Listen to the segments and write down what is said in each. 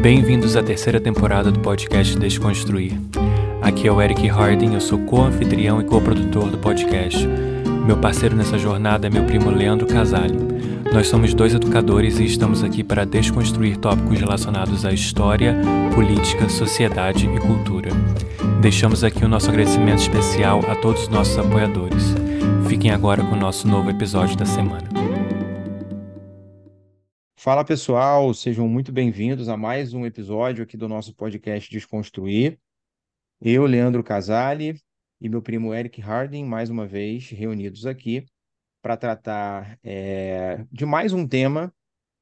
Bem-vindos à terceira temporada do podcast Desconstruir. Aqui é o Eric Harding, eu sou co-anfitrião e co-produtor do podcast. Meu parceiro nessa jornada é meu primo Leandro Casale. Nós somos dois educadores e estamos aqui para desconstruir tópicos relacionados à história, política, sociedade e cultura. Deixamos aqui o nosso agradecimento especial a todos os nossos apoiadores. Fiquem agora com o nosso novo episódio da semana. Fala pessoal, sejam muito bem-vindos a mais um episódio aqui do nosso podcast Desconstruir. Eu, Leandro Casale, e meu primo Eric Harding, mais uma vez reunidos aqui para tratar é, de mais um tema.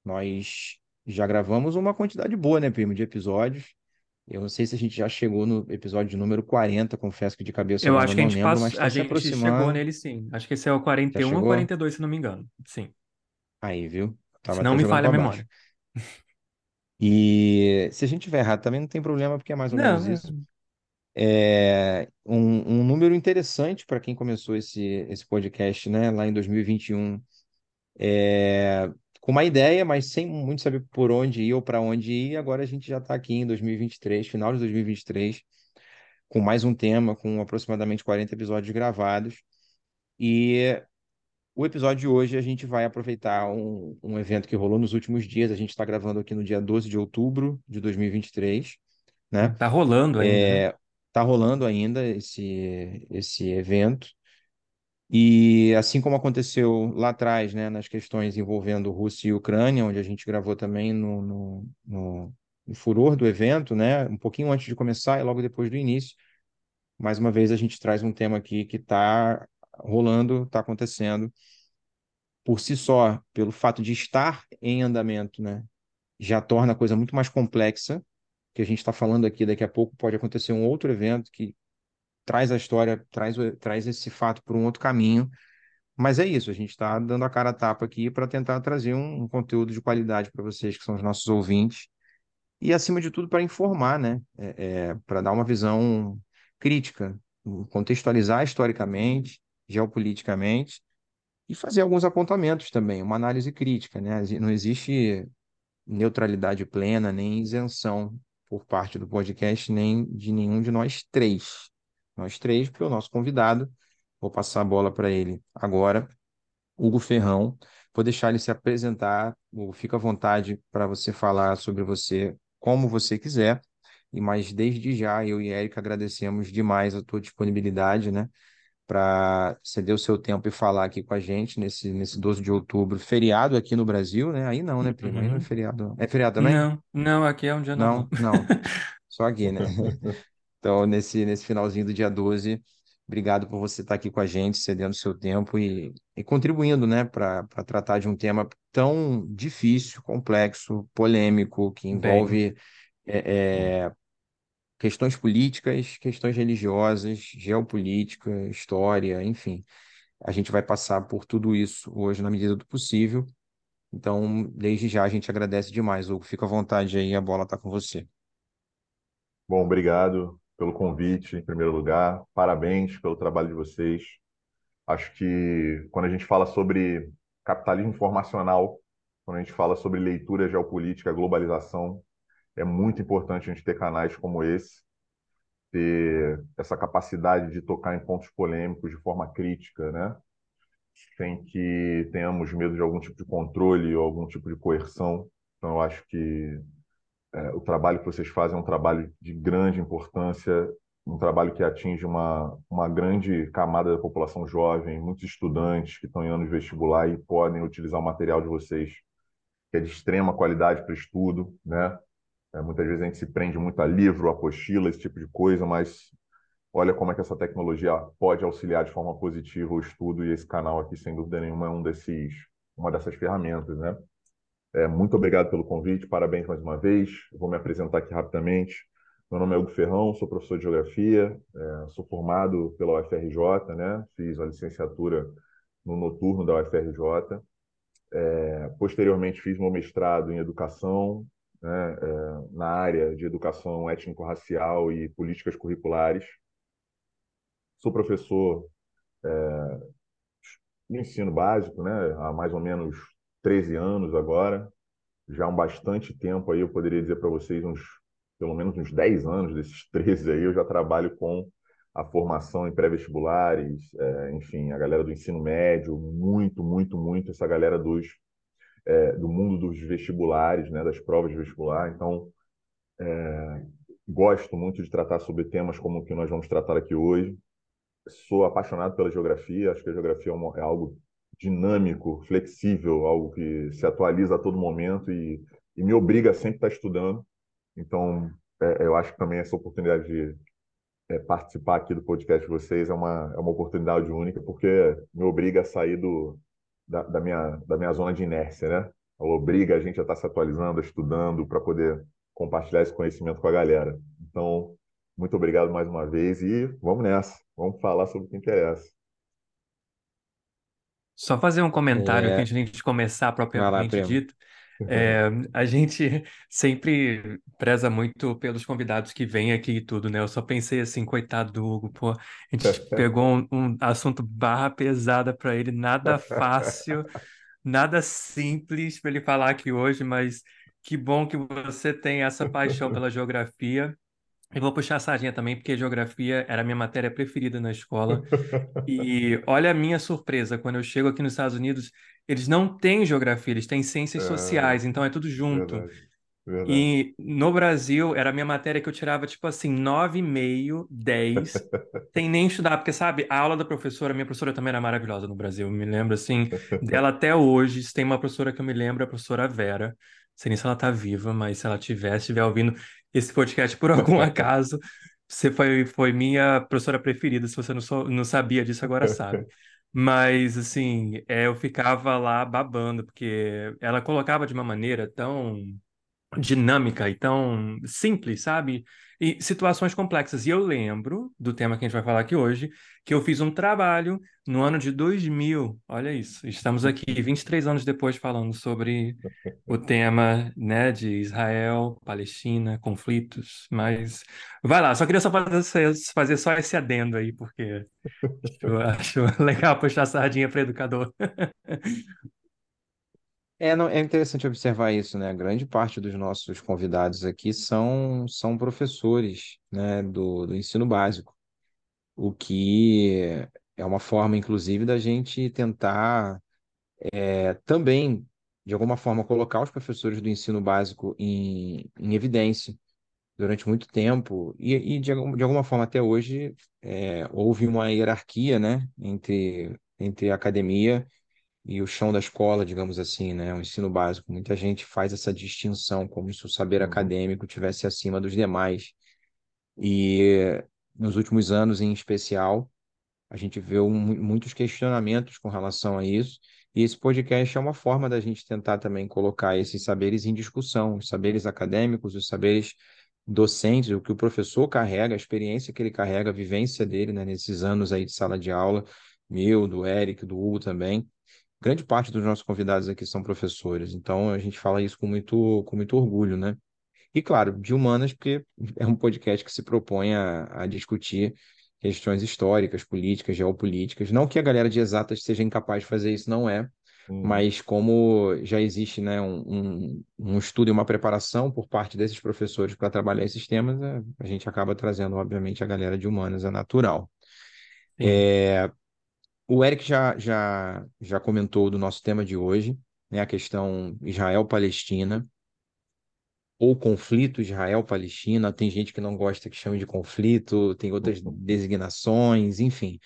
Nós já gravamos uma quantidade boa, né, primo, de episódios. Eu não sei se a gente já chegou no episódio número 40, confesso que de cabeça eu não, acho que a gente, lembro, passou, mas tá a gente aproximando. chegou nele sim. Acho que esse é o 41 ou 42, se não me engano. Sim. Aí, viu? Tava se não me falha a memória. E se a gente tiver errado também não tem problema, porque é mais ou Não, menos isso. É um, um número interessante para quem começou esse, esse podcast, né, lá em 2021, é, com uma ideia, mas sem muito saber por onde ir ou para onde ir. Agora a gente já está aqui em 2023, final de 2023, com mais um tema, com aproximadamente 40 episódios gravados. E o episódio de hoje a gente vai aproveitar um, um evento que rolou nos últimos dias. A gente está gravando aqui no dia 12 de outubro de 2023, né? tá rolando ainda. É, tá rolando ainda esse, esse evento. E assim como aconteceu lá atrás, né, nas questões envolvendo Rússia e Ucrânia, onde a gente gravou também no, no, no, no furor do evento, né, um pouquinho antes de começar e logo depois do início, mais uma vez a gente traz um tema aqui que está rolando, está acontecendo por si só, pelo fato de estar em andamento, né, já torna a coisa muito mais complexa, que a gente está falando aqui, daqui a pouco pode acontecer um outro evento que traz a história, traz, traz esse fato por um outro caminho, mas é isso, a gente está dando a cara a tapa aqui para tentar trazer um, um conteúdo de qualidade para vocês, que são os nossos ouvintes, e acima de tudo para informar, né, é, para dar uma visão crítica, contextualizar historicamente, geopoliticamente, e fazer alguns apontamentos também, uma análise crítica, né? Não existe neutralidade plena, nem isenção por parte do podcast, nem de nenhum de nós três. Nós três, porque o nosso convidado, vou passar a bola para ele agora, Hugo Ferrão. Vou deixar ele se apresentar, Hugo, fica à vontade para você falar sobre você como você quiser. E mas desde já eu e Érica agradecemos demais a tua disponibilidade, né? Para ceder o seu tempo e falar aqui com a gente nesse, nesse 12 de outubro, feriado aqui no Brasil, né? Aí não, né, primo? Aí não é Uhum. feriado. É feriado também? Não, não, aqui é um dia normal. Não, não. Só aqui, né? Então, nesse, nesse finalzinho do dia 12, obrigado por você estar aqui com a gente, cedendo o seu tempo e, e contribuindo, né, para tratar de um tema tão difícil, complexo, polêmico, que Bem, envolve é, é, questões políticas, questões religiosas, geopolítica, história, enfim. A gente vai passar por tudo isso hoje na medida do possível. Então, desde já, a gente agradece demais, Hugo. Fica à vontade aí, a bola está com você. Bom, obrigado pelo convite, em primeiro lugar. Parabéns pelo trabalho de vocês. Acho que quando a gente fala sobre capitalismo informacional, quando a gente fala sobre leitura geopolítica, globalização, é muito importante a gente ter canais como esse, ter essa capacidade de tocar em pontos polêmicos de forma crítica, né? Sem que tenhamos medo de algum tipo de controle ou algum tipo de coerção. Então, eu acho que é, o trabalho que vocês fazem é um trabalho de grande importância, um trabalho que atinge uma, uma grande camada da população jovem, muitos estudantes que estão em anos vestibular e podem utilizar o material de vocês, que é de extrema qualidade para estudo, né? É, muitas vezes a gente se prende muito a livro, apostila, esse tipo de coisa, mas olha como é que essa tecnologia pode auxiliar de forma positiva o estudo e esse canal aqui, sem dúvida nenhuma, é um desses, uma dessas ferramentas, né? É, muito obrigado pelo convite, parabéns mais uma vez. Vou me apresentar aqui rapidamente. Meu nome é Hugo Ferrão, sou professor de Geografia, é, sou formado pela UFRJ, né? fiz a licenciatura no noturno da UFRJ. É, posteriormente, fiz meu mestrado em Educação, né? é, na área de Educação Étnico-Racial e Políticas Curriculares. Sou professor é, de ensino básico, né? há mais ou menos 13 anos agora. já há um bastante tempo aí, eu poderia dizer para vocês, uns, pelo menos uns 10 anos desses 13 aí, eu já trabalho com a formação em pré-vestibulares, é, enfim, a galera do ensino médio, muito, muito, muito essa galera dos, é, do mundo dos vestibulares, né, das provas de vestibular. Então, é, gosto muito de tratar sobre temas como o que nós vamos tratar aqui hoje. Sou apaixonado pela geografia, acho que a geografia é, uma, é algo dinâmico, flexível, algo que se atualiza a todo momento e, e me obriga a sempre estar estudando. Então, é, eu acho que também essa oportunidade de é, participar aqui do podcast de vocês é uma, é uma oportunidade única, porque me obriga a sair do, da, da, minha, da minha zona de inércia, né? Obriga a gente a estar se atualizando, estudando, para poder compartilhar esse conhecimento com a galera. Então, muito obrigado mais uma vez e vamos nessa. Vamos falar sobre o que interessa. Só fazer um comentário é... antes de a gente começar propriamente lá, dito. É, a gente sempre preza muito pelos convidados que vêm aqui e tudo, né? Eu só pensei assim, coitado do Hugo, pô, a gente pegou um, um assunto barra pesada para ele, nada fácil, nada simples para ele falar aqui hoje, mas que bom que você tem essa paixão pela geografia. E vou puxar a sardinha também, porque geografia era a minha matéria preferida na escola. E olha a minha surpresa, quando eu chego aqui nos Estados Unidos, eles não têm geografia, eles têm ciências é, sociais, então é tudo junto. Verdade, verdade. E no Brasil, era a minha matéria que eu tirava, tipo assim, 9,5, 10, sem nem estudar, porque, sabe, a aula da professora, minha professora também era maravilhosa no Brasil, eu me lembro, assim, dela até hoje. Tem uma professora que eu me lembro, a professora Vera sei nem se ela tá viva, mas se ela tiver, estiver ouvindo esse podcast por algum acaso, você foi, foi minha professora preferida. Se você não, so, não sabia disso, agora sabe. Mas, assim, é, eu ficava lá babando, porque ela colocava de uma maneira tão dinâmica e tão simples, sabe? E situações complexas. E eu lembro do tema que a gente vai falar aqui hoje, que eu fiz um trabalho no ano de 2000. Olha isso, estamos aqui 23 anos depois falando sobre o tema, né, de Israel, Palestina, conflitos. Mas vai lá, só queria só fazer, fazer só esse adendo aí, porque eu acho legal puxar a sardinha para educador. É, não, é interessante observar isso, né? Grande parte dos nossos convidados aqui são, são professores, né, do, do ensino básico, o que é uma forma, inclusive, da gente tentar é, também, de alguma forma, colocar os professores do ensino básico em, em evidência durante muito tempo, e, e de, de alguma forma até hoje é, houve uma hierarquia, né, entre, entre a academia e o chão da escola, digamos assim, né? O ensino básico. Muita gente faz essa distinção como se o saber uhum. acadêmico tivesse acima dos demais. E nos últimos anos, em especial, a gente vê um, muitos questionamentos com relação a isso. E esse podcast é uma forma da gente tentar também colocar esses saberes em discussão, os saberes acadêmicos, os saberes docentes, o que o professor carrega, a experiência que ele carrega, a vivência dele, né, nesses anos aí de sala de aula, meu, do Eric, do Hugo também grande parte dos nossos convidados aqui são professores, então a gente fala isso com muito, com muito orgulho, né? E claro, de humanas, porque é um podcast que se propõe a, a discutir questões históricas, políticas, geopolíticas. Não que a galera de exatas seja incapaz de fazer isso, não é. Hum. Mas como já existe né, um, um, um, estudo e uma preparação por parte desses professores para trabalhar esses temas, a, a, gente acaba trazendo, obviamente, a galera de humanas, é natural. É, o Eric já, já, já comentou do nosso tema de hoje, né, a questão Israel-Palestina, ou conflito Israel-Palestina. Tem gente que não gosta que chame de conflito, tem outras designações, enfim.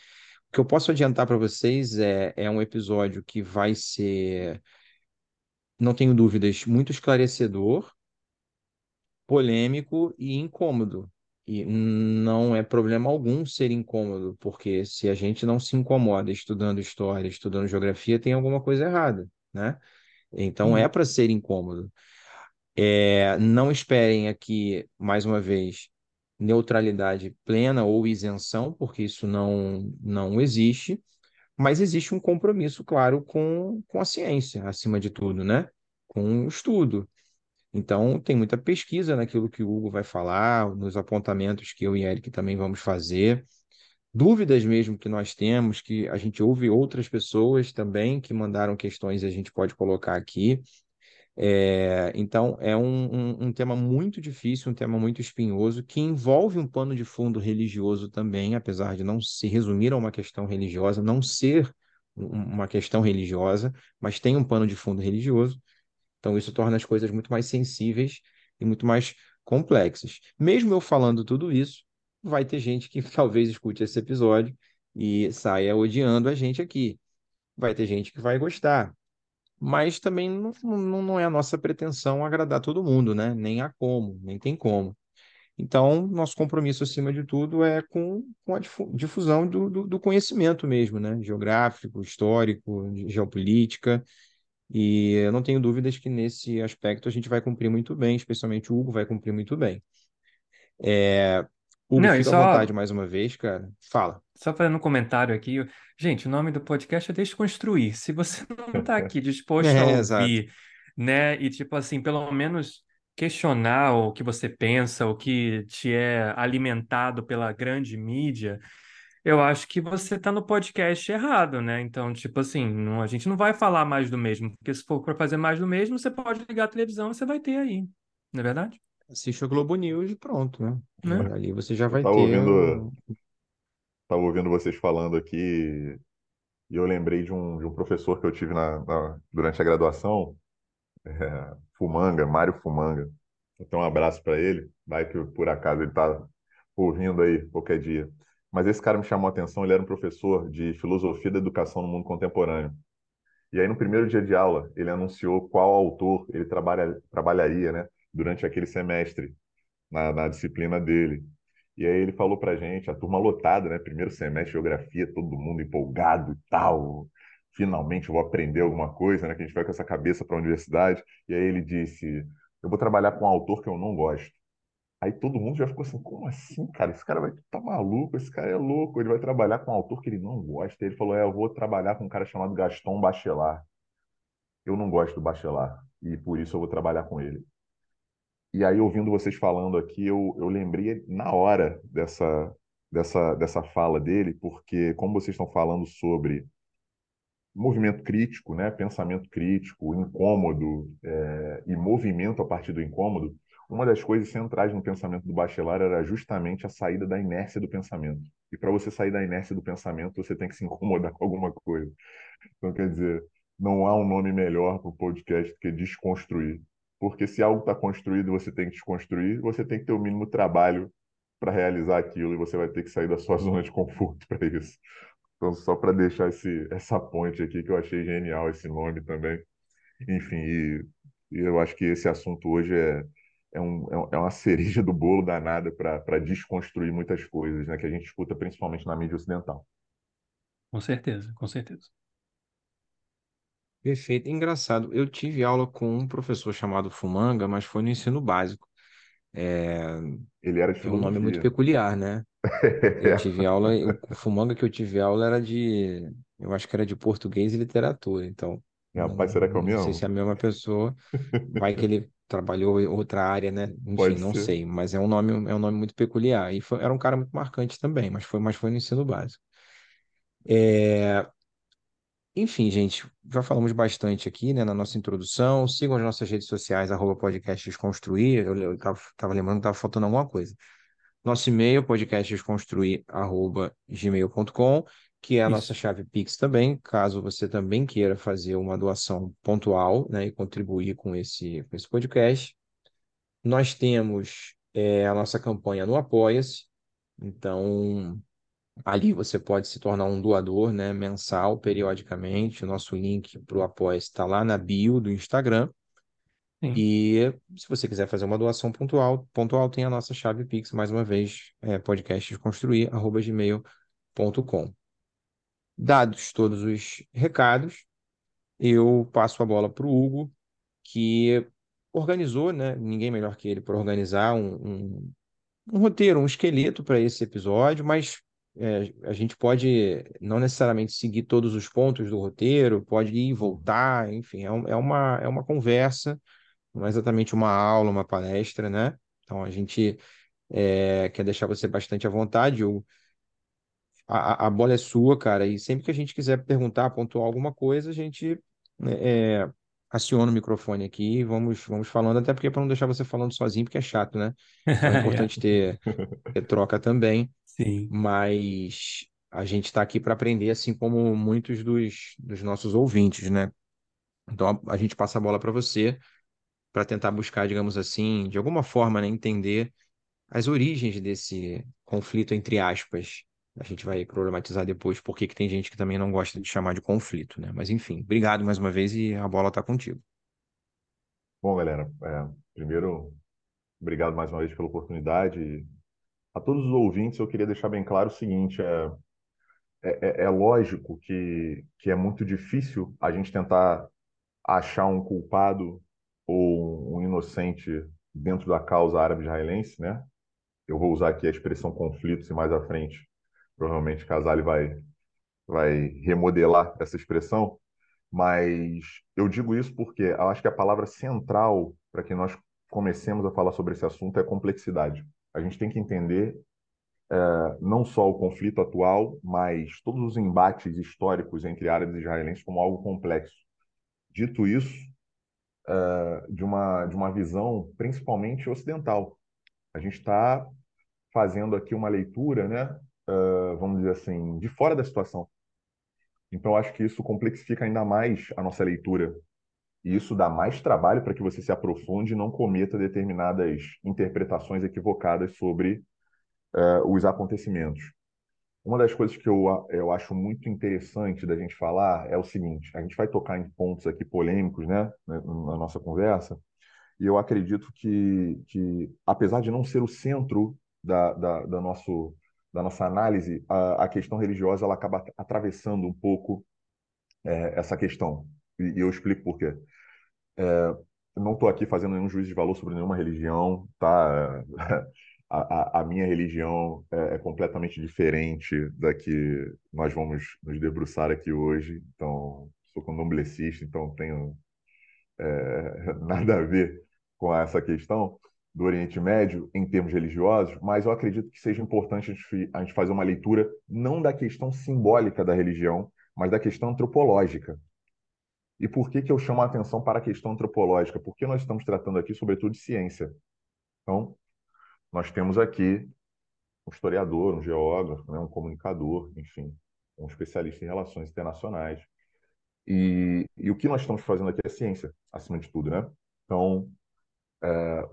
O que eu posso adiantar para vocês é, é um episódio que vai ser, não tenho dúvidas, muito esclarecedor, polêmico e incômodo. E não é problema algum ser incômodo, porque se a gente não se incomoda estudando história, estudando geografia, tem alguma coisa errada, né? Então é para ser incômodo. É, não esperem aqui, mais uma vez, neutralidade plena ou isenção, porque isso não, não existe, mas existe um compromisso, claro, com, com a ciência, acima de tudo, né? Com o estudo. Então, tem muita pesquisa naquilo que o Hugo vai falar, nos apontamentos que eu e Eric também vamos fazer, dúvidas mesmo que nós temos, que a gente ouve outras pessoas também que mandaram questões e a gente pode colocar aqui. É, então, é um, um, um tema muito difícil, um tema muito espinhoso, que envolve um pano de fundo religioso também, apesar de não se resumir a uma questão religiosa, não ser uma questão religiosa, mas tem um pano de fundo religioso. Então, isso torna as coisas muito mais sensíveis e muito mais complexas. Mesmo eu falando tudo isso, vai ter gente que talvez escute esse episódio e saia odiando a gente aqui. Vai ter gente que vai gostar, mas também não, não, é a nossa pretensão agradar todo mundo, né? Nem há como, nem tem como. Então, nosso compromisso, acima de tudo, é com, com a difusão do, do, do conhecimento mesmo, né? Geográfico, histórico, geopolítica. E eu não tenho dúvidas que nesse aspecto a gente vai cumprir muito bem, especialmente o Hugo vai cumprir muito bem. É... Hugo, Não, fica à só, vontade mais uma vez, cara. Fala. só fazendo um comentário aqui, gente, o nome do podcast é Desconstruir. Se você não está aqui disposto a É, exato. ouvir, né, e tipo assim, pelo menos questionar o que você pensa, o que te é alimentado pela grande mídia, eu acho que você está no podcast errado, né? Então, tipo assim, não- a gente não vai falar mais do mesmo, porque se for para fazer mais do mesmo, você pode ligar a televisão e você vai ter aí, não é verdade? Assiste o Globo News e pronto, né? Né? É, ali você já Eu vai estava ter. ouvindo, o- tava ouvindo vocês falando aqui e eu lembrei de um, de um professor que eu tive na, na- durante a graduação, é, Fumanga, Mário Fumanga. Então, um abraço para ele. Vai que por acaso ele está ouvindo aí qualquer dia. Mas esse cara me chamou a atenção. Ele era um professor de filosofia da educação no mundo contemporâneo. E aí, no primeiro dia de aula, ele anunciou qual autor ele trabalha, trabalharia, né, durante aquele semestre, na, na disciplina dele. E aí ele falou pra gente, a turma lotada, né, primeiro semestre, geografia, todo mundo empolgado e tal. Finalmente vou aprender alguma coisa, né, que a gente vai com essa cabeça para a universidade. E aí ele disse, eu vou trabalhar com um autor que eu não gosto. Aí todo mundo já ficou assim, como assim, cara? Esse cara vai tá maluco, esse cara é louco, ele vai trabalhar com um autor que ele não gosta. Ele falou, é, eu vou trabalhar com um cara chamado Gaston Bachelard. Eu não gosto do Bachelard e por isso eu vou trabalhar com ele. E aí, ouvindo vocês falando aqui, eu, eu lembrei na hora dessa, dessa, dessa fala dele, porque como vocês estão falando sobre movimento crítico, né, pensamento crítico, incômodo, é, e movimento a partir do incômodo, uma das coisas centrais no pensamento do Bachelard era justamente a saída da inércia do pensamento. E para você sair da inércia do pensamento, você tem que se incomodar com alguma coisa. Então, quer dizer, não há um nome melhor para o podcast que desconstruir. Porque se algo está construído você tem que desconstruir, você tem que ter o mínimo trabalho para realizar aquilo e você vai ter que sair da sua zona de conforto para isso. Então, só para deixar esse, essa ponte aqui, que eu achei genial esse nome também. Enfim, e, e eu acho que esse assunto hoje é, é, um, é um- é uma cereja do bolo danada para desconstruir muitas coisas, né, que a gente escuta principalmente na mídia ocidental. Com certeza, com certeza. Perfeito. Engraçado, eu tive aula com um professor chamado Fumanga, mas foi no ensino básico. É, Ele era de é um nome muito filosofia. peculiar, né? Eu tive aula, o o Fumanga que eu tive aula era de, eu acho que era de português e literatura, então Rapaz, será que é o não sei se mesmo? é a mesma pessoa, vai que ele trabalhou em outra área, né? Enfim, não ser. sei, mas é um nome, é um nome muito peculiar. E foi- era um cara muito marcante também, mas foi, mas foi no ensino básico. É, enfim, gente, já falamos bastante aqui, né, na nossa introdução. Sigam as nossas redes sociais, arroba podcast Desconstruir. Eu, eu tava, tava lembrando que estava faltando alguma coisa. Nosso e-mail, podcastdesconstruir.gmail.com, que é a nossa Isso. chave Pix também, caso você também queira fazer uma doação pontual, né, e contribuir com esse, com esse podcast. Nós temos é, a nossa campanha no Apoia-se, então ali você pode se tornar um doador, né, mensal, periodicamente. O nosso link para o Apoia-se está lá na bio do Instagram. Sim. E se você quiser fazer uma doação pontual, pontual tem a nossa chave Pix, mais uma vez, é podcastdesconstruir@gmail.com. Dados todos os recados, eu passo a bola para o Hugo, que organizou, né? Ninguém melhor que ele para organizar um, um, um roteiro, um esqueleto para esse episódio, mas é, a gente pode não necessariamente seguir todos os pontos do roteiro, pode ir e voltar, enfim, é, um- é uma, é uma conversa não é exatamente uma aula, uma palestra, né? Então a gente é, quer deixar você bastante à vontade. O, a, a a bola é sua, cara, e sempre que a gente quiser perguntar, pontuar alguma coisa, a gente né, é, aciono o microfone aqui e vamos, vamos falando, até porque para não deixar você falando sozinho, porque é chato, né? Então é importante ter, ter troca também, Sim. mas a gente está aqui para aprender, assim como muitos dos, dos nossos ouvintes, né? Então a, a gente passa a bola para você para tentar buscar, digamos assim, de alguma forma, né, entender as origens desse conflito entre aspas. A gente vai problematizar depois por que que tem gente que também não gosta de chamar de conflito, né? Mas enfim, obrigado mais uma vez e a bola está contigo. Bom, galera, é, primeiro, obrigado mais uma vez pela oportunidade. A todos os ouvintes, eu queria deixar bem claro o seguinte: é, é, é é lógico que, que é muito difícil a gente tentar achar um culpado ou um inocente dentro da causa árabe-israelense, né? Eu vou usar aqui a expressão conflitos e mais à frente, provavelmente Casale vai, vai remodelar essa expressão, mas eu digo isso porque eu acho que a palavra central para que nós comecemos a falar sobre esse assunto é complexidade. A gente tem que entender eh, não só o conflito atual, mas todos os embates históricos entre árabes e israelenses como algo complexo. Dito isso, eh, de uma, de uma visão principalmente ocidental. A gente está fazendo aqui uma leitura, né, eh, vamos dizer assim, de fora da situação. Então, acho que isso complexifica ainda mais a nossa leitura. E isso dá mais trabalho para que você se aprofunde e não cometa determinadas interpretações equivocadas sobre eh, os acontecimentos. Uma das coisas que eu, eu acho muito interessante da gente falar é o seguinte: a gente vai tocar em pontos aqui polêmicos, né, na nossa conversa, e eu acredito que, que apesar de não ser o centro da, da, da, nosso, da nossa análise, a, a questão religiosa ela acaba atravessando um pouco é, essa questão. E, e, eu explico por quê. É, não estou aqui fazendo nenhum juízo de valor sobre nenhuma religião, tá? A, a, a minha religião é, é, completamente diferente da que nós vamos nos debruçar aqui hoje. Então, sou candomblessista, então tenho é, nada a ver com essa questão do Oriente Médio em termos religiosos, mas eu acredito que seja importante a gente fazer uma leitura não da questão simbólica da religião, mas da questão antropológica. E por que, que eu chamo a atenção para a questão antropológica? Porque nós estamos tratando aqui, sobretudo, de ciência. Então, nós temos aqui um historiador, um geógrafo, né, um comunicador, enfim, um especialista em relações internacionais. E, e o que nós estamos fazendo aqui é ciência, acima de tudo, né? Então, é,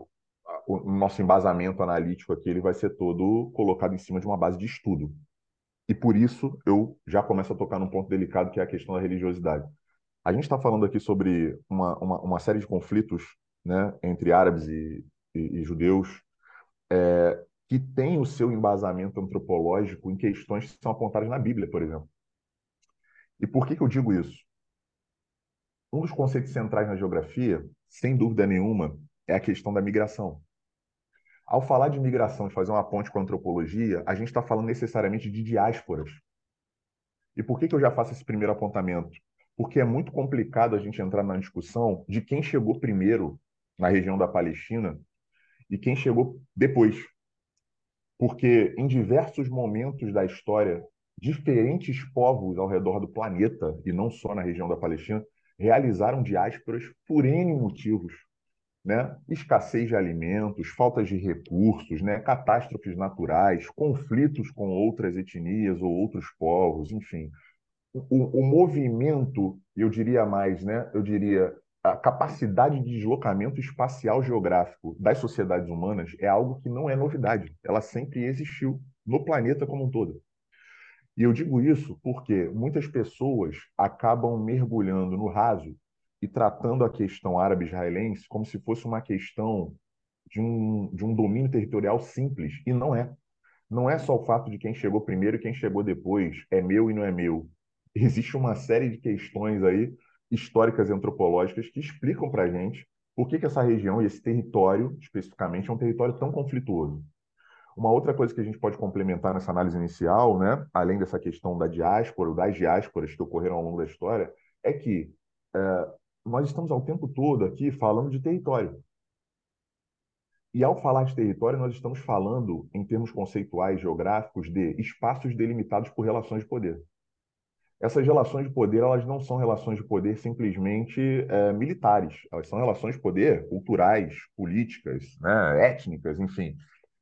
o nosso embasamento analítico aqui ele vai ser todo colocado em cima de uma base de estudo. E por isso eu já começo a tocar num ponto delicado que é a questão da religiosidade. A gente está falando aqui sobre uma, uma, uma, série de conflitos né, entre árabes e, e, e judeus é, que tem o seu embasamento antropológico em questões que são apontadas na Bíblia, por exemplo. E por que, que eu digo isso? Um dos conceitos centrais na geografia, sem dúvida nenhuma, é a questão da migração. Ao falar de migração e fazer uma ponte com a antropologia, a gente está falando necessariamente de diásporas. E por que, que eu já faço esse primeiro apontamento? Porque é muito complicado a gente entrar na discussão de quem chegou primeiro na região da Palestina e quem chegou depois. Porque em diversos momentos da história, diferentes povos ao redor do planeta, e não só na região da Palestina, realizaram diásporas por N motivos né? escassez de alimentos, faltas de recursos, né? catástrofes naturais, conflitos com outras etnias ou outros povos, enfim. O, o movimento, eu diria mais, né? eu diria a capacidade de deslocamento espacial geográfico das sociedades humanas é algo que não é novidade. Ela sempre existiu no planeta como um todo. E eu digo isso porque muitas pessoas acabam mergulhando no raso e tratando a questão árabe-israelense como se fosse uma questão de um, de um domínio territorial simples, e não é. Não é só o fato de quem chegou primeiro e quem chegou depois, é meu e não é meu. Existe uma série de questões aí, históricas e antropológicas, que explicam para a gente por que, que essa região e esse território, especificamente, é um território tão conflituoso. Uma outra coisa que a gente pode complementar nessa análise inicial, né, além dessa questão da diáspora, das diásporas que ocorreram ao longo da história, é que é, nós estamos ao tempo todo aqui falando de território. E ao falar de território, nós estamos falando, em termos conceituais, geográficos, de espaços delimitados por relações de poder. essas relações de poder elas não são relações de poder simplesmente é, militares, elas são relações de poder culturais, políticas, né, étnicas, enfim.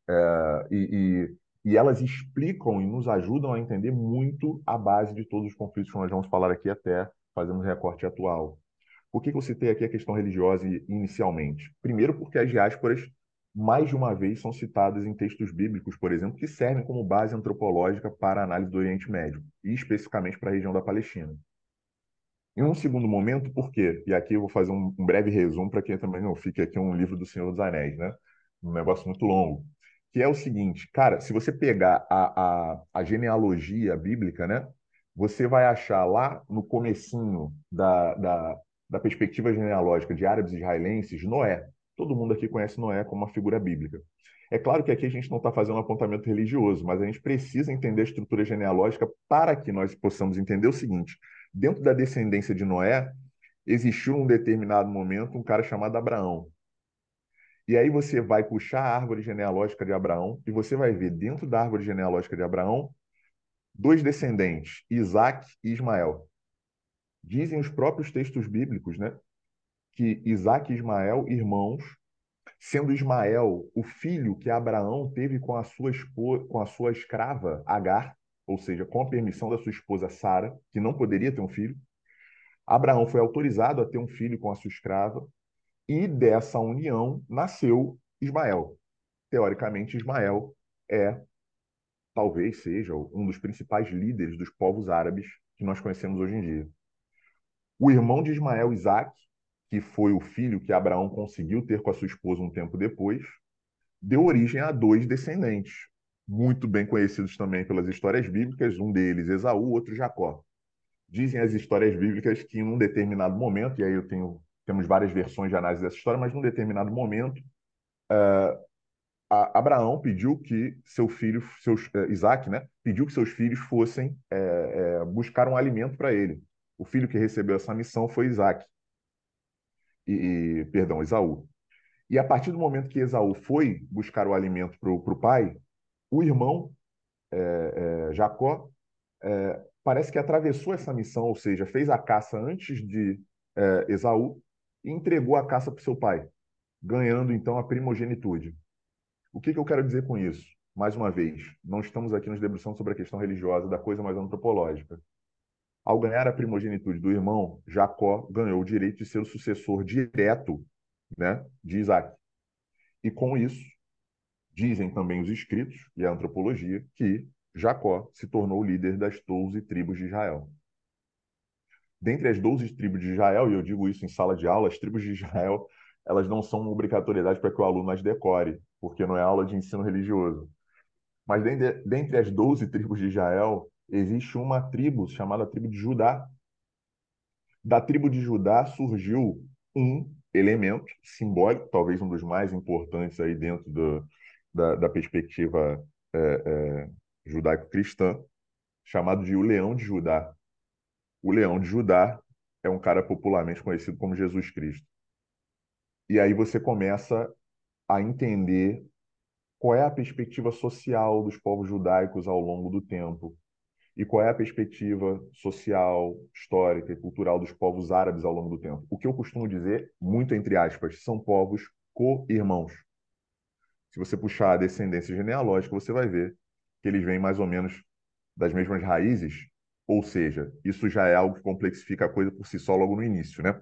É, e, e, e, elas explicam e nos ajudam a entender muito a base de todos os conflitos que nós vamos falar aqui até fazendo recorte atual. Por que, que eu citei aqui a questão religiosa inicialmente? Primeiro, porque as diásporas, mais de uma vez, são citadas em textos bíblicos, por exemplo, que servem como base antropológica para a análise do Oriente Médio, e especificamente para a região da Palestina. Em um segundo momento, por quê? E aqui eu vou fazer um, breve resumo para quem também não fique aqui um livro do Senhor dos Anéis, né? Um negócio muito longo. Que é o seguinte, cara, se você pegar a, a, a genealogia bíblica, né? Você vai achar lá no comecinho da, da, da perspectiva genealógica de árabes israelenses, Noé. Todo mundo aqui conhece Noé como uma figura bíblica. É claro que aqui a gente não está fazendo um apontamento religioso, mas a gente precisa entender a estrutura genealógica para que nós possamos entender o seguinte: dentro da descendência de Noé, existiu um determinado momento um cara chamado Abraão. E aí você vai puxar a árvore genealógica de Abraão e você vai ver dentro da árvore genealógica de Abraão dois descendentes, Isaac e Ismael. Dizem os próprios textos bíblicos, né, que Isaac e Ismael, irmãos, sendo Ismael o filho que Abraão teve com a sua, esposa, com a sua escrava Agar, ou seja, com a permissão da sua esposa Sara, que não poderia ter um filho. Abraão foi autorizado a ter um filho com a sua escrava, e dessa união nasceu Ismael. Teoricamente, Ismael é, talvez seja, um dos principais líderes dos povos árabes que nós conhecemos hoje em dia. O irmão de Ismael, Isaac, que foi o filho que Abraão conseguiu ter com a sua esposa um tempo depois, deu origem a dois descendentes, muito bem conhecidos também pelas histórias bíblicas, um deles Esaú, outro Jacó. Dizem as histórias bíblicas que em um determinado momento, e aí eu tenho temos várias versões de análise dessa história, mas num determinado momento, uh, Abraão pediu que seu filho, seus, uh, Isaac, né, pediu que seus filhos fossem uh, buscar um alimento para ele. O filho que recebeu essa missão foi Isaac. E, perdão, Esaú. E a partir do momento que Esaú foi buscar o alimento para o pai, o irmão é, é, Jacó é, parece que atravessou essa missão, ou seja, fez a caça antes de é, Esaú e entregou a caça para seu pai, ganhando então a primogenitude. O que, que eu quero dizer com isso? Mais uma vez, não estamos aqui nos debruçando sobre a questão religiosa da coisa mais antropológica. Ao ganhar a primogenitude do irmão, Jacó ganhou o direito de ser o sucessor direto né, de Isaac. E com isso, dizem também os escritos e a antropologia que Jacó se tornou líder das doze tribos de Israel. Dentre as doze tribos de Israel, e eu digo isso em sala de aula, as tribos de Israel elas não são obrigatoriedade para que o aluno as decore, porque não é aula de ensino religioso. Mas dentre, as doze tribos de Israel, existe uma tribo chamada tribo de Judá. Da tribo de Judá surgiu um elemento simbólico, talvez um dos mais importantes aí dentro do, da, da, perspectiva é, é, judaico-cristã, chamado de o Leão de Judá. O Leão de Judá é um cara popularmente conhecido como Jesus Cristo. E aí você começa a entender qual é a perspectiva social dos povos judaicos ao longo do tempo e qual é a perspectiva social, histórica e cultural dos povos árabes ao longo do tempo. O que eu costumo dizer, muito entre aspas, são povos co-irmãos. Se você puxar a descendência genealógica, você vai ver que eles vêm mais ou menos das mesmas raízes, ou seja, isso já é algo que complexifica a coisa por si só logo no início, né?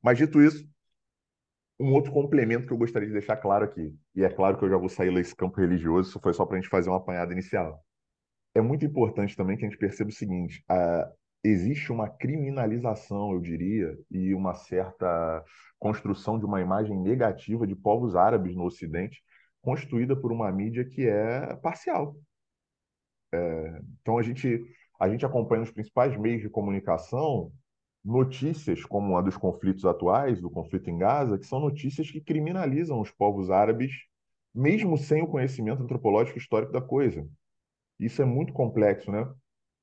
Mas dito isso, um outro complemento que eu gostaria de deixar claro aqui, e é claro que eu já vou sair desse campo religioso, isso foi só para a gente fazer uma apanhada inicial é muito importante também que a gente perceba o seguinte: uh, existe uma criminalização, eu diria, e uma certa construção de uma imagem negativa de povos árabes no Ocidente, construída por uma mídia que é parcial. É, então a gente a gente acompanha nos principais meios de comunicação notícias como a dos conflitos atuais, do conflito em Gaza, que são notícias que criminalizam os povos árabes, mesmo sem o conhecimento antropológico histórico da coisa. Isso é muito complexo, né?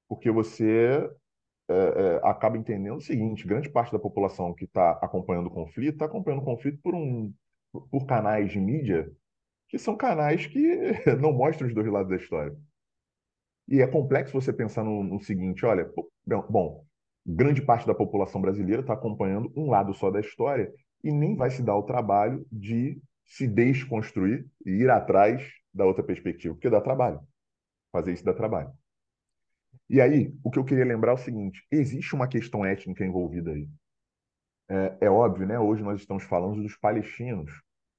Porque você é, é, acaba entendendo o seguinte: grande parte da população que está acompanhando o conflito está acompanhando o conflito por, um, por canais de mídia que são canais que não mostram os dois lados da história. E é complexo você pensar no, no seguinte: olha, bom, grande parte da população brasileira está acompanhando um lado só da história e nem vai se dar o trabalho de se desconstruir e ir atrás da outra perspectiva, porque dá trabalho. Fazer isso dá trabalho. E aí, o que eu queria lembrar é o seguinte: existe uma questão étnica envolvida aí. É, é óbvio, né? Hoje nós estamos falando dos palestinos,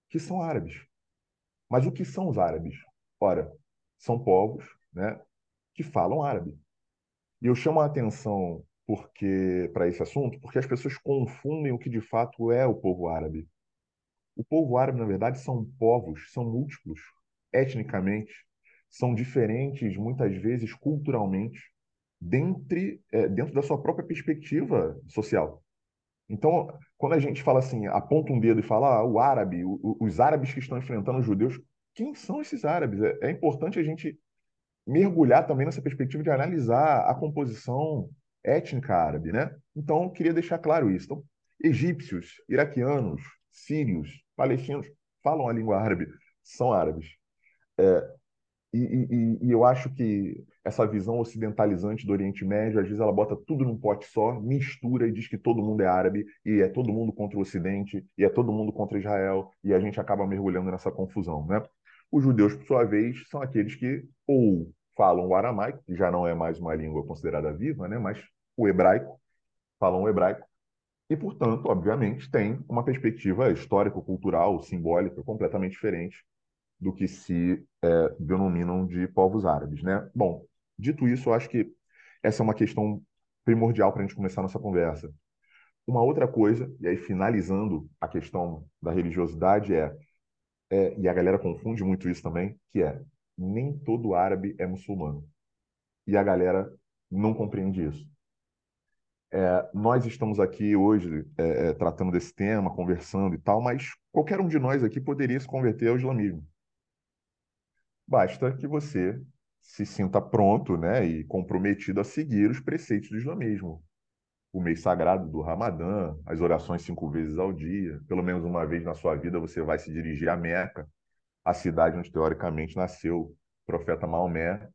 que são árabes. Mas o que são os árabes? Ora, são povos né, que falam árabe. E eu chamo a atenção porque para esse assunto, porque as pessoas confundem o que de fato é o povo árabe. O povo árabe, na verdade, são povos, são múltiplos, etnicamente, são diferentes, muitas vezes, culturalmente, dentre, é, dentro da sua própria perspectiva social. Então, quando a gente fala assim, aponta um dedo e fala ah, o árabe, o, os árabes que estão enfrentando os judeus, quem são esses árabes? É, é importante a gente mergulhar também nessa perspectiva de analisar a composição étnica árabe, né? Então, queria deixar claro isso. Então, egípcios, iraquianos, sírios, palestinos falam a língua árabe, são árabes. É, e, e, e, eu acho que essa visão ocidentalizante do Oriente Médio, às vezes ela bota tudo num pote só, mistura e diz que todo mundo é árabe, e é todo mundo contra o Ocidente, e é todo mundo contra Israel, e a gente acaba mergulhando nessa confusão, né? Os judeus, por sua vez, são aqueles que ou falam o aramaico, que já não é mais uma língua considerada viva, né? Mas o hebraico, falam o hebraico, e, portanto, obviamente, tem uma perspectiva histórico-cultural, simbólica, completamente diferente do que se é, denominam de povos árabes, né? Bom, dito isso, eu acho que essa é uma questão primordial para a gente começar a nossa conversa. Uma outra coisa, e aí finalizando a questão da religiosidade, é, é, e a galera confunde muito isso também, que é nem todo árabe é muçulmano. E a galera não compreende isso. É, nós estamos aqui hoje é, é tratando desse tema, conversando e tal, mas qualquer um de nós aqui poderia se converter ao islamismo. Basta que você se sinta pronto né, e comprometido a seguir os preceitos do islamismo. O mês sagrado do Ramadã, as orações cinco vezes ao dia, pelo menos uma vez na sua vida você vai se dirigir a Meca, a cidade onde teoricamente nasceu o profeta Maomé.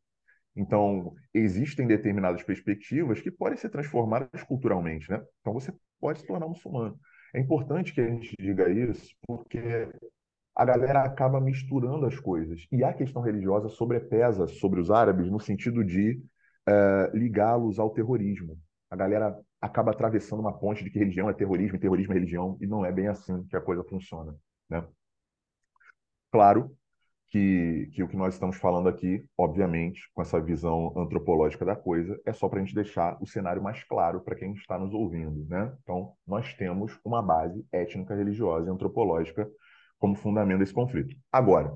Então, existem determinadas perspectivas que podem ser transformadas culturalmente. Né? Então, você pode se tornar muçulmano. É importante que a gente diga isso, porque a galera acaba misturando as coisas. E a questão religiosa sobrepesa sobre os árabes no sentido de uh, ligá-los ao terrorismo. A galera acaba atravessando uma ponte de que religião é terrorismo e terrorismo é religião, e não é bem assim que a coisa funciona. Né? Claro que, que o que nós estamos falando aqui, obviamente, com essa visão antropológica da coisa, é só para a gente deixar o cenário mais claro para quem está nos ouvindo. Né? Então, nós temos uma base étnica, religiosa e antropológica como fundamento desse conflito. Agora,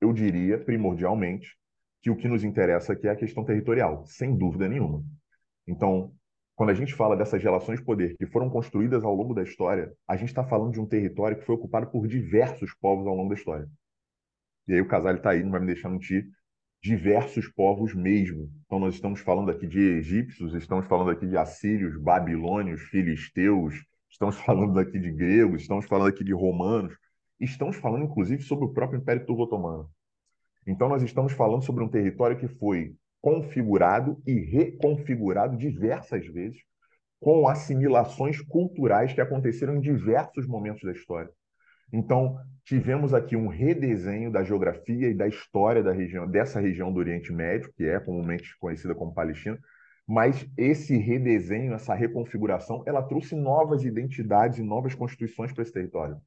eu diria, primordialmente, que o que nos interessa aqui é a questão territorial, sem dúvida nenhuma. Então, quando a gente fala dessas relações de poder que foram construídas ao longo da história, a gente está falando de um território que foi ocupado por diversos povos ao longo da história. E aí o Casal está aí, não vai me deixar mentir, diversos povos mesmo. Então nós estamos falando aqui de egípcios, estamos falando aqui de assírios, babilônios, filisteus, estamos falando aqui de gregos, estamos falando aqui de romanos, Estamos falando, inclusive, sobre o próprio Império Turco-Otomano. Então, nós estamos falando sobre um território que foi configurado e reconfigurado diversas vezes, com assimilações culturais que aconteceram em diversos momentos da história. Então, tivemos aqui um redesenho da geografia e da história da região, dessa região do Oriente Médio, que é comumente conhecida como Palestina, mas esse redesenho, essa reconfiguração, ela trouxe novas identidades e novas constituições para esse território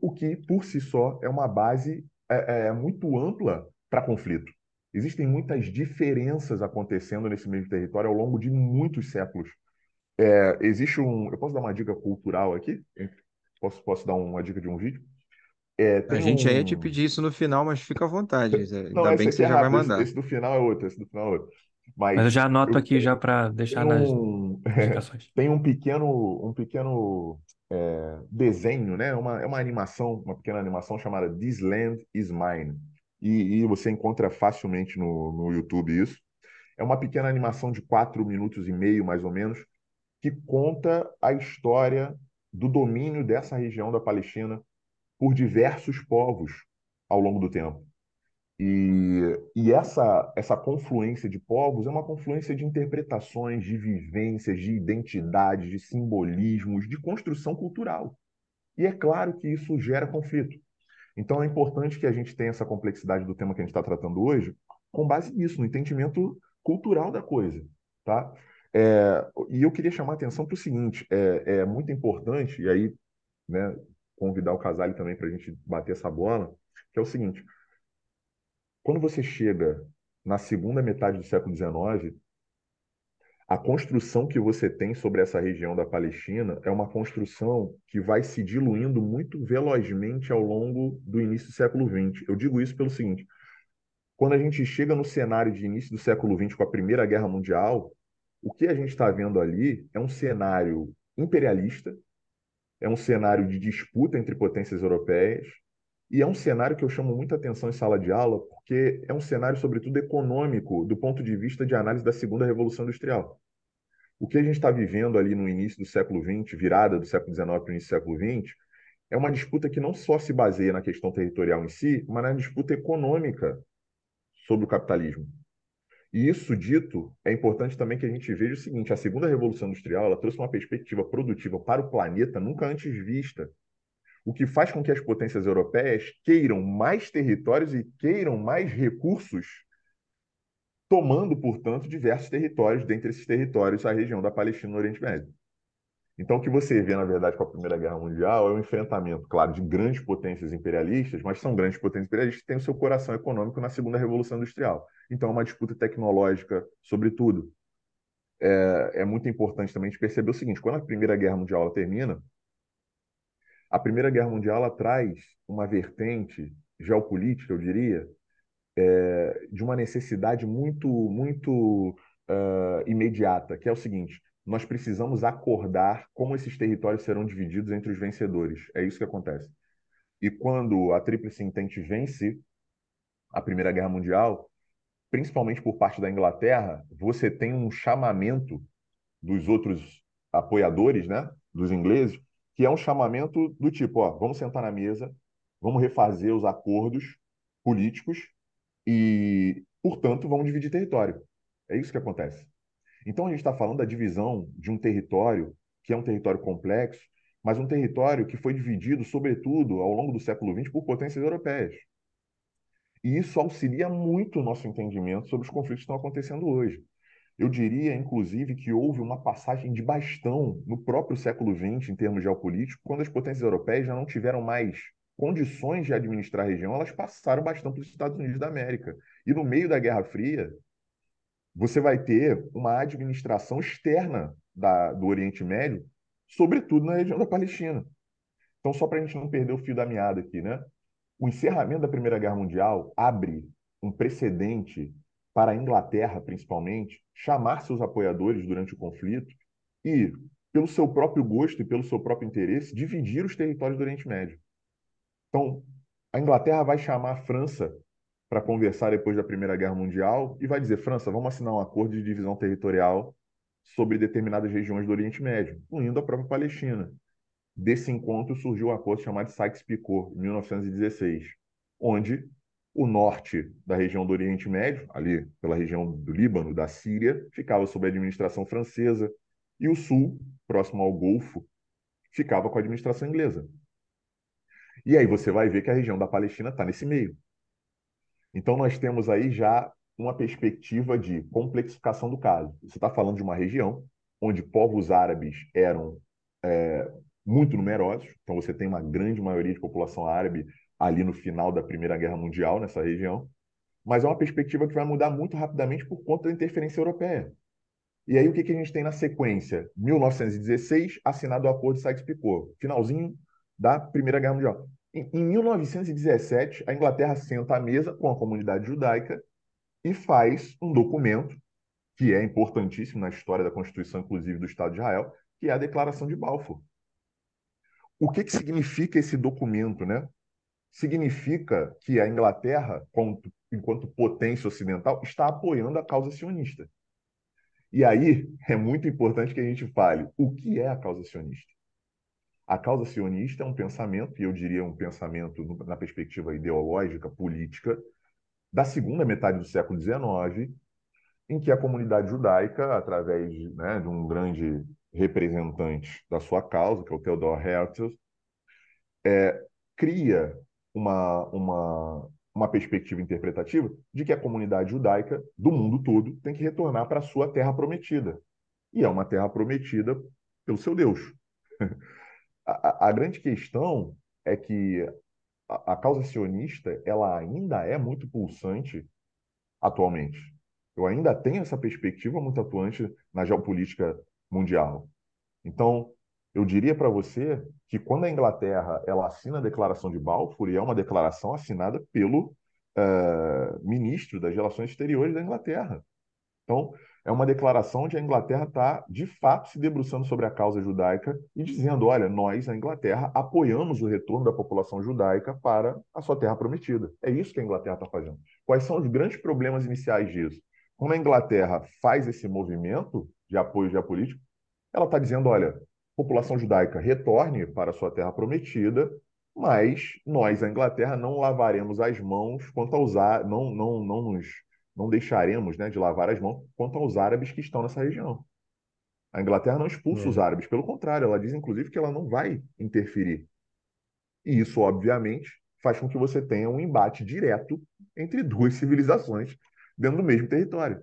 o que, por si só, é uma base é, é, muito ampla para conflito. Existem muitas diferenças acontecendo nesse mesmo território ao longo de muitos séculos. É, existe um. Eu posso dar uma dica cultural aqui? Posso, posso dar uma dica de um vídeo? É, a gente um... ia te pedir isso no final, mas fica à vontade. Não, Ainda bem que você é já vai mandar. Esse, esse, do final é outro, esse do final é outro. Mas, mas eu já anoto eu, aqui já para deixar nas um, indicações. tem um pequeno, um pequeno é, desenho, né? Uma, é uma animação, uma pequena animação chamada This Land is Mine. E, e você encontra facilmente no, no YouTube isso. É uma pequena animação de quatro minutos e meio, mais ou menos, que conta a história do domínio dessa região da Palestina por diversos povos ao longo do tempo. E, e essa, essa confluência de povos é uma confluência de interpretações, de vivências, de identidades, de simbolismos, de construção cultural. E é claro que isso gera conflito. Então é importante que a gente tenha essa complexidade do tema que a gente está tratando hoje, com base nisso, no entendimento cultural da coisa. Tá? É, e eu queria chamar a atenção para o seguinte: é, é, muito importante, e aí né, convidar o Casale também para a gente bater essa bola, que é o seguinte: quando você chega na segunda metade do século XIX, a construção que você tem sobre essa região da Palestina é uma construção que vai se diluindo muito velozmente ao longo do início do século XX. Eu digo isso pelo seguinte: quando a gente chega no cenário de início do século XX com a Primeira Guerra Mundial, o que a gente está vendo ali é um cenário imperialista, é um cenário de disputa entre potências europeias, e é um cenário que eu chamo muita atenção em sala de aula, porque é um cenário, sobretudo, econômico, do ponto de vista de análise da segunda revolução industrial. O que a gente está vivendo ali no início do século XX, virada do século XIX para o início do século XX, é uma disputa que não só se baseia na questão territorial em si, mas na disputa econômica sobre o capitalismo. E isso dito, é importante também que a gente veja o seguinte: a segunda revolução industrial ela trouxe uma perspectiva produtiva para o planeta nunca antes vista o que faz com que as potências europeias queiram mais territórios e queiram mais recursos, tomando, portanto, diversos territórios, dentre esses territórios, a região da Palestina no Oriente Médio. Então, o que você vê, na verdade, com a Primeira Guerra Mundial é um enfrentamento, claro, de grandes potências imperialistas, mas são grandes potências imperialistas que têm o seu coração econômico na Segunda Revolução Industrial. Então, é uma disputa tecnológica, sobretudo. É, é muito importante também perceber o seguinte: quando a Primeira Guerra Mundial termina, a Primeira Guerra Mundial traz uma vertente geopolítica, eu diria, é, de uma necessidade muito, muito uh, imediata, que é o seguinte: nós precisamos acordar como esses territórios serão divididos entre os vencedores. É isso que acontece. E quando a Tríplice Entente vence a Primeira Guerra Mundial, principalmente por parte da Inglaterra, você tem um chamamento dos outros apoiadores, né, dos ingleses, que é um chamamento do tipo, ó, vamos sentar na mesa, vamos refazer os acordos políticos e, portanto, vamos dividir território. É isso que acontece. Então a gente está falando da divisão de um território que é um território complexo, mas um território que foi dividido, sobretudo, ao longo do século XX, por potências europeias. E isso auxilia muito o nosso entendimento sobre os conflitos que estão acontecendo hoje. Eu diria, inclusive, que houve uma passagem de bastão no próprio século XX, em termos geopolíticos, quando as potências europeias já não tiveram mais condições de administrar a região, elas passaram bastão para os Estados Unidos da América. E no meio da Guerra Fria, você vai ter uma administração externa da, do Oriente Médio, sobretudo na região da Palestina. Então, só para a gente não perder o fio da meada aqui, né? O encerramento da Primeira Guerra Mundial abre um precedente para a Inglaterra, principalmente, chamar seus apoiadores durante o conflito e, pelo seu próprio gosto e pelo seu próprio interesse, dividir os territórios do Oriente Médio. Então, a Inglaterra vai chamar a França para conversar depois da Primeira Guerra Mundial e vai dizer: França, vamos assinar um acordo de divisão territorial sobre determinadas regiões do Oriente Médio, incluindo a própria Palestina. Desse encontro surgiu o um acordo chamado Sykes-Picot, em 1916, onde o norte da região do Oriente Médio, ali pela região do Líbano, da Síria, ficava sob a administração francesa, e o sul, próximo ao Golfo, ficava com a administração inglesa. E aí você vai ver que a região da Palestina está nesse meio. Então nós temos aí já uma perspectiva de complexificação do caso. Você está falando de uma região onde povos árabes eram é, muito numerosos, então você tem uma grande maioria de população árabe ali no final da Primeira Guerra Mundial, nessa região, mas é uma perspectiva que vai mudar muito rapidamente por conta da interferência europeia. E aí o que, que a gente tem na sequência? 1916, assinado o Acordo de Sykes-Picot, finalzinho da Primeira Guerra Mundial. Em, em 1917, a Inglaterra senta à mesa com a comunidade judaica e faz um documento que é importantíssimo na história da Constituição, inclusive do Estado de Israel, que é a Declaração de Balfour. O que, que significa esse documento, né? Significa que a Inglaterra, enquanto potência ocidental, está apoiando a causa sionista. E aí é muito importante que a gente fale o que é a causa sionista. A causa sionista é um pensamento, e eu diria um pensamento na perspectiva ideológica, política, da segunda metade do século XIX, em que a comunidade judaica, através né, de um grande representante da sua causa, que é o Theodor Herzl, é, cria uma, uma, uma perspectiva interpretativa de que a comunidade judaica do mundo todo tem que retornar para a sua terra prometida. E é uma terra prometida pelo seu Deus. a, a, grande questão é que a, a causa sionista ela ainda é muito pulsante atualmente. Eu ainda tenho essa perspectiva muito atuante na geopolítica mundial. Então, eu diria para você que quando a Inglaterra ela assina a Declaração de Balfour, e é uma declaração assinada pelo uh, ministro das Relações Exteriores da Inglaterra. Então, é uma declaração onde a Inglaterra está, de fato, se debruçando sobre a causa judaica e dizendo: olha, nós, a Inglaterra, apoiamos o retorno da população judaica para a sua terra prometida. É isso que a Inglaterra está fazendo. Quais são os grandes problemas iniciais disso? Quando a Inglaterra faz esse movimento de apoio geopolítico, ela está dizendo: olha, população judaica retorne para sua terra prometida, mas nós, a Inglaterra, não lavaremos as mãos quanto a usar, não, não, não nos não deixaremos né, de lavar as mãos quanto aos árabes que estão nessa região. A Inglaterra não expulsa é. os árabes, pelo contrário, ela diz inclusive que ela não vai interferir. E isso, obviamente, faz com que você tenha um embate direto entre duas civilizações dentro do mesmo território.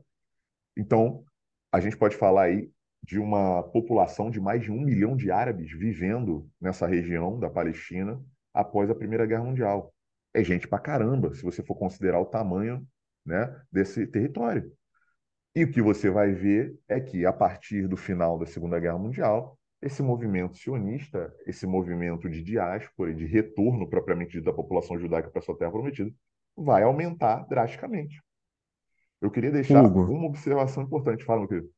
Então, a gente pode falar aí de uma população de mais de um milhão de árabes vivendo nessa região da Palestina após a Primeira Guerra Mundial. É gente pra caramba, se você for considerar o tamanho né, desse território. E o que você vai ver é que, a partir do final da Segunda Guerra Mundial, esse movimento sionista, esse movimento de diáspora e de retorno propriamente dito da população judaica para sua terra prometida, vai aumentar drasticamente. Eu queria deixar Hugo. uma observação importante. Fala, meu querido.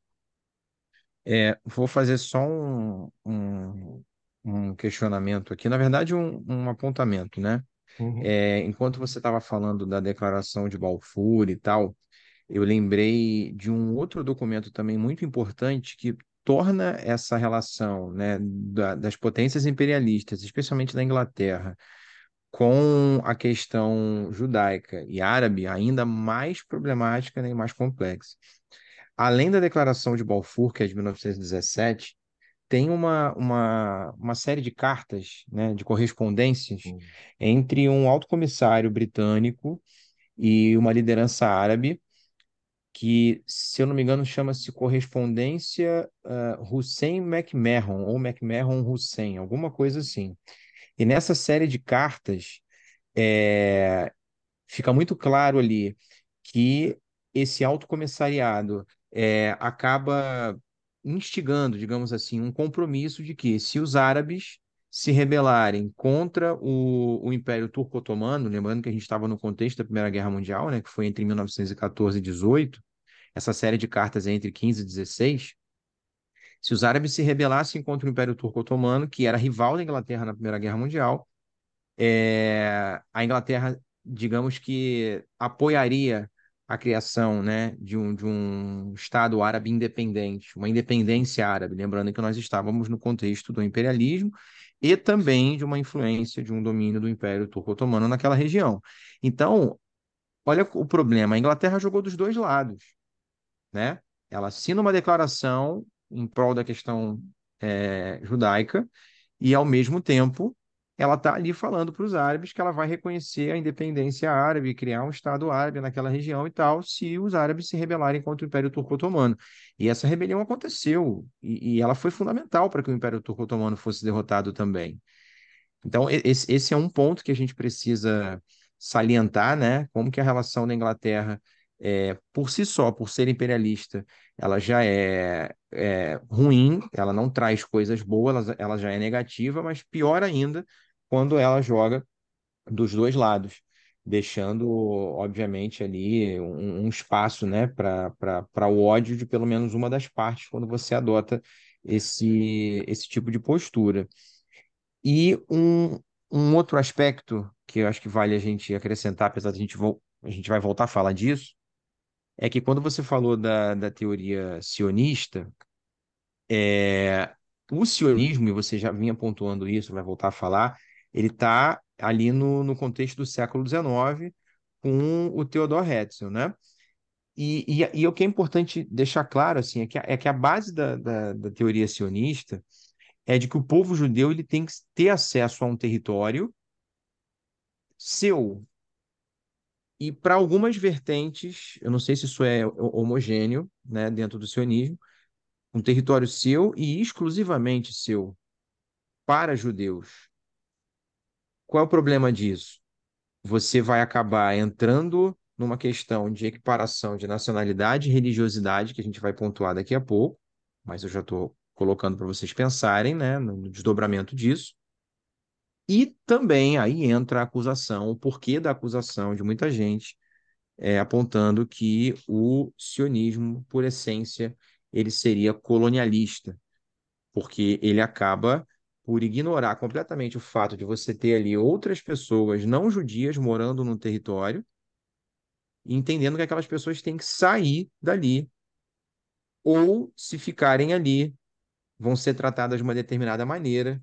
É, vou fazer só um, um, um questionamento aqui, na verdade, um, um apontamento, né? Uhum. É, enquanto você estava falando da declaração de Balfour e tal, eu lembrei de um outro documento também muito importante que torna essa relação né, da, das potências imperialistas, especialmente da Inglaterra, com a questão judaica e árabe ainda mais problemática né, e mais complexa. Além da Declaração de Balfour, que é de 1917, tem uma, uma, uma série de cartas, né, de correspondências uhum. entre um alto comissário britânico e uma liderança árabe, que, se eu não me engano, chama-se Correspondência uh, Hussein McMahon, ou McMahon Hussein, alguma coisa assim. E nessa série de cartas, é, fica muito claro ali que esse alto comissariado é, acaba instigando, digamos assim, um compromisso de que se os árabes se rebelarem contra o, o Império Turco-Otomano, lembrando que a gente estava no contexto da Primeira Guerra Mundial, né, que foi entre 1914 e 18, essa série de cartas é entre 15 e 16, se os árabes se rebelassem contra o Império Turco-Otomano, que era rival da Inglaterra na Primeira Guerra Mundial, é, a Inglaterra, digamos que apoiaria a criação né, de, um, de um Estado árabe independente, uma independência árabe, lembrando que nós estávamos no contexto do imperialismo e também de uma influência de um domínio do Império Turco-Otomano naquela região. Então, olha o problema, a Inglaterra jogou dos dois lados, né? Ela assina uma declaração em prol da questão é, judaica e, ao mesmo tempo, ela está ali falando para os árabes que ela vai reconhecer a independência árabe, criar um Estado árabe naquela região e tal, se os árabes se rebelarem contra o Império Turco-Otomano. E essa rebelião aconteceu, e, e ela foi fundamental para que o Império Turco-Otomano fosse derrotado também. Então, esse, esse é um ponto que a gente precisa salientar, né? Como que a relação da Inglaterra, é, por si só, por ser imperialista, ela já é, é ruim, ela não traz coisas boas, ela, ela já é negativa, mas pior ainda quando ela joga dos dois lados, deixando, obviamente, ali um, um espaço né, para o ódio de pelo menos uma das partes quando você adota esse, esse tipo de postura. E um, um outro aspecto que eu acho que vale a gente acrescentar, apesar de a gente, a gente vai voltar a falar disso, é que quando você falou da, da teoria sionista, é, o sionismo, e você já vinha pontuando isso, vai voltar a falar, ele está ali no, no contexto do século XIX, com o Theodor Herzl, né? E, e, e, o que é importante deixar claro assim é que a, é que a base da, da, da, teoria sionista é de que o povo judeu ele tem que ter acesso a um território seu. E para algumas vertentes, eu não sei se isso é homogêneo né, dentro do sionismo, um território seu e exclusivamente seu para judeus. Qual é o problema disso? Você vai acabar entrando numa questão de equiparação de nacionalidade e religiosidade, que a gente vai pontuar daqui a pouco, mas eu já estou colocando para vocês pensarem né, no desdobramento disso. E também aí entra a acusação, o porquê da acusação de muita gente, é, apontando que o sionismo, por essência, ele seria colonialista, porque ele acaba por ignorar completamente o fato de você ter ali outras pessoas não judias morando no território, entendendo que aquelas pessoas têm que sair dali, ou se ficarem ali, vão ser tratadas de uma determinada maneira,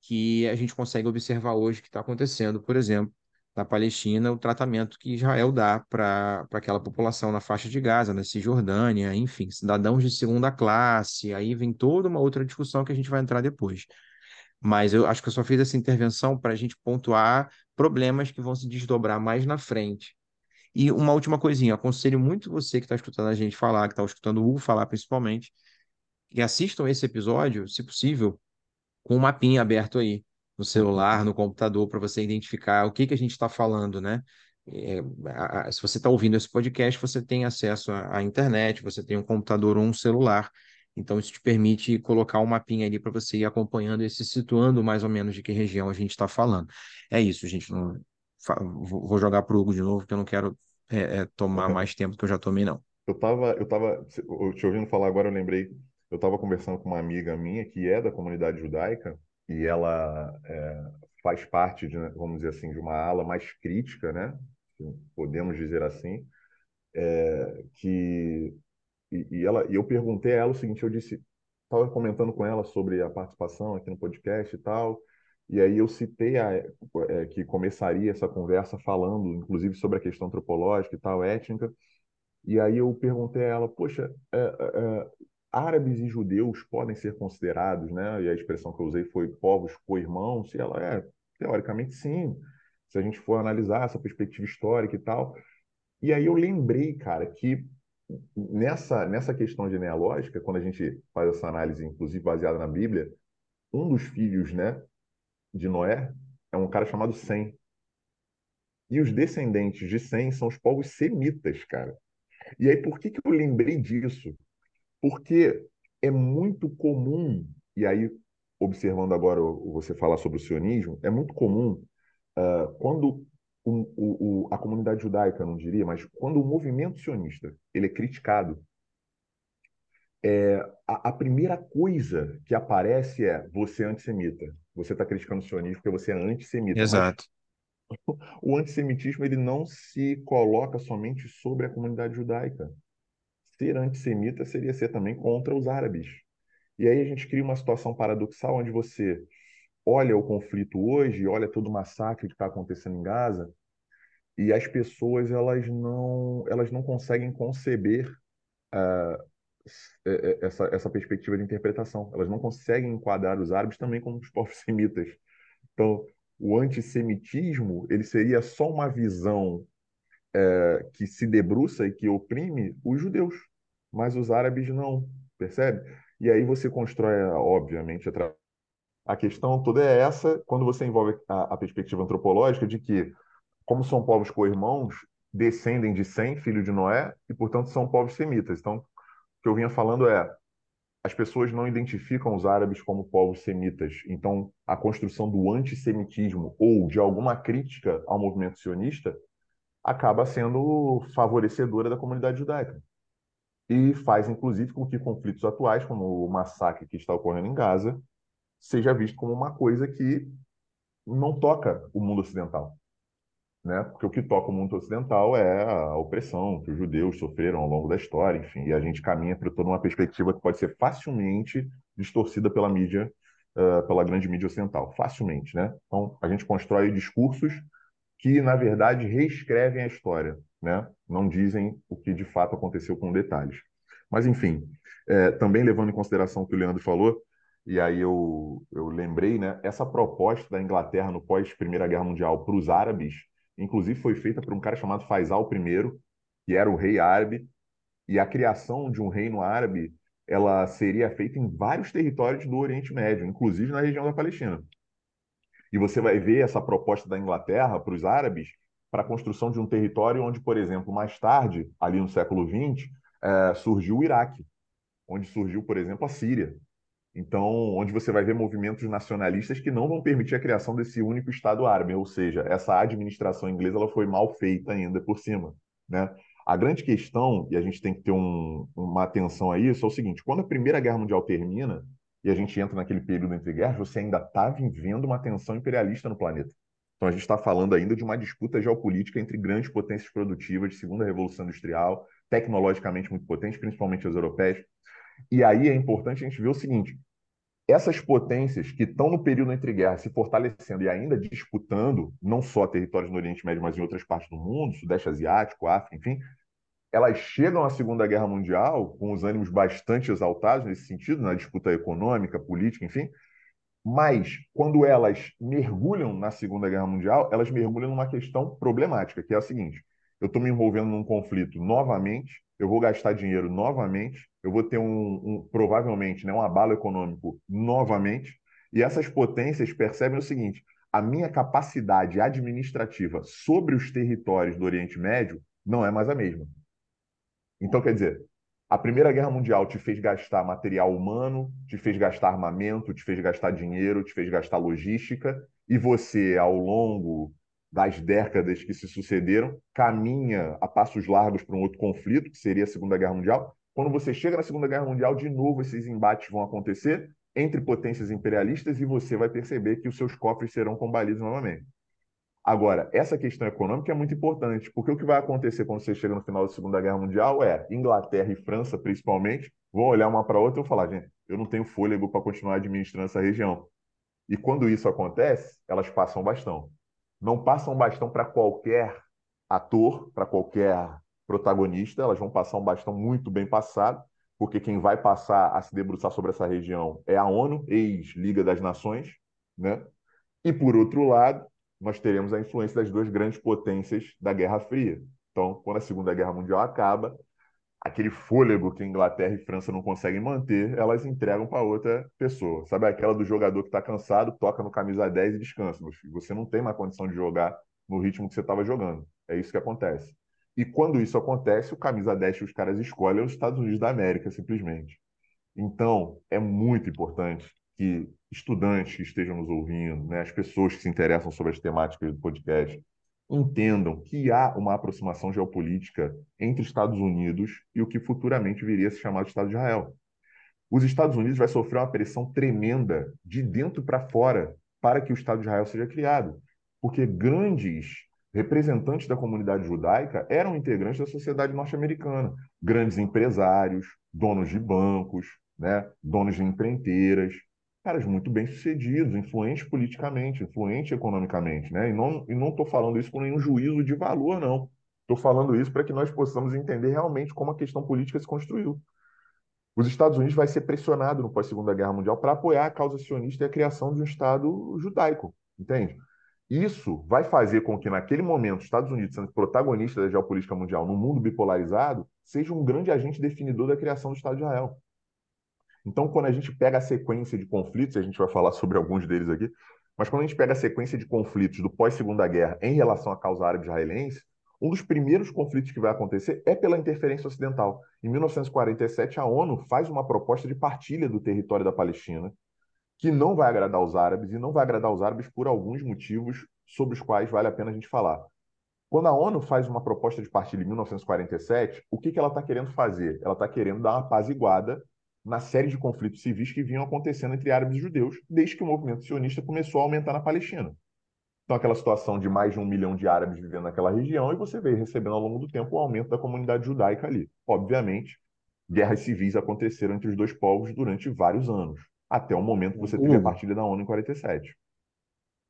que a gente consegue observar hoje que está acontecendo, por exemplo, na Palestina, o tratamento que Israel dá para aquela população na faixa de Gaza, na Cisjordânia, enfim, cidadãos de segunda classe, aí vem toda uma outra discussão que a gente vai entrar depois. Mas eu acho que eu só fiz essa intervenção para a gente pontuar problemas que vão se desdobrar mais na frente. E uma última coisinha, aconselho muito você que está escutando a gente falar, que está escutando o Hugo falar principalmente, que assistam esse episódio, se possível, com um mapinha aberto aí no celular, no computador, para você identificar o que, que a gente está falando, né? É, a, a, se você está ouvindo esse podcast, você tem acesso à, à, internet, você tem um computador ou um celular, então isso te permite colocar um mapinha ali para você ir acompanhando e se situando mais ou menos de que região a gente está falando. É isso, gente. Não, vou jogar para o Hugo de novo, porque eu não quero é, é, tomar mais tempo que eu já tomei, não. Eu estava eu tava, te ouvindo falar agora, eu lembrei, eu estava conversando com uma amiga minha que é da comunidade judaica, e ela é, faz parte, de, vamos dizer assim, de uma ala mais crítica, né? podemos dizer assim, é, que e, e, ela e eu perguntei a ela o seguinte, eu disse, estava comentando com ela sobre a participação aqui no podcast e tal, e aí eu citei a, é, que começaria essa conversa falando, inclusive, sobre a questão antropológica e tal, étnica, e aí eu perguntei a ela, poxa, é, é, árabes e judeus podem ser considerados, né? E a expressão que eu usei foi povos co-irmãos, e ela é, teoricamente sim, se a gente for analisar essa perspectiva histórica e tal. E aí eu lembrei, cara, que nessa, nessa questão genealógica, quando a gente faz essa análise, inclusive baseada na Bíblia, um dos filhos, né, de Noé é um cara chamado Sem. E os descendentes de Sem são os povos semitas, cara. E aí, por que, que eu lembrei disso? Porque é muito comum, e aí, observando agora você falar sobre o sionismo, é muito comum uh, quando o, o, a comunidade judaica, não diria, mas quando o movimento sionista ele é criticado, é, a, a, primeira coisa que aparece é você é antissemita. Você está criticando o sionismo porque você é antissemita. Exato. o antissemitismo ele não se coloca somente sobre a comunidade judaica ser antissemita seria ser também contra os árabes. E aí a gente cria uma situação paradoxal onde você olha o conflito hoje, olha todo o massacre que está acontecendo em Gaza, e as pessoas elas não elas não conseguem conceber uh, essa, essa perspectiva de interpretação. Elas não conseguem enquadrar os árabes também como os povos semitas. Então, o antissemitismo ele seria só uma visão é, que se debruça e que oprime os judeus, mas os árabes não, percebe? E aí você constrói, obviamente, a, a questão toda é essa, quando você envolve a, a perspectiva antropológica de que, como são povos co-irmãos, descendem de Sem, filho de Noé, e, portanto, são povos semitas. Então, o que eu vinha falando é, as pessoas não identificam os árabes como povos semitas. Então, a construção do antissemitismo ou de alguma crítica ao movimento sionista acaba sendo favorecedora da comunidade judaica. E faz, inclusive, com que conflitos atuais, como o massacre que está ocorrendo em Gaza, seja visto como uma coisa que não toca o mundo ocidental. Né? Porque o que toca o mundo ocidental é a opressão que os judeus sofreram ao longo da história, enfim, e a gente caminha para toda uma perspectiva que pode ser facilmente distorcida pela mídia, uh, pela grande mídia ocidental, facilmente, né? Então, a gente constrói discursos que, na verdade, reescrevem a história, né? não dizem o que de fato aconteceu com detalhes. Mas, enfim, é, também levando em consideração o que o Leandro falou, e aí eu, eu lembrei, né, essa proposta da Inglaterra no pós-Primeira Guerra Mundial para os árabes, inclusive foi feita por um cara chamado Faisal I, que era o rei árabe, e a criação de um reino árabe ela seria feita em vários territórios do Oriente Médio, inclusive na região da Palestina. E você vai ver essa proposta da Inglaterra para os árabes para a construção de um território onde, por exemplo, mais tarde, ali no século XX, é, surgiu o Iraque, onde surgiu, por exemplo, a Síria. Então, onde você vai ver movimentos nacionalistas que não vão permitir a criação desse único Estado árabe, ou seja, essa administração inglesa ela foi mal feita ainda por cima, né? A grande questão, e a gente tem que ter um, uma atenção a isso, é o seguinte: quando a Primeira Guerra Mundial termina e a gente entra naquele período entre guerras, você ainda está vivendo uma tensão imperialista no planeta. Então a gente está falando ainda de uma disputa geopolítica entre grandes potências produtivas de segunda revolução industrial, tecnologicamente muito potentes, principalmente as europeias. E aí é importante a gente ver o seguinte: essas potências que estão no período entre guerras se fortalecendo e ainda disputando, não só territórios no Oriente Médio, mas em outras partes do mundo, Sudeste Asiático, África, enfim, elas chegam à Segunda Guerra Mundial com os ânimos bastante exaltados nesse sentido, na disputa econômica, política, enfim. Mas, quando elas mergulham na Segunda Guerra Mundial, elas mergulham numa questão problemática, que é a seguinte: eu estou me envolvendo num conflito novamente, eu vou gastar dinheiro novamente, eu vou ter um, um provavelmente né, um abalo econômico novamente, e essas potências percebem o seguinte: a minha capacidade administrativa sobre os territórios do Oriente Médio não é mais a mesma. Então, quer dizer, a Primeira Guerra Mundial te fez gastar material humano, te fez gastar armamento, te fez gastar dinheiro, te fez gastar logística, e você, ao longo das décadas que se sucederam, caminha a passos largos para um outro conflito, que seria a Segunda Guerra Mundial. Quando você chega na Segunda Guerra Mundial, de novo esses embates vão acontecer entre potências imperialistas e você vai perceber que os seus cofres serão combalidos novamente. Agora, essa questão econômica é muito importante, porque o que vai acontecer quando você chega no final da Segunda Guerra Mundial é Inglaterra e França, principalmente, vão olhar uma para outra e vão falar: gente, eu não tenho fôlego para continuar administrando essa região. E quando isso acontece, elas passam bastão. Não passam bastão para qualquer ator, para qualquer protagonista, elas vão passar um bastão muito bem passado, porque quem vai passar a se debruçar sobre essa região é a ONU, ex-Liga das Nações, né? E por outro lado, nós teremos a influência das duas grandes potências da Guerra Fria. Então, quando a Segunda Guerra Mundial acaba, aquele fôlego que Inglaterra e França não conseguem manter, elas entregam para outra pessoa. Sabe aquela do jogador que está cansado, toca no camisa 10 e descansa. Você não tem mais condição de jogar no ritmo que você estava jogando. É isso que acontece. E quando isso acontece, o camisa 10 que os caras escolhem é os Estados Unidos da América, simplesmente. Então, é muito importante que estudantes que estejam nos ouvindo, né, as pessoas que se interessam sobre as temáticas do podcast, entendam que há uma aproximação geopolítica entre Estados Unidos e o que futuramente viria a se chamar de Estado de Israel. Os Estados Unidos vai sofrer uma pressão tremenda de dentro para fora para que o Estado de Israel seja criado, porque grandes representantes da comunidade judaica eram integrantes da sociedade norte-americana, grandes empresários, donos de bancos, né, donos de empreiteiras, caras muito bem sucedidos, influentes politicamente, influentes economicamente, né? E não e não estou falando isso com nenhum juízo de valor, não. Estou falando isso para que nós possamos entender realmente como a questão política se construiu. Os Estados Unidos vai ser pressionado no pós-segunda guerra mundial para apoiar a causa sionista e a criação de um Estado judaico, entende? Isso vai fazer com que, naquele momento, os Estados Unidos, sendo protagonista da geopolítica mundial no mundo bipolarizado, seja um grande agente definidor da criação do Estado de Israel. Então, quando a gente pega a sequência de conflitos, a gente vai falar sobre alguns deles aqui, mas quando a gente pega a sequência de conflitos do pós-segunda guerra em relação à causa árabe-israelense, um dos primeiros conflitos que vai acontecer é pela interferência ocidental. Em 1947, a ONU faz uma proposta de partilha do território da Palestina, que não vai agradar os árabes, e não vai agradar os árabes por alguns motivos sobre os quais vale a pena a gente falar. Quando a ONU faz uma proposta de partilha em 1947, o que, que ela está querendo fazer? Ela está querendo dar uma apaziguada na série de conflitos civis que vinham acontecendo entre árabes e judeus, desde que o movimento sionista começou a aumentar na Palestina. Então, aquela situação de mais de um milhão de árabes vivendo naquela região, e você veio recebendo ao longo do tempo o aumento da comunidade judaica ali. Obviamente, guerras civis aconteceram entre os dois povos durante vários anos, até o momento que você teve a partilha da ONU em 47.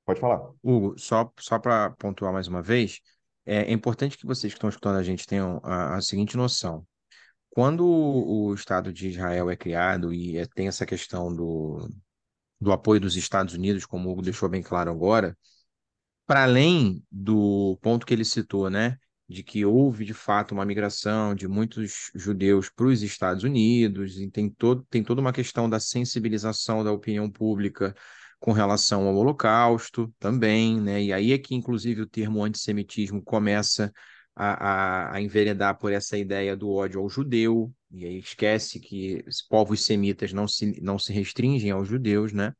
Pode falar. Hugo, só, só para pontuar mais uma vez, é, é importante que vocês que estão escutando a gente tenham a, a seguinte noção. Quando o Estado de Israel é criado e é, tem essa questão do, do apoio dos Estados Unidos, como o Hugo deixou bem claro agora, para além do ponto que ele citou, né, de que houve de fato uma migração de muitos judeus para os Estados Unidos, e tem, todo, tem toda uma questão da sensibilização da opinião pública com relação ao Holocausto também, né? E aí é que, inclusive, o termo antissemitismo começa a, a, a enveredar por essa ideia do ódio ao judeu, e aí esquece que os povos semitas não se, não se restringem aos judeus, né?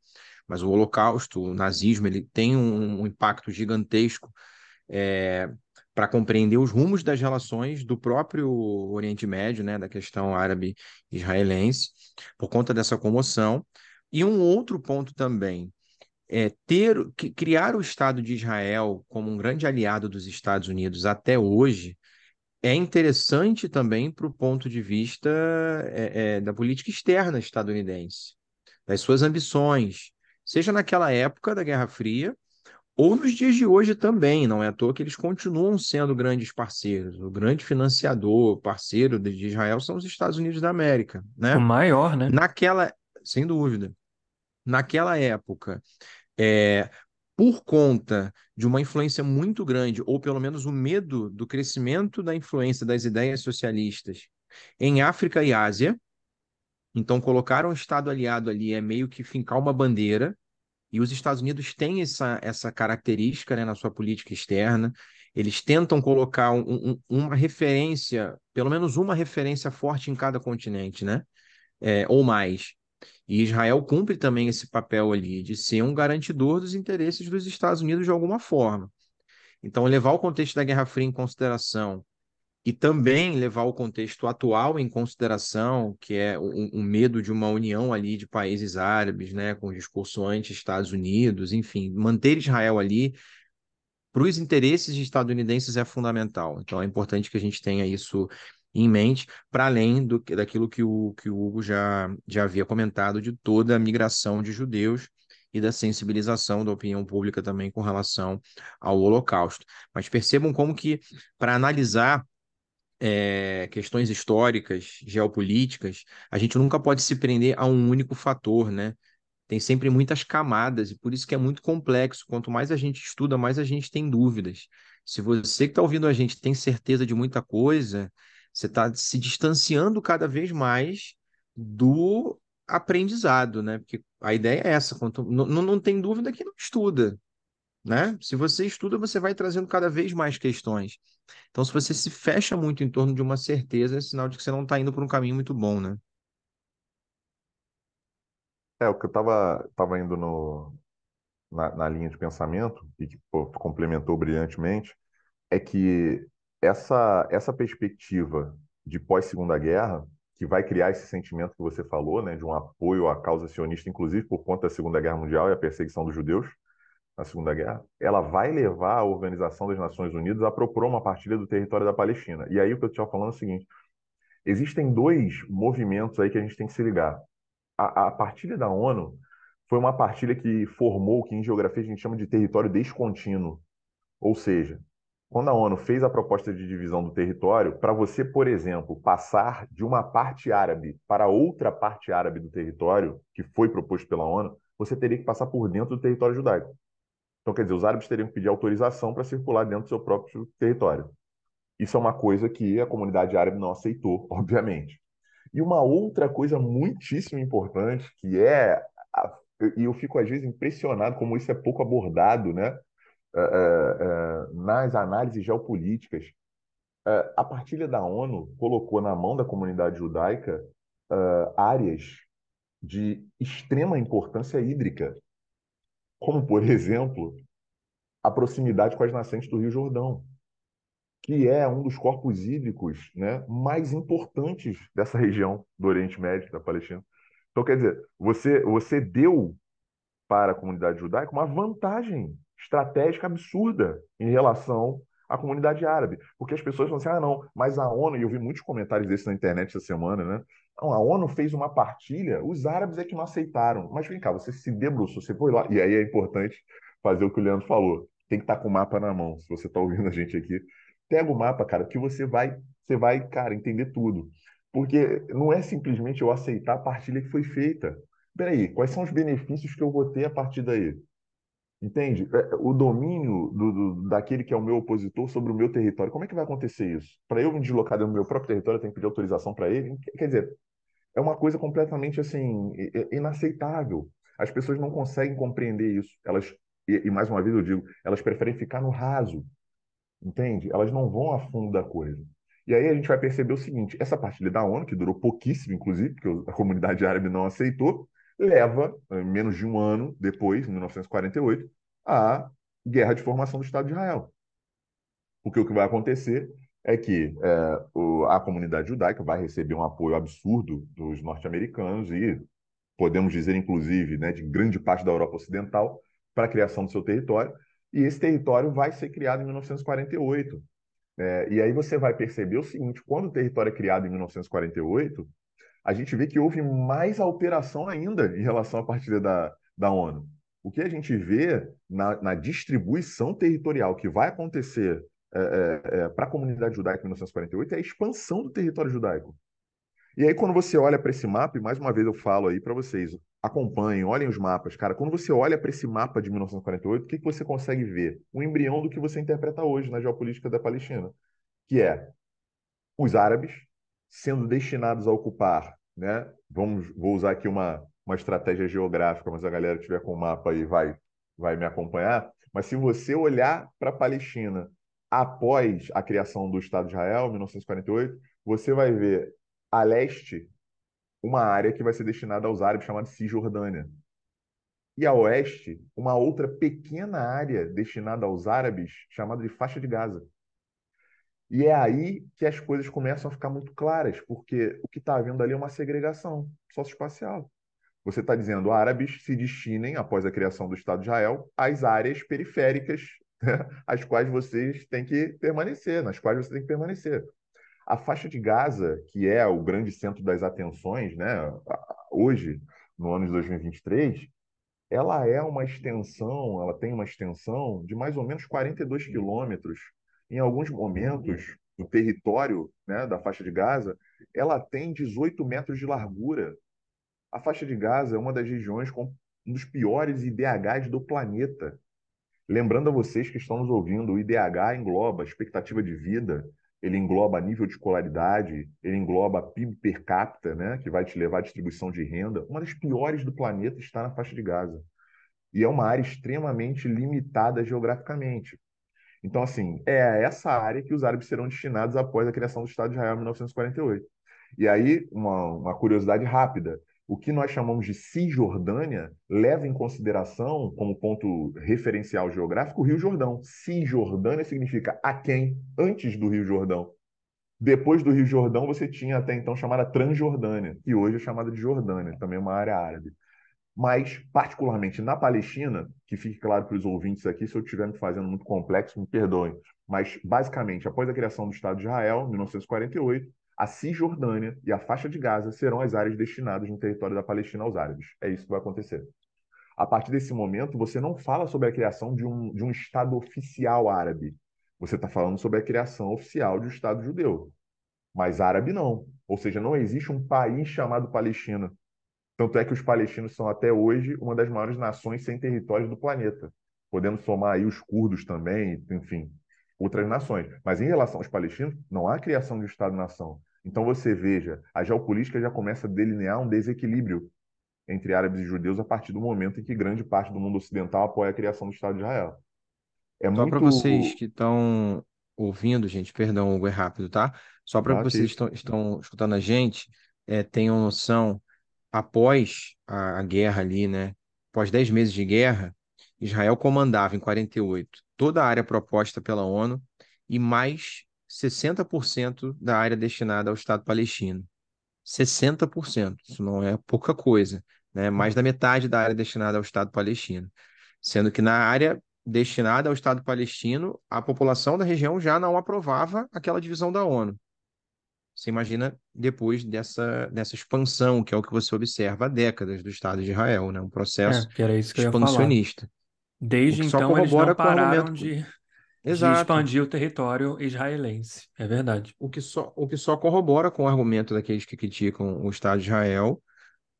Mas o Holocausto, o nazismo, ele tem um, um impacto gigantesco é, para compreender os rumos das relações do próprio Oriente Médio, né, da questão árabe-israelense, por conta dessa comoção. E um outro ponto também é ter criar o Estado de Israel como um grande aliado dos Estados Unidos até hoje é interessante também para o ponto de vista é, é, da política externa estadunidense, das suas ambições, seja naquela época da Guerra Fria ou nos dias de hoje também. Não é à toa que eles continuam sendo grandes parceiros. O grande financiador, parceiro de Israel são os Estados Unidos da América, né? O maior, né? Naquela, sem dúvida, naquela época, é, por conta de uma influência muito grande, ou pelo menos o medo do crescimento da influência das ideias socialistas em África e Ásia. Então, colocar um Estado aliado ali é meio que fincar uma bandeira, e os Estados Unidos têm essa, essa característica né, na sua política externa. Eles tentam colocar um, um, uma referência, pelo menos uma referência forte em cada continente, né? É, ou mais. E Israel cumpre também esse papel ali de ser um garantidor dos interesses dos Estados Unidos de alguma forma. Então, levar o contexto da Guerra Fria em consideração e também levar o contexto atual em consideração, que é o, o medo de uma união ali de países árabes, né, com discurso anti-Estados Unidos, enfim, manter Israel ali para os interesses estadunidenses é fundamental. Então, é importante que a gente tenha isso em mente, para além do, daquilo que o, que o Hugo já, já havia comentado, de toda a migração de judeus e da sensibilização da opinião pública também com relação ao Holocausto. Mas percebam como que, para analisar é, questões históricas, geopolíticas, a gente nunca pode se prender a um único fator, né? Tem sempre muitas camadas, e por isso que é muito complexo. Quanto mais a gente estuda, mais a gente tem dúvidas. Se você que está ouvindo a gente tem certeza de muita coisa, você está se distanciando cada vez mais do aprendizado, né? Porque a ideia é essa, quanto, não, não tem dúvida que não estuda, né? Se você estuda, você vai trazendo cada vez mais questões. Então, se você se fecha muito em torno de uma certeza, é sinal de que você não está indo por um caminho muito bom, né? É, o que eu estava tava indo no, na, na linha de pensamento, e que pô, complementou brilhantemente, é que essa, essa perspectiva de pós-segunda guerra, que vai criar esse sentimento que você falou, né, de um apoio à causa sionista, inclusive por conta da Segunda Guerra Mundial e a perseguição dos judeus na Segunda Guerra, ela vai levar a Organização das Nações Unidas a propor uma partilha do território da Palestina. E aí o que eu estava falando é o seguinte: existem dois movimentos aí que a gente tem que se ligar. A, a partilha da ONU foi uma partilha que formou o que em geografia a gente chama de território descontínuo. Ou seja, quando a ONU fez a proposta de divisão do território, para você, por exemplo, passar de uma parte árabe para outra parte árabe do território, que foi proposto pela ONU, você teria que passar por dentro do território judaico. Então, quer dizer, os árabes teriam que pedir autorização para circular dentro do seu próprio território. Isso é uma coisa que a comunidade árabe não aceitou, obviamente. E uma outra coisa muitíssimo importante, que é. E eu fico, às vezes, impressionado como isso é pouco abordado, né? É, é, é, nas análises geopolíticas, a partilha da ONU colocou na mão da comunidade judaica áreas de extrema importância hídrica, como, por exemplo, a proximidade com as nascentes do Rio Jordão, que é um dos corpos hídricos né, mais importantes dessa região do Oriente Médio, da Palestina. Então, quer dizer, você, você deu para a comunidade judaica uma vantagem estratégica absurda em relação à comunidade árabe. Porque as pessoas falam assim: ah, não, mas a ONU, e eu vi muitos comentários desses na internet essa semana, né? Não, a ONU fez uma partilha, os árabes é que não aceitaram. Mas vem cá, você se debruçou, você foi lá, e aí é importante fazer o que o Leandro falou. Tem que estar com o mapa na mão. Se você está ouvindo a gente aqui, pega o mapa, cara, que você vai, você vai, cara, entender tudo. Porque não é simplesmente eu aceitar a partilha que foi feita. Peraí, quais são os benefícios que eu vou ter a partir daí? Entende? É, o domínio do, do, daquele que é o meu opositor sobre o meu território. Como é que vai acontecer isso? Para eu me deslocar do meu próprio território, eu tenho que pedir autorização para ele? Quer dizer, é uma coisa completamente assim inaceitável. As pessoas não conseguem compreender isso. Elas e, e mais uma vez eu digo, elas preferem ficar no raso. Entende? Elas não vão a fundo da coisa. E aí a gente vai perceber o seguinte: essa partilha da ONU, que durou pouquíssimo, inclusive, porque a comunidade árabe não aceitou, leva, eh, menos de um ano depois, em 1948, à guerra de formação do Estado de Israel. Porque o que vai acontecer é que é, o, a comunidade judaica vai receber um apoio absurdo dos norte-americanos e, podemos dizer, inclusive, né, de grande parte da Europa Ocidental, para a criação do seu território. E esse território vai ser criado em 1948. É, e aí você vai perceber o seguinte: quando o território é criado em 1948, a gente vê que houve mais alteração ainda em relação à partilha da, da ONU. O que a gente vê na, na distribuição territorial que vai acontecer é, é, é para a comunidade judaica em 1948 é a expansão do território judaico. E aí, quando você olha para esse mapa, e mais uma vez eu falo aí para vocês, acompanhem, olhem os mapas. Cara, quando você olha para esse mapa de 1948, o que, que você consegue ver? O embrião do que você interpreta hoje na geopolítica da Palestina, que é os árabes sendo destinados a ocupar, né? Vamos, vou usar aqui uma, uma estratégia geográfica, mas a galera que estiver com o mapa aí vai, vai me acompanhar. Mas se você olhar para a Palestina após a criação do Estado de Israel, 1948, você vai ver a leste uma área que vai ser destinada aos árabes chamada Cisjordânia. E a oeste, uma outra pequena área destinada aos árabes chamada de faixa de Gaza. E é aí que as coisas começam a ficar muito claras, porque o que está havendo ali é uma segregação socioespacial. Você está dizendo árabes se destinem, após a criação do Estado de Israel, às áreas periféricas, né, às quais vocês têm que permanecer, nas quais você tem que permanecer. A faixa de Gaza, que é o grande centro das atenções, né, hoje, no ano de 2023, ela é uma extensão, ela tem uma extensão de mais ou menos 42 quilômetros em alguns momentos, o território né, da faixa de Gaza, ela tem 18 metros de largura. A faixa de Gaza é uma das regiões com um dos piores IDHs do planeta. Lembrando a vocês que estão nos ouvindo, o IDH engloba expectativa de vida, ele engloba nível de escolaridade, ele engloba PIB per capita, né, que vai te levar à distribuição de renda. Uma das piores do planeta está na faixa de Gaza. E é uma área extremamente limitada geograficamente. Então, assim, é essa área que os árabes serão destinados após a criação do Estado de Israel em 1948. E aí, uma, uma curiosidade rápida: o que nós chamamos de Cisjordânia leva em consideração, como ponto referencial geográfico, o Rio Jordão. Cisjordânia significa a quem antes do Rio Jordão. Depois do Rio Jordão, você tinha até então chamada Transjordânia, que hoje é chamada de Jordânia, também é uma área árabe mas particularmente na Palestina, que fique claro para os ouvintes aqui, se eu estiver me fazendo muito complexo, me perdoem, mas basicamente, após a criação do Estado de Israel, em 1948, a Cisjordânia e a faixa de Gaza serão as áreas destinadas no território da Palestina aos árabes. É isso que vai acontecer. A partir desse momento, você não fala sobre a criação de um, de um Estado oficial árabe. Você está falando sobre a criação oficial de um Estado judeu. Mas árabe não. Ou seja, não existe um país chamado Palestina. Tanto é que os palestinos são até hoje uma das maiores nações sem territórios do planeta. Podemos somar aí os curdos também, enfim, outras nações. Mas em relação aos palestinos, não há criação de Estado-nação. Então você veja, a geopolítica já começa a delinear um desequilíbrio entre árabes e judeus a partir do momento em que grande parte do mundo ocidental apoia a criação do Estado de Israel. É Só muito... para vocês que estão ouvindo, gente, perdão, Hugo, é rápido, tá? Só para ah, vocês que estão, estão escutando a gente, é, tenham noção após a, a guerra ali, né? Após 10 meses de guerra, Israel comandava em 48 toda a área proposta pela ONU e mais 60% da área destinada ao Estado palestino. 60%, isso não é pouca coisa, né? Mais da metade da área destinada ao Estado palestino. Sendo que na área destinada ao Estado palestino, a população da região já não aprovava aquela divisão da ONU. Você imagina depois dessa, dessa expansão, que é o que você observa há décadas do Estado de Israel, né? um processo é, expansionista. Desde então, eles não pararam de, de expandir o território israelense. É verdade. O que só, o que só corrobora com o argumento daqueles que criticam o Estado de Israel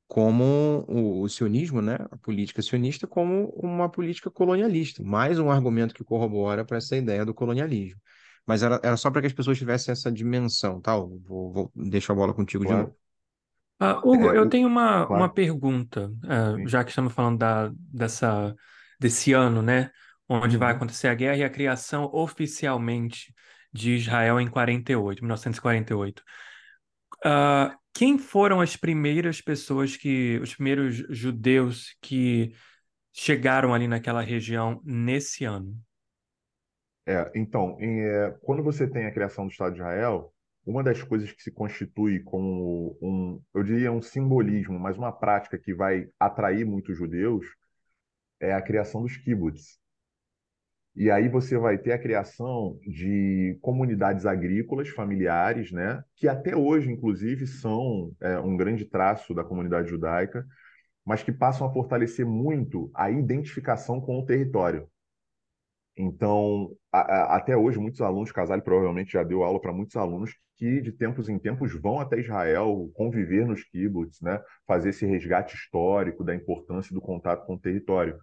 como o, o sionismo, né, a política sionista, como uma política colonialista. Mais um argumento que corrobora para essa ideia do colonialismo. Mas era, era só para que as pessoas tivessem essa dimensão, tá? Vou, vou deixar a bola contigo de novo. Ah, Hugo, é, eu tenho uma, claro. uma pergunta, uh, já que estamos falando da, dessa, desse ano, né? Onde uhum. vai acontecer a guerra e a criação oficialmente de Israel em 48, 1948. Uh, quem foram as primeiras pessoas que, os primeiros judeus que chegaram ali naquela região nesse ano? É, então, em, é, quando você tem a criação do Estado de Israel, uma das coisas que se constitui como um, eu diria um simbolismo, mas uma prática que vai atrair muitos judeus, é a criação dos kibbutz. E aí você vai ter a criação de comunidades agrícolas familiares, né, que até hoje, inclusive, são é, um grande traço da comunidade judaica, mas que passam a fortalecer muito a identificação com o território. Então, a, a, até hoje, muitos alunos, Casale provavelmente já deu aula para muitos alunos que de tempos em tempos vão até Israel conviver nos kibbutz, né? fazer esse resgate histórico da importância do contato com o território.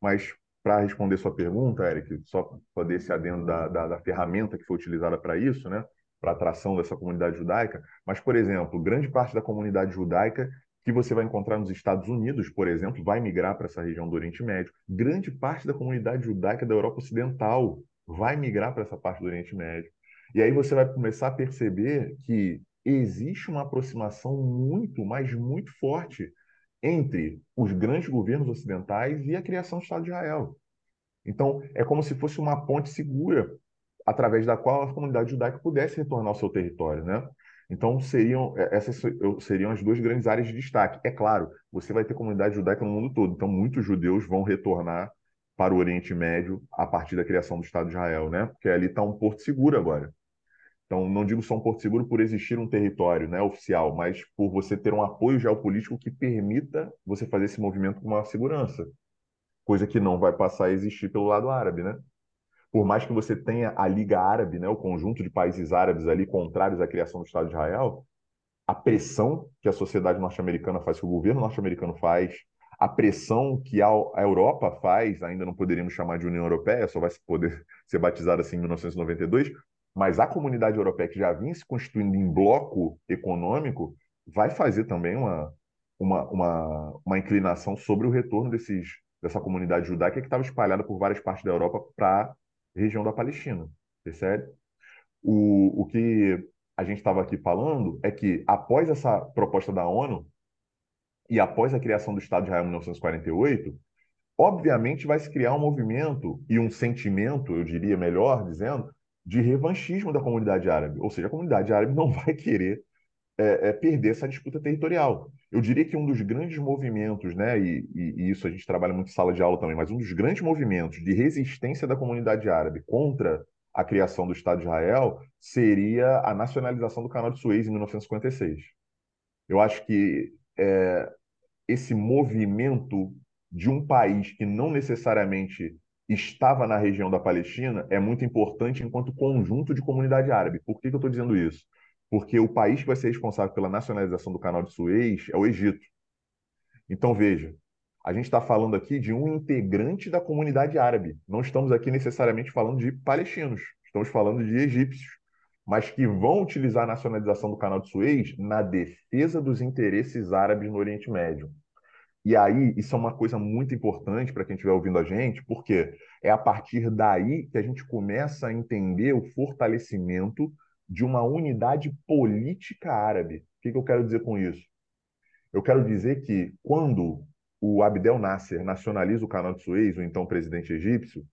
Mas, para responder sua pergunta, Eric, só poder esse adendo da, da, da ferramenta que foi utilizada para isso, né? para a atração dessa comunidade judaica, mas, por exemplo, grande parte da comunidade judaica que você vai encontrar nos Estados Unidos, por exemplo, vai migrar para essa região do Oriente Médio. Grande parte da comunidade judaica da Europa Ocidental vai migrar para essa parte do Oriente Médio. E aí você vai começar a perceber que existe uma aproximação muito, mas muito forte entre os grandes governos ocidentais e a criação do Estado de Israel. Então, é como se fosse uma ponte segura através da qual a comunidade judaica pudesse retornar ao seu território, né? Então, seriam é, essas seriam as duas grandes áreas de destaque. É claro, você vai ter comunidade judaica no mundo todo, então muitos judeus vão retornar para o Oriente Médio a partir da criação do Estado de Israel, né? Porque ali está um porto seguro agora. Então, não digo só um porto seguro por existir um território né, oficial, mas por você ter um apoio geopolítico que permita você fazer esse movimento com uma segurança. Coisa que não vai passar a existir pelo lado árabe, né? Por mais que você tenha a Liga Árabe, né, o conjunto de países árabes ali contrários à criação do Estado de Israel, a pressão que a sociedade norte-americana faz, que o governo norte-americano faz, a pressão que a Europa faz, ainda não poderíamos chamar de União Europeia, só vai poder ser batizada assim em 1992, mas a comunidade europeia que já vinha se constituindo em bloco econômico vai fazer também uma, uma, uma, uma inclinação sobre o retorno desses, dessa comunidade judaica que estava espalhada por várias partes da Europa para região da Palestina, percebe? O, o que a gente estava aqui falando é que após essa proposta da ONU e após a criação do Estado de Israel em 1948, obviamente vai se criar um movimento e um sentimento, eu diria melhor dizendo, de revanchismo da comunidade árabe. Ou seja, a comunidade árabe não vai querer é, é, perder essa disputa territorial. Eu diria que um dos grandes movimentos, né, e, e, isso a gente trabalha muito em sala de aula também, mas um dos grandes movimentos de resistência da comunidade árabe contra a criação do Estado de Israel seria a nacionalização do Canal de Suez em 1956. Eu acho que é, esse movimento de um país que não necessariamente estava na região da Palestina é muito importante enquanto conjunto de comunidade árabe. Por que, que eu estou dizendo isso? Porque o país que vai ser responsável pela nacionalização do canal de Suez é o Egito. Então, veja, a gente está falando aqui de um integrante da comunidade árabe. Não estamos aqui necessariamente falando de palestinos, estamos falando de egípcios, mas que vão utilizar a nacionalização do canal de Suez na defesa dos interesses árabes no Oriente Médio. E aí, isso é uma coisa muito importante para quem estiver ouvindo a gente, porque é a partir daí que a gente começa a entender o fortalecimento de uma unidade política árabe. O que, que eu quero dizer com isso? Eu quero dizer que quando o Abdel Nasser nacionaliza o canal de Suez, o então presidente egípcio,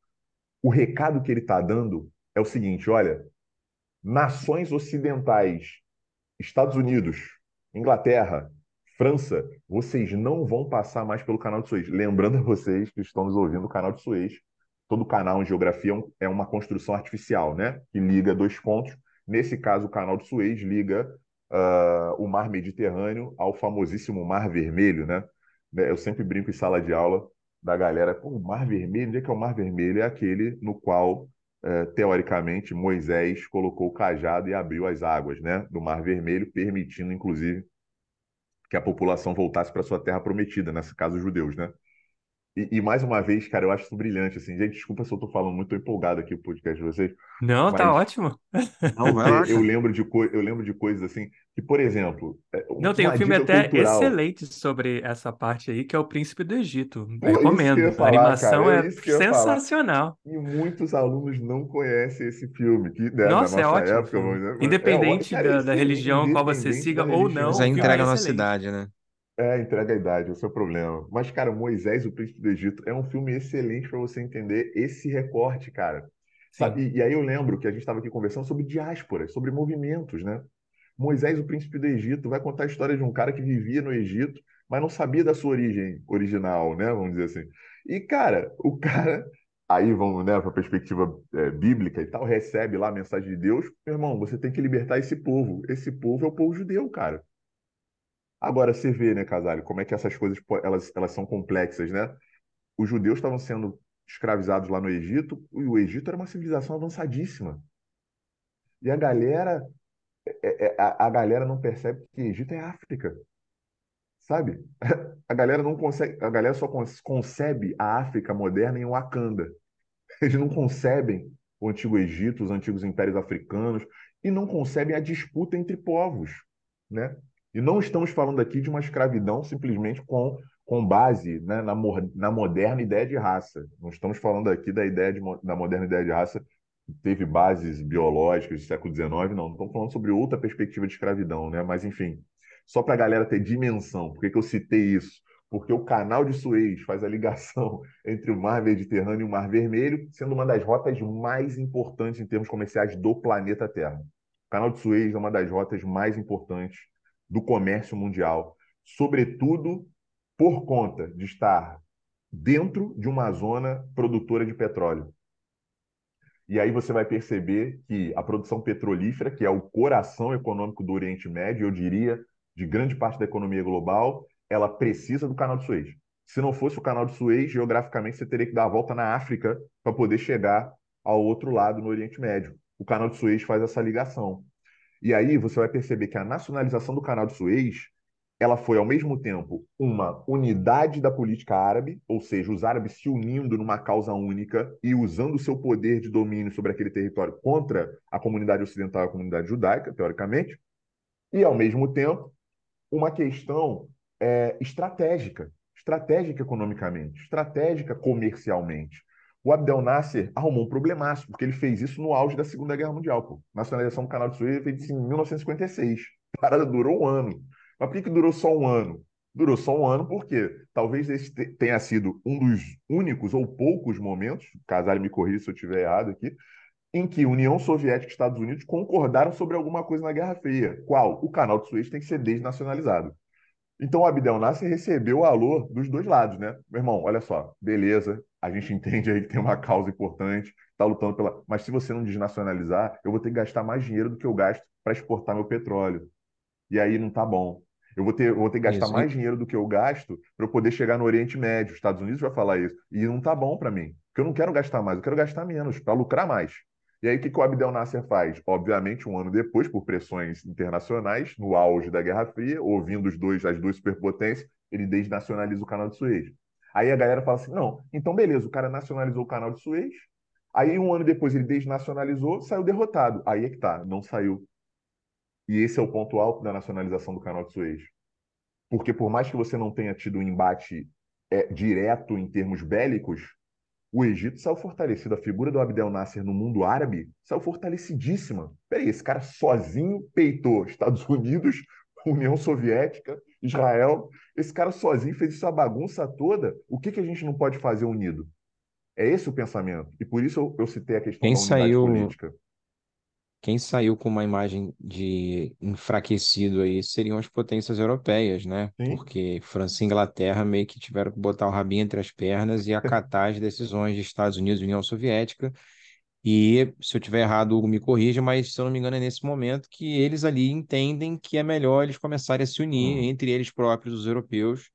o recado que ele está dando é o seguinte: olha, nações ocidentais, Estados Unidos, Inglaterra, França, vocês não vão passar mais pelo canal de Suez. Lembrando a vocês que estão nos ouvindo, o canal de Suez, todo canal em geografia é uma construção artificial, né? Que liga dois pontos Nesse caso, o canal de Suez liga uh, o mar Mediterrâneo ao famosíssimo Mar Vermelho, né? né? Eu sempre brinco em sala de aula da galera, pô, o Mar Vermelho, onde é que é o Mar Vermelho? É aquele no qual, é, teoricamente, Moisés colocou o cajado e abriu as águas né, do Mar Vermelho, permitindo, inclusive, que a população voltasse para sua terra prometida, nesse caso, os judeus, né? E, e, mais uma vez, cara, eu acho isso brilhante, assim. Gente, desculpa se eu tô falando muito, tô empolgado aqui o podcast de vocês. Não, tá ótimo. Não, vai eu lembro de eu lembro de coisas assim, que, por exemplo, é, Não, tem um filme até cultural. excelente sobre essa parte aí, que é O Príncipe do Egito. Pô, Recomendo. Falar, a animação cara, é, é sensacional. E muitos alunos não conhecem esse filme, que né, nossa, é ótimo. Época, dizer, independente é, cara, da, da religião qual você siga ou não. Mas a entrega na cidade, né? É, entrega a idade, esse é o problema. Mas, cara, Moisés, o Príncipe do Egito, é um filme excelente para você entender esse recorte, cara. Sabe? E, e, aí eu lembro que a gente estava aqui conversando sobre diásporas, sobre movimentos, né? Moisés, o Príncipe do Egito, vai contar a história de um cara que vivia no Egito, mas não sabia da sua origem original, né? Vamos dizer assim. E, cara, o cara, aí vamos, né, para a perspectiva é, bíblica e tal, recebe lá a mensagem de Deus, meu irmão, você tem que libertar esse povo. Esse povo é o povo judeu, cara. Agora você vê, né, Casale, como é que essas coisas elas, elas são complexas, né? Os judeus estavam sendo escravizados lá no Egito, e o Egito era uma civilização avançadíssima. E a galera é, é, a, galera não percebe que Egito é África. Sabe? A galera não consegue, a galera só concebe a África moderna em Wakanda. Eles não concebem o antigo Egito, os antigos impérios africanos e não concebem a disputa entre povos, né? E não estamos falando aqui de uma escravidão simplesmente com, com base né, na, na moderna ideia de raça. Não estamos falando aqui da ideia de, da moderna ideia de raça que teve bases biológicas do século XIX, não. Não estamos falando sobre outra perspectiva de escravidão, né? Mas, enfim, só para a galera ter dimensão. Por que, que eu citei isso? Porque o canal de Suez faz a ligação entre o Mar Mediterrâneo e o Mar Vermelho, sendo uma das rotas mais importantes em termos comerciais do planeta Terra. O canal de Suez é uma das rotas mais importantes do comércio mundial, sobretudo por conta de estar dentro de uma zona produtora de petróleo. E aí você vai perceber que a produção petrolífera, que é o coração econômico do Oriente Médio, eu diria, de grande parte da economia global, ela precisa do canal de Suez. Se não fosse o canal de Suez, geograficamente você teria que dar a volta na África para poder chegar ao outro lado no Oriente Médio. O canal de Suez faz essa ligação. E aí você vai perceber que a nacionalização do canal de Suez ela foi, ao mesmo tempo, uma unidade da política árabe, ou seja, os árabes se unindo numa causa única e usando o seu poder de domínio sobre aquele território contra a comunidade ocidental e a comunidade judaica, teoricamente, e, ao mesmo tempo, uma questão é, estratégica, estratégica economicamente, estratégica comercialmente. O Abdel Nasser arrumou um problemaço, porque ele fez isso no auge da Segunda Guerra Mundial. Pô. Nacionalização do Canal de Suez fez isso em 1956. A parada durou um ano. Mas por que, que durou só um ano? Durou só um ano porque talvez esse tenha sido um dos únicos ou poucos momentos, Casale me corrija se eu estiver errado aqui, em que União Soviética e Estados Unidos concordaram sobre alguma coisa na Guerra Fria. Qual? O canal de Suez tem que ser desnacionalizado. Então o Abdel Nasser recebeu o alô dos dois lados, né? Meu irmão, olha só, beleza, a gente entende aí que tem uma causa importante, está lutando pela. Mas se você não desnacionalizar, eu vou ter que gastar mais dinheiro do que eu gasto para exportar meu petróleo. E aí não tá bom. Eu vou ter, eu vou ter que gastar isso. mais dinheiro do que eu gasto para eu poder chegar no Oriente Médio. Os Estados Unidos vai falar isso. E não tá bom para mim. Porque eu não quero gastar mais, eu quero gastar menos, para lucrar mais. E aí, o que, que o Abdel Nasser faz? Obviamente, um ano depois, por pressões internacionais, no auge da Guerra Fria, ouvindo os dois, as duas superpotências, ele desnacionaliza o canal de Suez. Aí a galera fala assim: não, então beleza, o cara nacionalizou o canal de Suez, aí um ano depois ele desnacionalizou, saiu derrotado. Aí é que tá, não saiu. E esse é o ponto alto da nacionalização do canal de Suez. Porque por mais que você não tenha tido um embate é, direto em termos bélicos, o Egito saiu fortalecido. A figura do Abdel Nasser no mundo árabe saiu fortalecidíssima. Peraí, esse cara sozinho peitou Estados Unidos, União Soviética, Israel. Esse cara sozinho fez essa bagunça toda. O que, que a gente não pode fazer unido? É esse o pensamento. E por isso eu, eu citei a questão Quem da saiu... política. Quem saiu com uma imagem de enfraquecido aí seriam as potências europeias, né? Sim. Porque França e Inglaterra meio que tiveram que botar o rabinho entre as pernas e acatar as decisões de Estados Unidos e União Soviética. E se eu tiver errado, Hugo me corrija, mas se eu não me engano é nesse momento que eles ali entendem que é melhor eles começarem a se unir Hum. entre eles próprios, os europeus,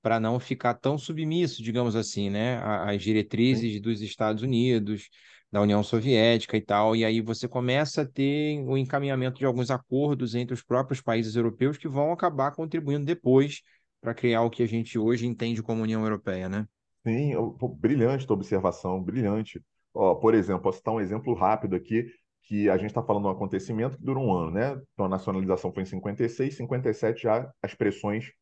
para não ficar tão submisso, digamos assim, né, às diretrizes Sim. dos Estados Unidos, da União Soviética e tal. E aí você começa a ter o encaminhamento de alguns acordos entre os próprios países europeus que vão acabar contribuindo depois para criar o que a gente hoje entende como União Europeia, né? Sim, brilhante tua observação, brilhante. Ó, por exemplo, posso citar um exemplo rápido aqui, que a gente está falando de um acontecimento que dura um ano, né? Então a nacionalização foi em 56, 57 já as pressões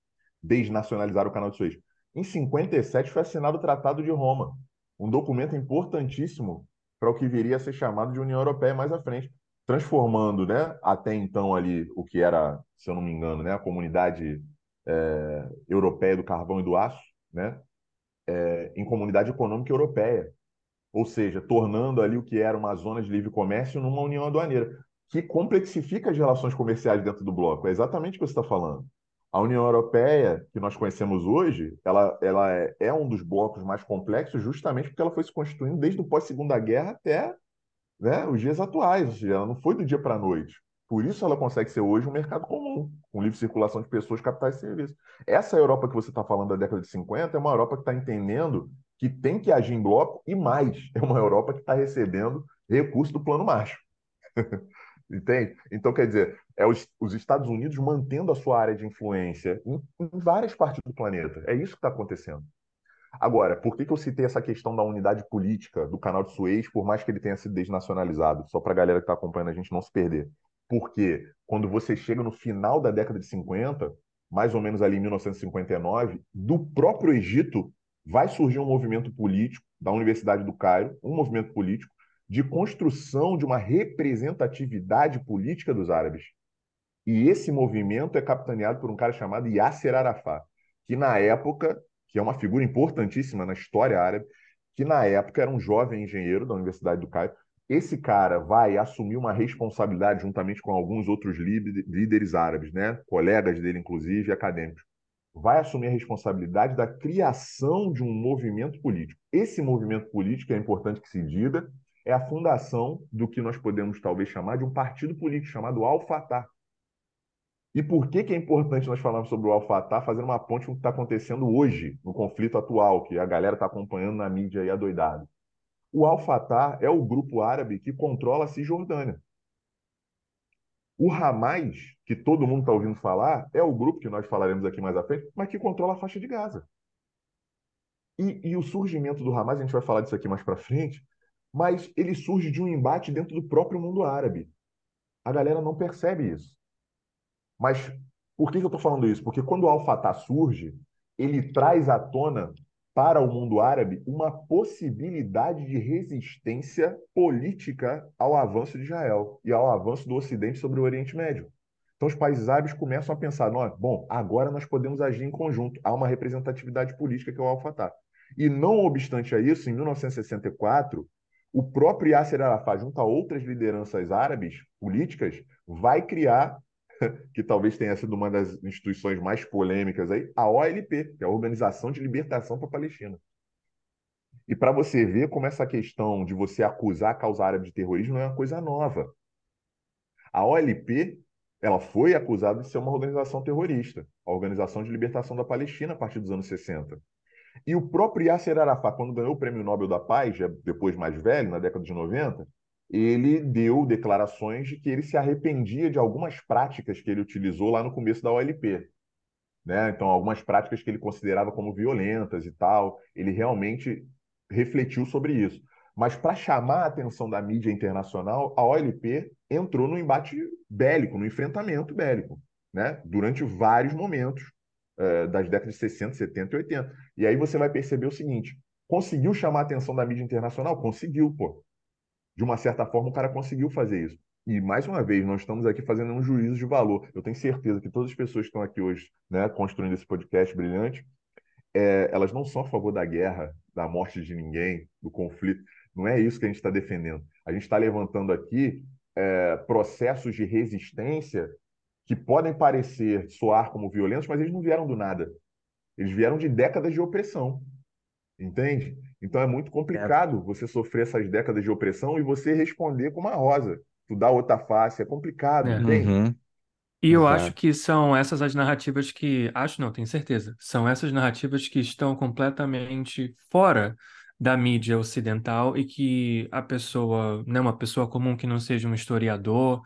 desnacionalizaram o Canal de Suez. Em 57 foi assinado o Tratado de Roma, um documento importantíssimo para o que viria a ser chamado de União Europeia mais à frente, transformando, né, até então ali o que era, se eu não me engano, né, a Comunidade é, Europeia do Carvão e do Aço, né, é, em Comunidade Econômica Europeia, ou seja, tornando ali o que era uma zona de livre comércio numa união aduaneira, que complexifica as relações comerciais dentro do bloco. É exatamente o que você está falando. A União Europeia, que nós conhecemos hoje, ela, ela é, é, um dos blocos mais complexos justamente porque ela foi se constituindo desde o pós-segunda guerra até né, os dias atuais, ou seja, ela não foi do dia para a noite. Por isso ela consegue ser hoje um mercado comum, com livre circulação de pessoas, capitais e serviços. Essa Europa que você está falando da década de 50 é uma Europa que está entendendo que tem que agir em bloco e mais, é uma Europa que está recebendo recursos do Plano Marshall. Entende? Então, quer dizer, é os, os, Estados Unidos mantendo a sua área de influência em, em várias partes do planeta. É isso que está acontecendo. Agora, por que, que eu citei essa questão da unidade política do canal de Suez, por mais que ele tenha sido desnacionalizado? Só para a galera que está acompanhando a gente não se perder. Porque quando você chega no final da década de 50, mais ou menos ali em 1959, do próprio Egito vai surgir um movimento político da Universidade do Cairo, um movimento político de construção de uma representatividade política dos árabes. E esse movimento é capitaneado por um cara chamado Yasser Arafat, que na época, que é uma figura importantíssima na história árabe, que na época era um jovem engenheiro da Universidade do Cairo. Esse cara vai assumir uma responsabilidade juntamente com alguns outros líderes árabes, né? colegas dele, inclusive, acadêmicos. Vai assumir a responsabilidade da criação de um movimento político. Esse movimento político é importante que se diga, é a fundação do que nós podemos talvez chamar de um partido político chamado Al-Fatah. E por que, que é importante nós falarmos sobre o Al-Fatah, fazendo uma ponte com o que está acontecendo hoje, no conflito atual, que a galera está acompanhando na mídia aí adoidado? O Al-Fatah é o grupo árabe que controla a Cisjordânia. O Hamas, que todo mundo está ouvindo falar, é o grupo que nós falaremos aqui mais à frente, mas que controla a faixa de Gaza. E, e o surgimento do Hamas, a gente vai falar disso aqui mais para frente, mas ele surge de um embate dentro do próprio mundo árabe. A galera não percebe isso. Mas por que eu estou falando isso? Porque quando o Al-Fatah surge, ele traz à tona para o mundo árabe uma possibilidade de resistência política ao avanço de Israel e ao avanço do Ocidente sobre o Oriente Médio. Então os países árabes começam a pensar, bom, agora nós podemos agir em conjunto. Há uma representatividade política que é o Al-Fatah. E não obstante a isso, em 1964, o próprio Yasser Arafat, junto a outras lideranças árabes políticas, vai criar, que talvez tenha sido uma das instituições mais polêmicas aí, a OLP, que é a Organização de Libertação para a Palestina. E para você ver como essa questão de você acusar a causa árabe de terrorismo não é uma coisa nova. A OLP ela foi acusada de ser uma organização terrorista, a Organização de Libertação da Palestina, a partir dos anos 60. E o próprio Yasser Arafat, quando ganhou o Prêmio Nobel da Paz, já depois mais velho, na década de 90, ele deu declarações de que ele se arrependia de algumas práticas que ele utilizou lá no começo da OLP. Né? Então, algumas práticas que ele considerava como violentas e tal. Ele realmente refletiu sobre isso. Mas para chamar a atenção da mídia internacional, a OLP entrou no embate bélico, no enfrentamento bélico, né? durante vários momentos é, das décadas de 60, 70 e 80. E aí você vai perceber o seguinte: conseguiu chamar a atenção da mídia internacional? Conseguiu, pô. De uma certa forma, o cara conseguiu fazer isso. E, mais uma vez, nós estamos aqui fazendo um juízo de valor. Eu tenho certeza que todas as pessoas que estão aqui hoje, né, construindo esse podcast brilhante, é, elas não são a favor da guerra, da morte de ninguém, do conflito. Não é isso que a gente está defendendo. A gente está levantando aqui é, processos de resistência que podem parecer soar como violentos, mas eles não vieram do nada. Eles vieram de décadas de opressão. Entende? Então é muito complicado é. você sofrer essas décadas de opressão e você responder com uma rosa. Tu dá outra face, é complicado, é. entende? Uhum. E eu acho Exato. que são essas as narrativas que, acho não, tenho certeza, são essas narrativas que estão completamente fora da mídia ocidental e que a pessoa, né, uma pessoa comum que não seja um historiador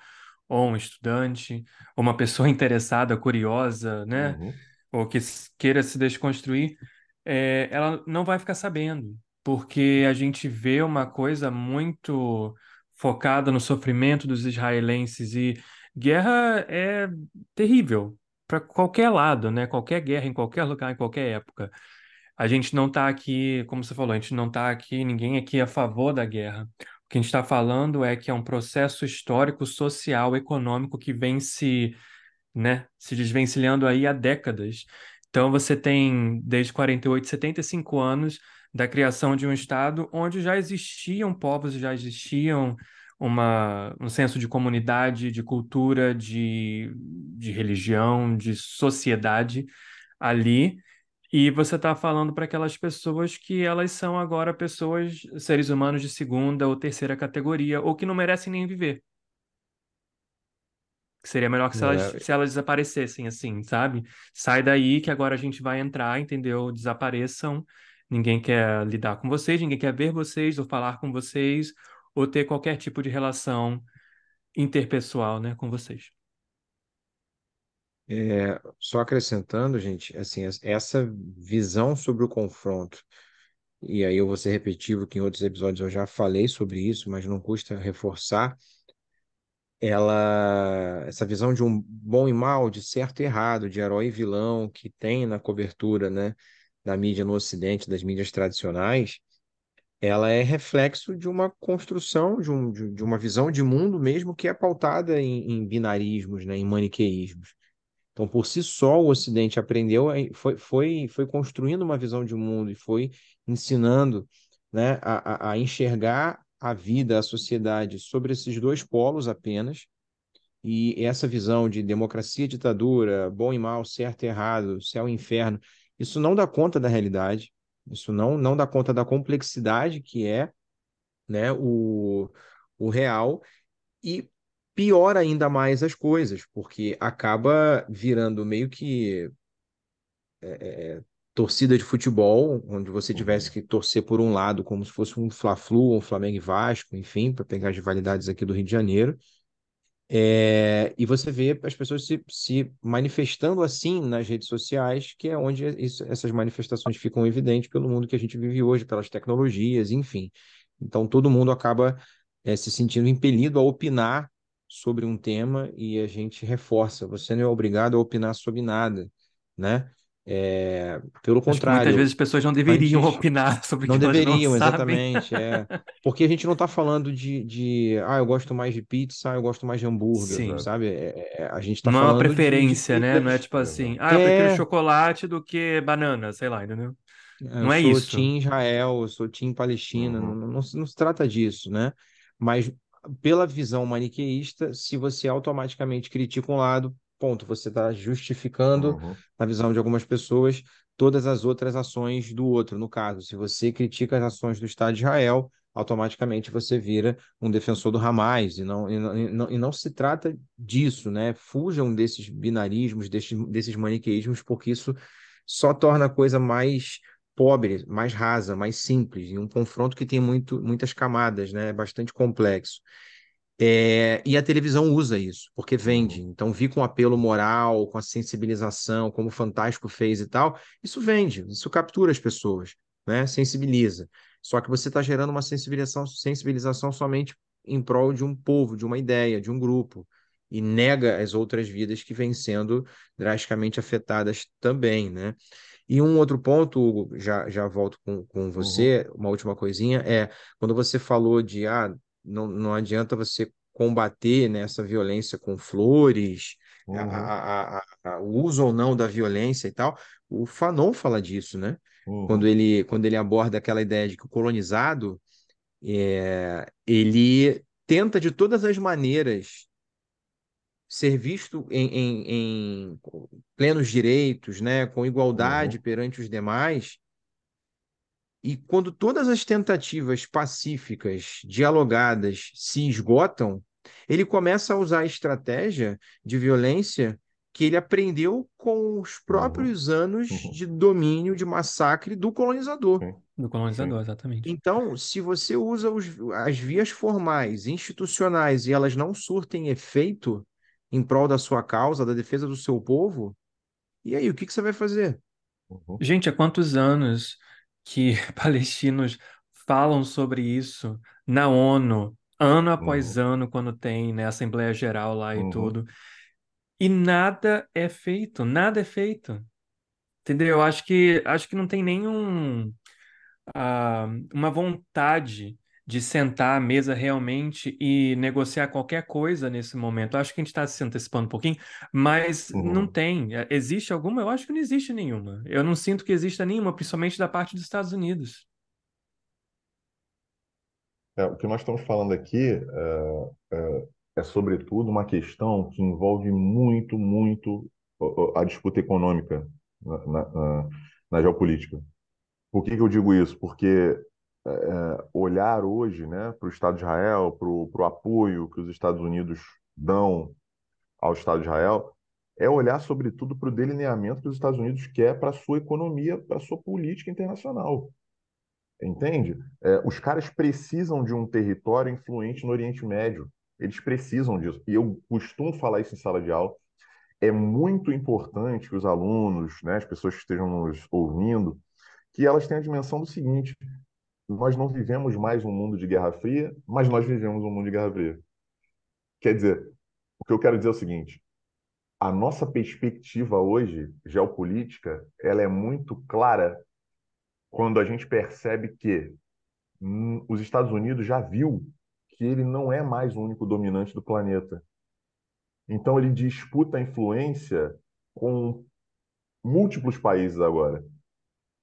ou um estudante, ou uma pessoa interessada, curiosa, né, Uhum. ou que queira se desconstruir, é, ela não vai ficar sabendo, porque a gente vê uma coisa muito focada no sofrimento dos israelenses e guerra é terrível para qualquer lado, né? Qualquer guerra, em qualquer lugar, em qualquer época. A gente não está aqui, como você falou, a gente não está aqui, ninguém aqui é a favor da guerra. O que a gente está falando é que é um processo histórico, social, econômico que vem se né, se desvencilhando aí há décadas. Então você tem desde 48, 75 anos da criação de um estado onde já existiam povos, já existiam uma, um senso de comunidade, de cultura, de, de religião, de sociedade ali. E você está falando para aquelas pessoas que elas são agora pessoas, seres humanos de segunda ou terceira categoria, ou que não merecem nem viver. Que seria melhor que se elas, É, se elas desaparecessem, assim, sabe? Sai daí que agora a gente vai entrar, entendeu? Desapareçam. Ninguém quer lidar com vocês, ninguém quer ver vocês, ou falar com vocês, ou ter qualquer tipo de relação interpessoal, né, com vocês. é, só acrescentando, gente, assim, es- essa visão sobre o confronto, e aí eu vou ser repetitivo, que em outros episódios eu já falei sobre isso, mas não custa reforçar, ela, essa visão de um bom e mal, de certo e errado, de herói e vilão que tem na cobertura, né, da mídia no Ocidente, das mídias tradicionais, ela é reflexo de uma construção, de, um, de, de uma visão de mundo mesmo que é pautada em, em binarismos, né, em maniqueísmos. Então, por si só, o Ocidente aprendeu, foi, foi, foi construindo uma visão de mundo e foi ensinando, né, a, a a enxergar a vida, a sociedade sobre esses dois polos apenas. E essa visão de democracia, ditadura, bom e mal, certo e errado, céu e inferno, isso não dá conta da realidade, isso não, não dá conta da complexidade que é, né, o, o real e piora ainda mais as coisas, porque acaba virando meio que torcida de futebol, onde você tivesse Uhum. que torcer por um lado, como se fosse um Fla-Flu, um Flamengo e Vasco, enfim, para pegar as rivalidades aqui do Rio de Janeiro. É, e você vê as pessoas se, se manifestando assim nas redes sociais, que é onde isso- essas manifestações ficam evidentes pelo mundo que a gente vive hoje, pelas tecnologias, enfim. Então todo mundo acaba é, se sentindo impelido a opinar sobre um tema e a gente reforça, você não é obrigado a opinar sobre nada, né? É, pelo Acho que muitas contrário, vezes as pessoas não deveriam antes opinar sobre o não que não deveriam, sabem. exatamente, é. Porque a gente não está falando de, de, ah, eu gosto mais de pizza, ah, eu gosto mais de hambúrguer, Sim. Sabe? É, é, a gente está Não é uma falando de, de preferência, né? Não é tipo assim, ah, eu prefiro É, chocolate do que banana, sei lá, entendeu? É, Eu Não é sou isso. Team Israel, eu sou Team Palestina, não, Uhum. não, não se não se trata disso, né? Mas pela visão maniqueísta, se você automaticamente critica um lado, ponto, você está justificando, Uhum. na visão de algumas pessoas, todas as outras ações do outro. No caso, se você critica as ações do Estado de Israel, automaticamente você vira um defensor do Hamas, e não, e não, e não, e não se trata disso, né? Fujam desses binarismos, desses, desses maniqueísmos, porque isso só torna a coisa mais pobre, mais rasa, mais simples, e um confronto que tem muito, muitas camadas, né? É bastante complexo. É, e a televisão usa isso, porque vende. Uhum. Então, vi com apelo moral, com a sensibilização, como o Fantástico fez e tal, isso vende, isso captura as pessoas, né? Sensibiliza. Só que você está gerando uma sensibilização, sensibilização somente em prol de um povo, de uma ideia, de um grupo, e nega as outras vidas que vêm sendo drasticamente afetadas também, né? E um outro ponto, Hugo, já, já volto com, com Uhum. você, uma última coisinha, é quando você falou de ah, não, não adianta você combater né, essa violência com flores, Uhum. a, a, a- o uso ou não da violência e tal. O Fanon fala disso, né? Quando Uhum. ele, quando ele aborda aquela ideia de que o colonizado, é, ele tenta de todas as maneiras ser visto em, em, em plenos direitos, né, com igualdade Uhum. perante os demais, e quando todas as tentativas pacíficas, dialogadas, se esgotam, Ele começa a usar a estratégia de violência que ele aprendeu com os próprios anos uhum. de domínio, de massacre do colonizador. Do colonizador, Sim. exatamente. Então, se você usa os- as vias formais, institucionais, e elas não surtem efeito em prol da sua causa, da defesa do seu povo, e aí, o que que você vai fazer? Uhum. Gente, há quantos anos que palestinos falam sobre isso na ONU, ano após ano, quando tem, né, Assembleia Geral lá e Uhum. tudo, e nada é feito, nada é feito. Entendeu? Eu acho que acho que não tem nenhum ah, uma vontade de sentar à mesa realmente e negociar qualquer coisa nesse momento. Eu acho que a gente está se antecipando um pouquinho, mas Uhum. não tem. É, Existe alguma? Eu acho que não existe nenhuma. Eu não sinto que exista nenhuma, principalmente da parte dos Estados Unidos. É, o que nós estamos falando aqui é, é, é, sobretudo, uma questão que envolve muito, muito a disputa econômica na, na- na- na geopolítica. Por que que eu digo isso? Porque é, é, olhar hoje, né, para o Estado de Israel, para o apoio que os Estados Unidos dão ao Estado de Israel, é olhar, sobretudo, para o delineamento que os Estados Unidos quer para a sua economia, para a sua política internacional. Entende? É, os caras precisam de um território influente no Oriente Médio. Eles precisam disso. E eu costumo falar isso em sala de aula. É muito importante que os alunos, né, as pessoas que estejam nos ouvindo, que elas tenham a dimensão do seguinte: nós não vivemos mais um mundo de Guerra Fria, mas nós vivemos um mundo de Guerra Fria. Quer dizer, o que eu quero dizer é o seguinte: a nossa perspectiva hoje, geopolítica, ela é muito clara quando a gente percebe que hum, os Estados Unidos já viu que ele não é mais o único dominante do planeta. Então ele disputa a influência com múltiplos países agora.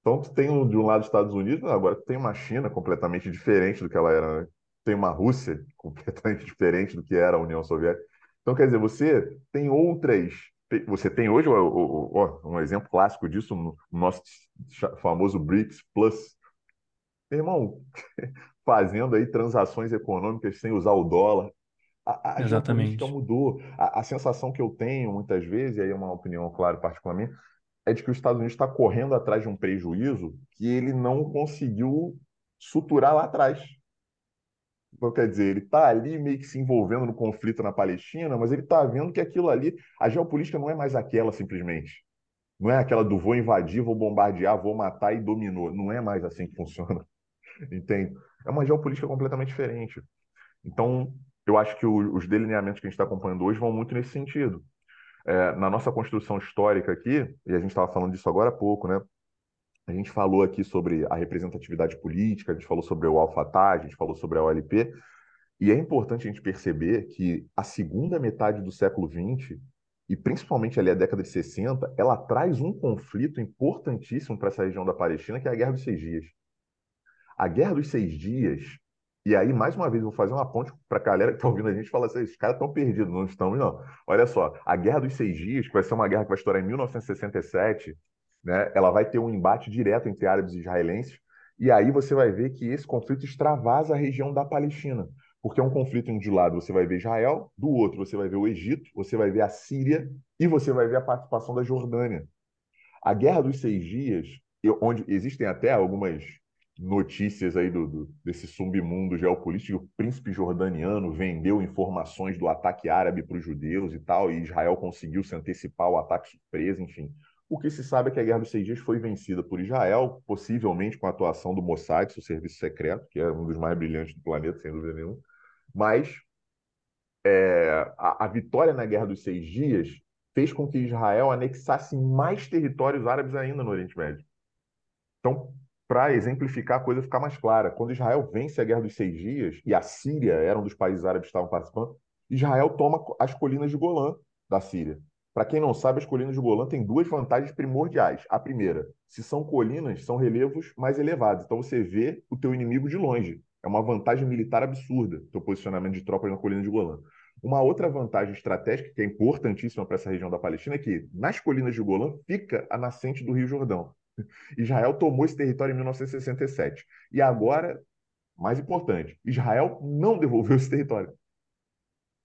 Então tu tem de um lado os Estados Unidos, agora tu tem uma China completamente diferente do que ela era, né? Tem uma Rússia completamente diferente do que era a União Soviética. Então quer dizer, você tem outras você tem hoje o- o- o- um exemplo clássico disso no nosso famoso BRICS Plus. Meu irmão, fazendo aí transações econômicas sem usar o dólar. A, a Exatamente. mudou. A, a sensação que eu tenho muitas vezes, e aí é uma opinião, claro, particular minha, é de que os Estados Unidos está correndo atrás de um prejuízo que ele não conseguiu suturar lá atrás. Então, quer dizer, ele está ali meio que se envolvendo no conflito na Palestina, mas ele está vendo que aquilo ali, a geopolítica não é mais aquela simplesmente. Não é aquela do vou invadir, vou bombardear, vou matar e dominou. Não é mais assim que funciona, entende? É uma geopolítica completamente diferente. Então, eu acho que os delineamentos que a gente está acompanhando hoje vão muito nesse sentido. É, na nossa construção histórica aqui, e a gente estava falando disso agora há pouco, né? A gente falou aqui sobre a representatividade política, a gente falou sobre o Al-Fatah, a gente falou sobre a OLP, e é importante a gente perceber que a segunda metade do século XX, e principalmente ali a década de 60, ela traz um conflito importantíssimo para essa região da Palestina, que é a Guerra dos Seis Dias. A Guerra dos Seis Dias, e aí, mais uma vez, vou fazer uma ponte para a galera que está ouvindo a gente e fala assim: esses caras estão perdidos, não estamos, não. Olha só, a Guerra dos Seis Dias, que vai ser uma guerra que vai estourar em 1967, né, ela vai ter um embate direto entre árabes e israelenses, e aí você vai ver que esse conflito extravasa a região da Palestina, porque é um conflito em de um lado você vai ver Israel, do outro você vai ver o Egito, você vai ver a Síria e você vai ver a participação da Jordânia. A Guerra dos Seis Dias, onde existem até algumas notícias aí do, do- desse submundo geopolítico, o príncipe jordaniano vendeu informações do ataque árabe para os judeus e tal, e Israel conseguiu se antecipar ao ataque surpresa, enfim. O que se sabe é que a Guerra dos Seis Dias foi vencida por Israel, possivelmente com a atuação do Mossad, seu serviço secreto, que é um dos mais brilhantes do planeta, sem dúvida nenhuma. Mas é, a, a vitória na Guerra dos Seis Dias fez com que Israel anexasse mais territórios árabes ainda no Oriente Médio. Então, para exemplificar a coisa ficar mais clara, quando Israel vence a Guerra dos Seis Dias, e a Síria era um dos países árabes que estavam participando, Israel toma as colinas de Golã da Síria. Para quem não sabe, as colinas de Golã têm duas vantagens primordiais. A primeira, se são colinas, são relevos mais elevados. Então você vê o teu inimigo de longe. É uma vantagem militar absurda, teu posicionamento de tropas na colina de Golã. Uma outra vantagem estratégica, que é importantíssima para essa região da Palestina, é que nas colinas de Golã fica a nascente do Rio Jordão. Israel tomou esse território em 1967. E agora, mais importante, Israel não devolveu esse território.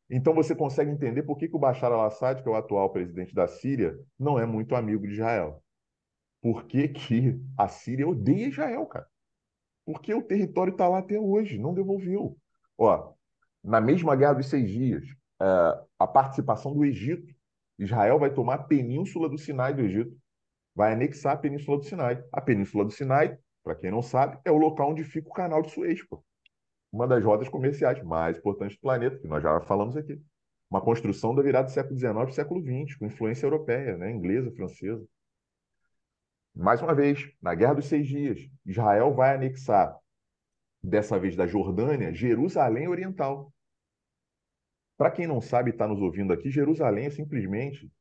Então você consegue entender por que, que o Bashar al-Assad, que é o atual presidente da Síria, não é muito amigo de Israel. Por que, que a Síria odeia Israel, cara? Porque o território está lá até hoje, não devolveu. Ó, na mesma Guerra dos Seis Dias, é, a participação do Egito. Israel vai tomar a península do Sinai do Egito. Vai anexar a península do Sinai. A península do Sinai, para quem não sabe, é o local onde fica o canal de Suez. Pô. Uma das rotas comerciais mais importantes do planeta, que nós já falamos aqui. Uma construção da virada do século XIX e século XX, com influência europeia, né? inglesa, francesa. Mais uma vez, na Guerra dos Seis Dias, Israel vai anexar, dessa vez da Jordânia, Jerusalém Oriental. Para quem não sabe e está nos ouvindo aqui, Jerusalém é simplesmente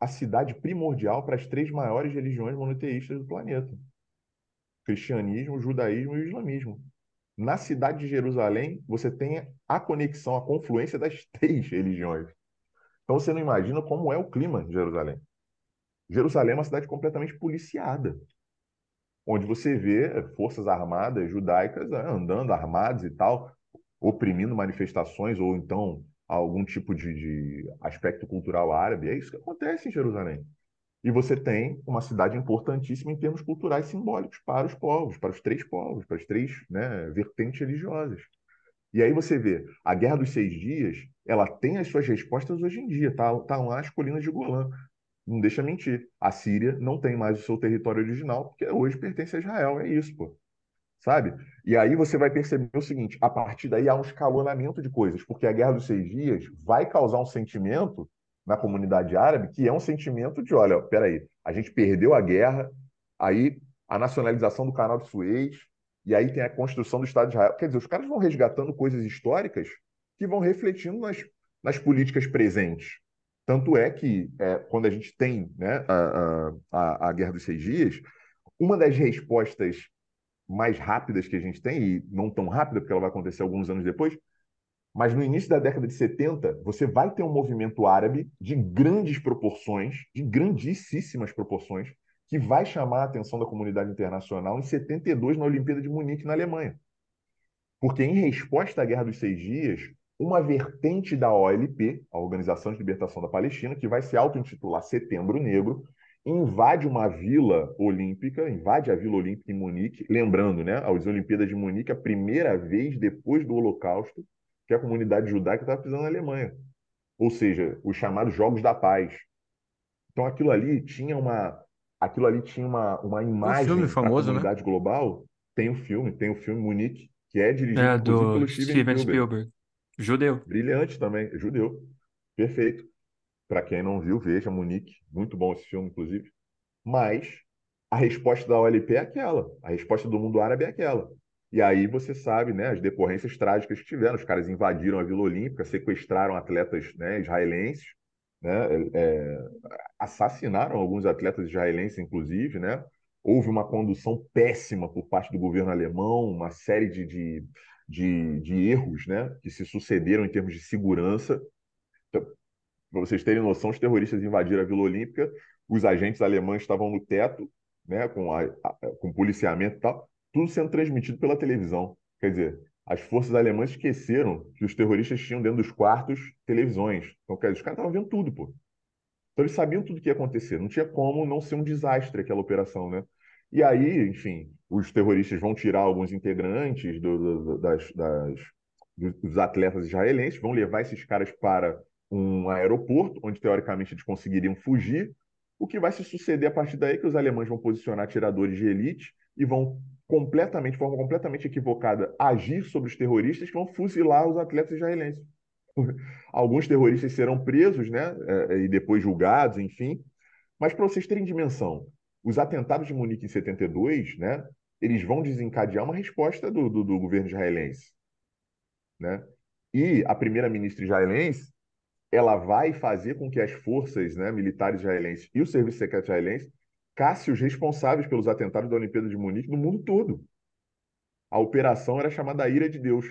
a cidade primordial para as três maiores religiões monoteístas do planeta: cristianismo, judaísmo e islamismo. Na cidade de Jerusalém, você tem a conexão, a confluência das três religiões. Então você não imagina como é o clima de Jerusalém. Jerusalém é uma cidade completamente policiada, onde você vê forças armadas judaicas ah, andando armadas e tal, oprimindo manifestações ou então algum tipo de, de aspecto cultural árabe. É isso que acontece em Jerusalém. E você tem uma cidade importantíssima em termos culturais simbólicos para os povos, para os três povos, para as três né, vertentes religiosas. E aí você vê, a Guerra dos Seis Dias, ela tem as suas respostas hoje em dia, tá, tá lá as colinas de Golã. Não deixa mentir, a Síria não tem mais o seu território original, porque hoje pertence a Israel, é isso, pô sabe? E aí você vai perceber o seguinte: a partir daí há um escalonamento de coisas, porque a Guerra dos Seis Dias vai causar um sentimento na comunidade árabe que é um sentimento de: olha, peraí, a gente perdeu a guerra, aí a nacionalização do canal de Suez, e aí tem a construção do Estado de Israel. Quer dizer, os caras vão resgatando coisas históricas que vão refletindo nas, nas políticas presentes. Tanto é que, é, quando a gente tem né, a, a, a Guerra dos Seis Dias, uma das respostas mais rápidas que a gente tem, e não tão rápida, porque ela vai acontecer alguns anos depois, mas no início da década de 70, você vai ter um movimento árabe de grandes proporções, de grandíssimas proporções, que vai chamar a atenção da comunidade internacional em 72, na Olimpíada de Munique, na Alemanha. Porque, em resposta à Guerra dos Seis Dias, uma vertente da OLP, a Organização de Libertação da Palestina, que vai se auto-intitular Setembro Negro, invade uma vila olímpica, invade a Vila Olímpica em Munique, lembrando, né, as Olimpíadas de Munique, a primeira vez depois do Holocausto que a comunidade judaica estava pisando na Alemanha. Ou seja, os chamados Jogos da Paz. Então aquilo ali tinha uma aquilo ali tinha uma, uma imagem um da comunidade né? global. Tem o um filme, tem o um filme Munique, que é dirigido É, do pelo Steven Steven Spielberg. Spielberg. Judeu. Brilhante também, judeu. Perfeito. Para quem não viu, veja Munique. Muito bom esse filme, inclusive. Mas a resposta da OLP é aquela. A resposta do mundo árabe é aquela. E aí você sabe né, as decorrências trágicas que tiveram. Os caras invadiram a Vila Olímpica, sequestraram atletas né, israelenses, né, é, assassinaram alguns atletas israelenses, inclusive. Né? Houve uma condução péssima por parte do governo alemão, uma série de, de, de, de erros né, que se sucederam em termos de segurança. Então, para vocês terem noção, os terroristas invadiram a Vila Olímpica, os agentes alemães estavam no teto, né, com, a, a, com policiamento e tal, tudo sendo transmitido pela televisão. Quer dizer, as forças alemãs esqueceram que os terroristas tinham dentro dos quartos televisões. Então, quer dizer, os caras estavam vendo tudo, pô. Então eles sabiam tudo que ia acontecer. Não tinha como não ser um desastre aquela operação, né? E aí, enfim, os terroristas vão tirar alguns integrantes do, do, das, das, dos atletas israelenses, vão levar esses caras para um aeroporto, onde teoricamente eles conseguiriam fugir. O que vai se suceder a partir daí é que os alemães vão posicionar atiradores de elite e vão completamente, de forma completamente equivocada, agir sobre os terroristas que vão fuzilar os atletas israelenses. Alguns terroristas serão presos, né, é, e depois julgados, enfim. Mas para vocês terem dimensão, os atentados de Munique em 72, né, eles vão desencadear uma resposta do, do, do governo israelense, né? E a primeira-ministra israelense ela vai fazer com que as forças né, militares israelenses e o serviço secreto israelense caçem os responsáveis pelos atentados da Olimpíada de Munique no mundo todo. A operação era chamada Ira de Deus.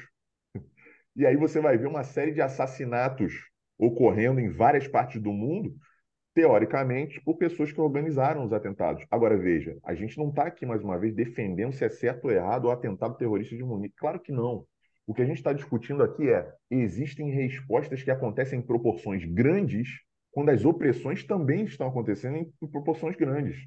E aí você vai ver uma série de assassinatos ocorrendo em várias partes do mundo, teoricamente, por pessoas que organizaram os atentados. Agora, veja, a gente não está aqui, mais uma vez, defendendo se é certo ou errado o atentado terrorista de Munique. Claro que não. O que a gente está discutindo aqui é: existem respostas que acontecem em proporções grandes quando as opressões também estão acontecendo em proporções grandes.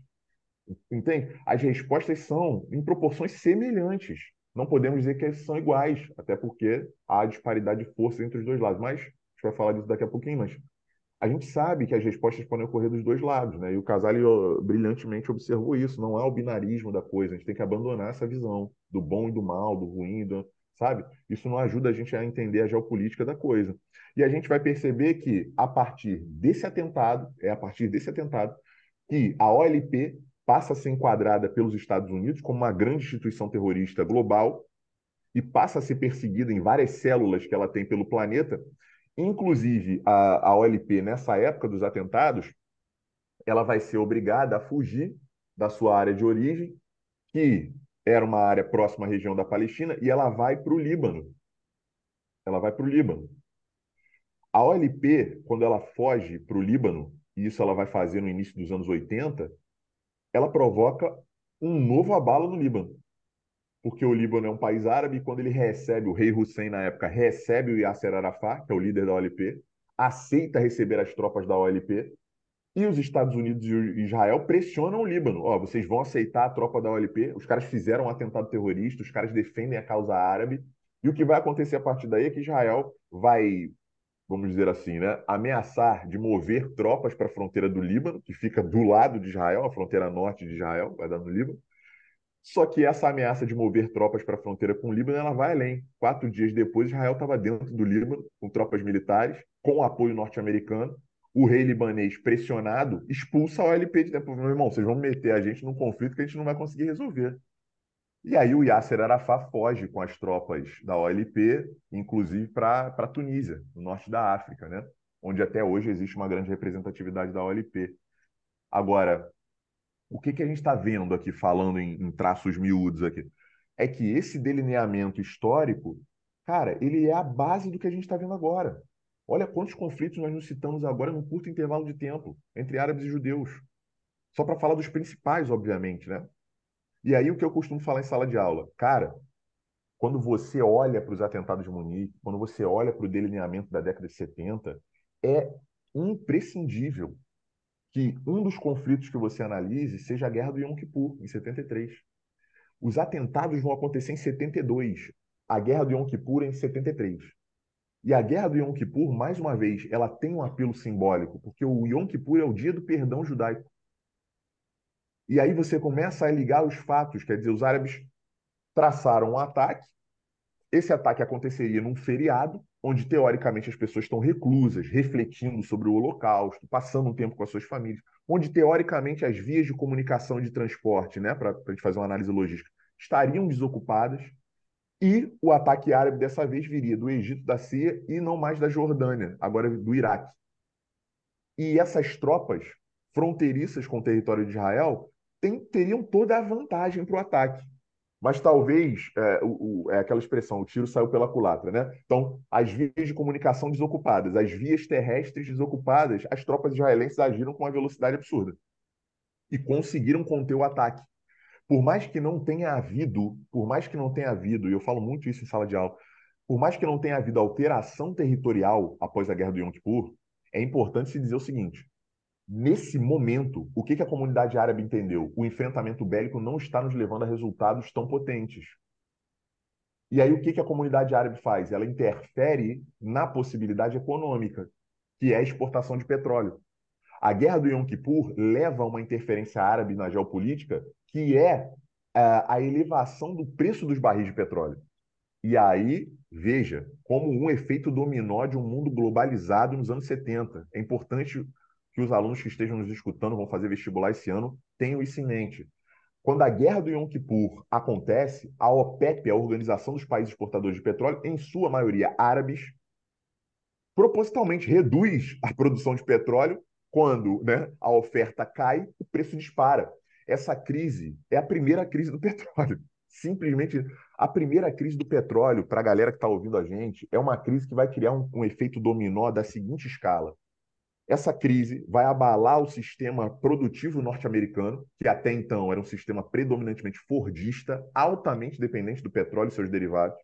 Entende? As respostas são em proporções semelhantes. Não podemos dizer que são iguais, até porque há disparidade de força entre os dois lados. Mas a gente vai falar disso daqui a pouquinho. Mas a gente sabe que as respostas podem ocorrer dos dois lados, né? E o Casale brilhantemente observou isso. Não é o binarismo da coisa. A gente tem que abandonar essa visão do bom e do mal, do ruim, do... sabe? Isso não ajuda a gente a entender a geopolítica da coisa. E a gente vai perceber que a partir desse atentado, é a partir desse atentado que a OLP passa a ser enquadrada pelos Estados Unidos como uma grande instituição terrorista global e passa a ser perseguida em várias células que ela tem pelo planeta. Inclusive, a, a OLP, nessa época dos atentados, ela vai ser obrigada a fugir da sua área de origem, que era uma área próxima à região da Palestina, e ela vai para o Líbano. Ela vai para o Líbano. A OLP, quando ela foge para o Líbano, e isso ela vai fazer no início dos anos 80, ela provoca um novo abalo no Líbano. Porque o Líbano é um país árabe e quando ele recebe, o rei Hussein na época recebe o Yasser Arafat, que é o líder da OLP, aceita receber as tropas da OLP, e os Estados Unidos e Israel pressionam o Líbano. Ó, vocês vão aceitar a tropa da OLP, os caras fizeram um atentado terrorista, os caras defendem a causa árabe, e o que vai acontecer a partir daí é que Israel vai vamos dizer assim, né, ameaçar de mover tropas para a fronteira do Líbano, que fica do lado de Israel, a fronteira norte de Israel, vai dar no Líbano. Só que essa ameaça de mover tropas para a fronteira com o Líbano, ela vai além. Quatro dias depois, Israel estava dentro do Líbano, com tropas militares, com apoio norte-americano. O rei libanês, pressionado, expulsa a OLP de tempo. Meu irmão, vocês vão meter a gente num conflito que a gente não vai conseguir resolver. E aí o Yasser Arafat foge com as tropas da OLP, inclusive para a Tunísia, no norte da África, né? onde até hoje existe uma grande representatividade da OLP. Agora, o que, que a gente está vendo aqui, falando em, em traços miúdos aqui? É que esse delineamento histórico, cara, ele é a base do que a gente está vendo agora. Olha quantos conflitos nós nos citamos agora num curto intervalo de tempo entre árabes e judeus. Só para falar dos principais, obviamente, né? E aí o que eu costumo falar em sala de aula, cara, quando você olha para os atentados de Munique, quando você olha para o delineamento da década de 70, é imprescindível que um dos conflitos que você analise seja a Guerra do Yom Kippur, em 73. Os atentados vão acontecer em 72, a Guerra do Yom Kippur é em 73. E a Guerra do Yom Kippur, mais uma vez, ela tem um apelo simbólico, porque o Yom Kippur é o dia do perdão judaico. E aí você começa a ligar os fatos, quer dizer, os árabes traçaram um ataque, esse ataque aconteceria num feriado, onde teoricamente as pessoas estão reclusas, refletindo sobre o Holocausto, passando um tempo com as suas famílias, onde teoricamente as vias de comunicação e de transporte, né, para a gente fazer uma análise logística, estariam desocupadas, e o ataque árabe dessa vez viria do Egito, da Síria e não mais da Jordânia, agora do Iraque. E essas tropas fronteiriças com o território de Israel tem, teriam toda a vantagem para o ataque. Mas talvez, é, o, o, é aquela expressão, o tiro saiu pela culatra, né? Então, as vias de comunicação desocupadas, as vias terrestres desocupadas, as tropas israelenses agiram com uma velocidade absurda. E conseguiram conter o ataque. Por mais que não tenha havido, por mais que não tenha havido, e eu falo muito isso em sala de aula, por mais que não tenha havido alteração territorial após a guerra do Yom Kippur, é importante se dizer o seguinte: Nesse momento, o que, que a comunidade árabe entendeu? O enfrentamento bélico não está nos levando a resultados tão potentes. E aí, o que, que a comunidade árabe faz? Ela interfere na possibilidade econômica, que é a exportação de petróleo. A guerra do Yom Kippur leva a uma interferência árabe na geopolítica, que é a elevação do preço dos barris de petróleo. E aí, veja, como um efeito dominó de um mundo globalizado nos anos 70. É importante que os alunos que estejam nos escutando vão fazer vestibular esse ano tenham isso em mente. Quando a guerra do Yom Kippur acontece, a OPEP, a Organização dos Países Exportadores de Petróleo, em sua maioria árabes, propositalmente reduz a produção de petróleo quando né, a oferta cai, o preço dispara. Essa crise é a primeira crise do petróleo. Simplesmente a primeira crise do petróleo, para a galera que está ouvindo a gente, é uma crise que vai criar um, um efeito dominó da seguinte escala. Essa crise vai abalar o sistema produtivo norte-americano, que até então era um sistema predominantemente fordista, altamente dependente do petróleo e seus derivados.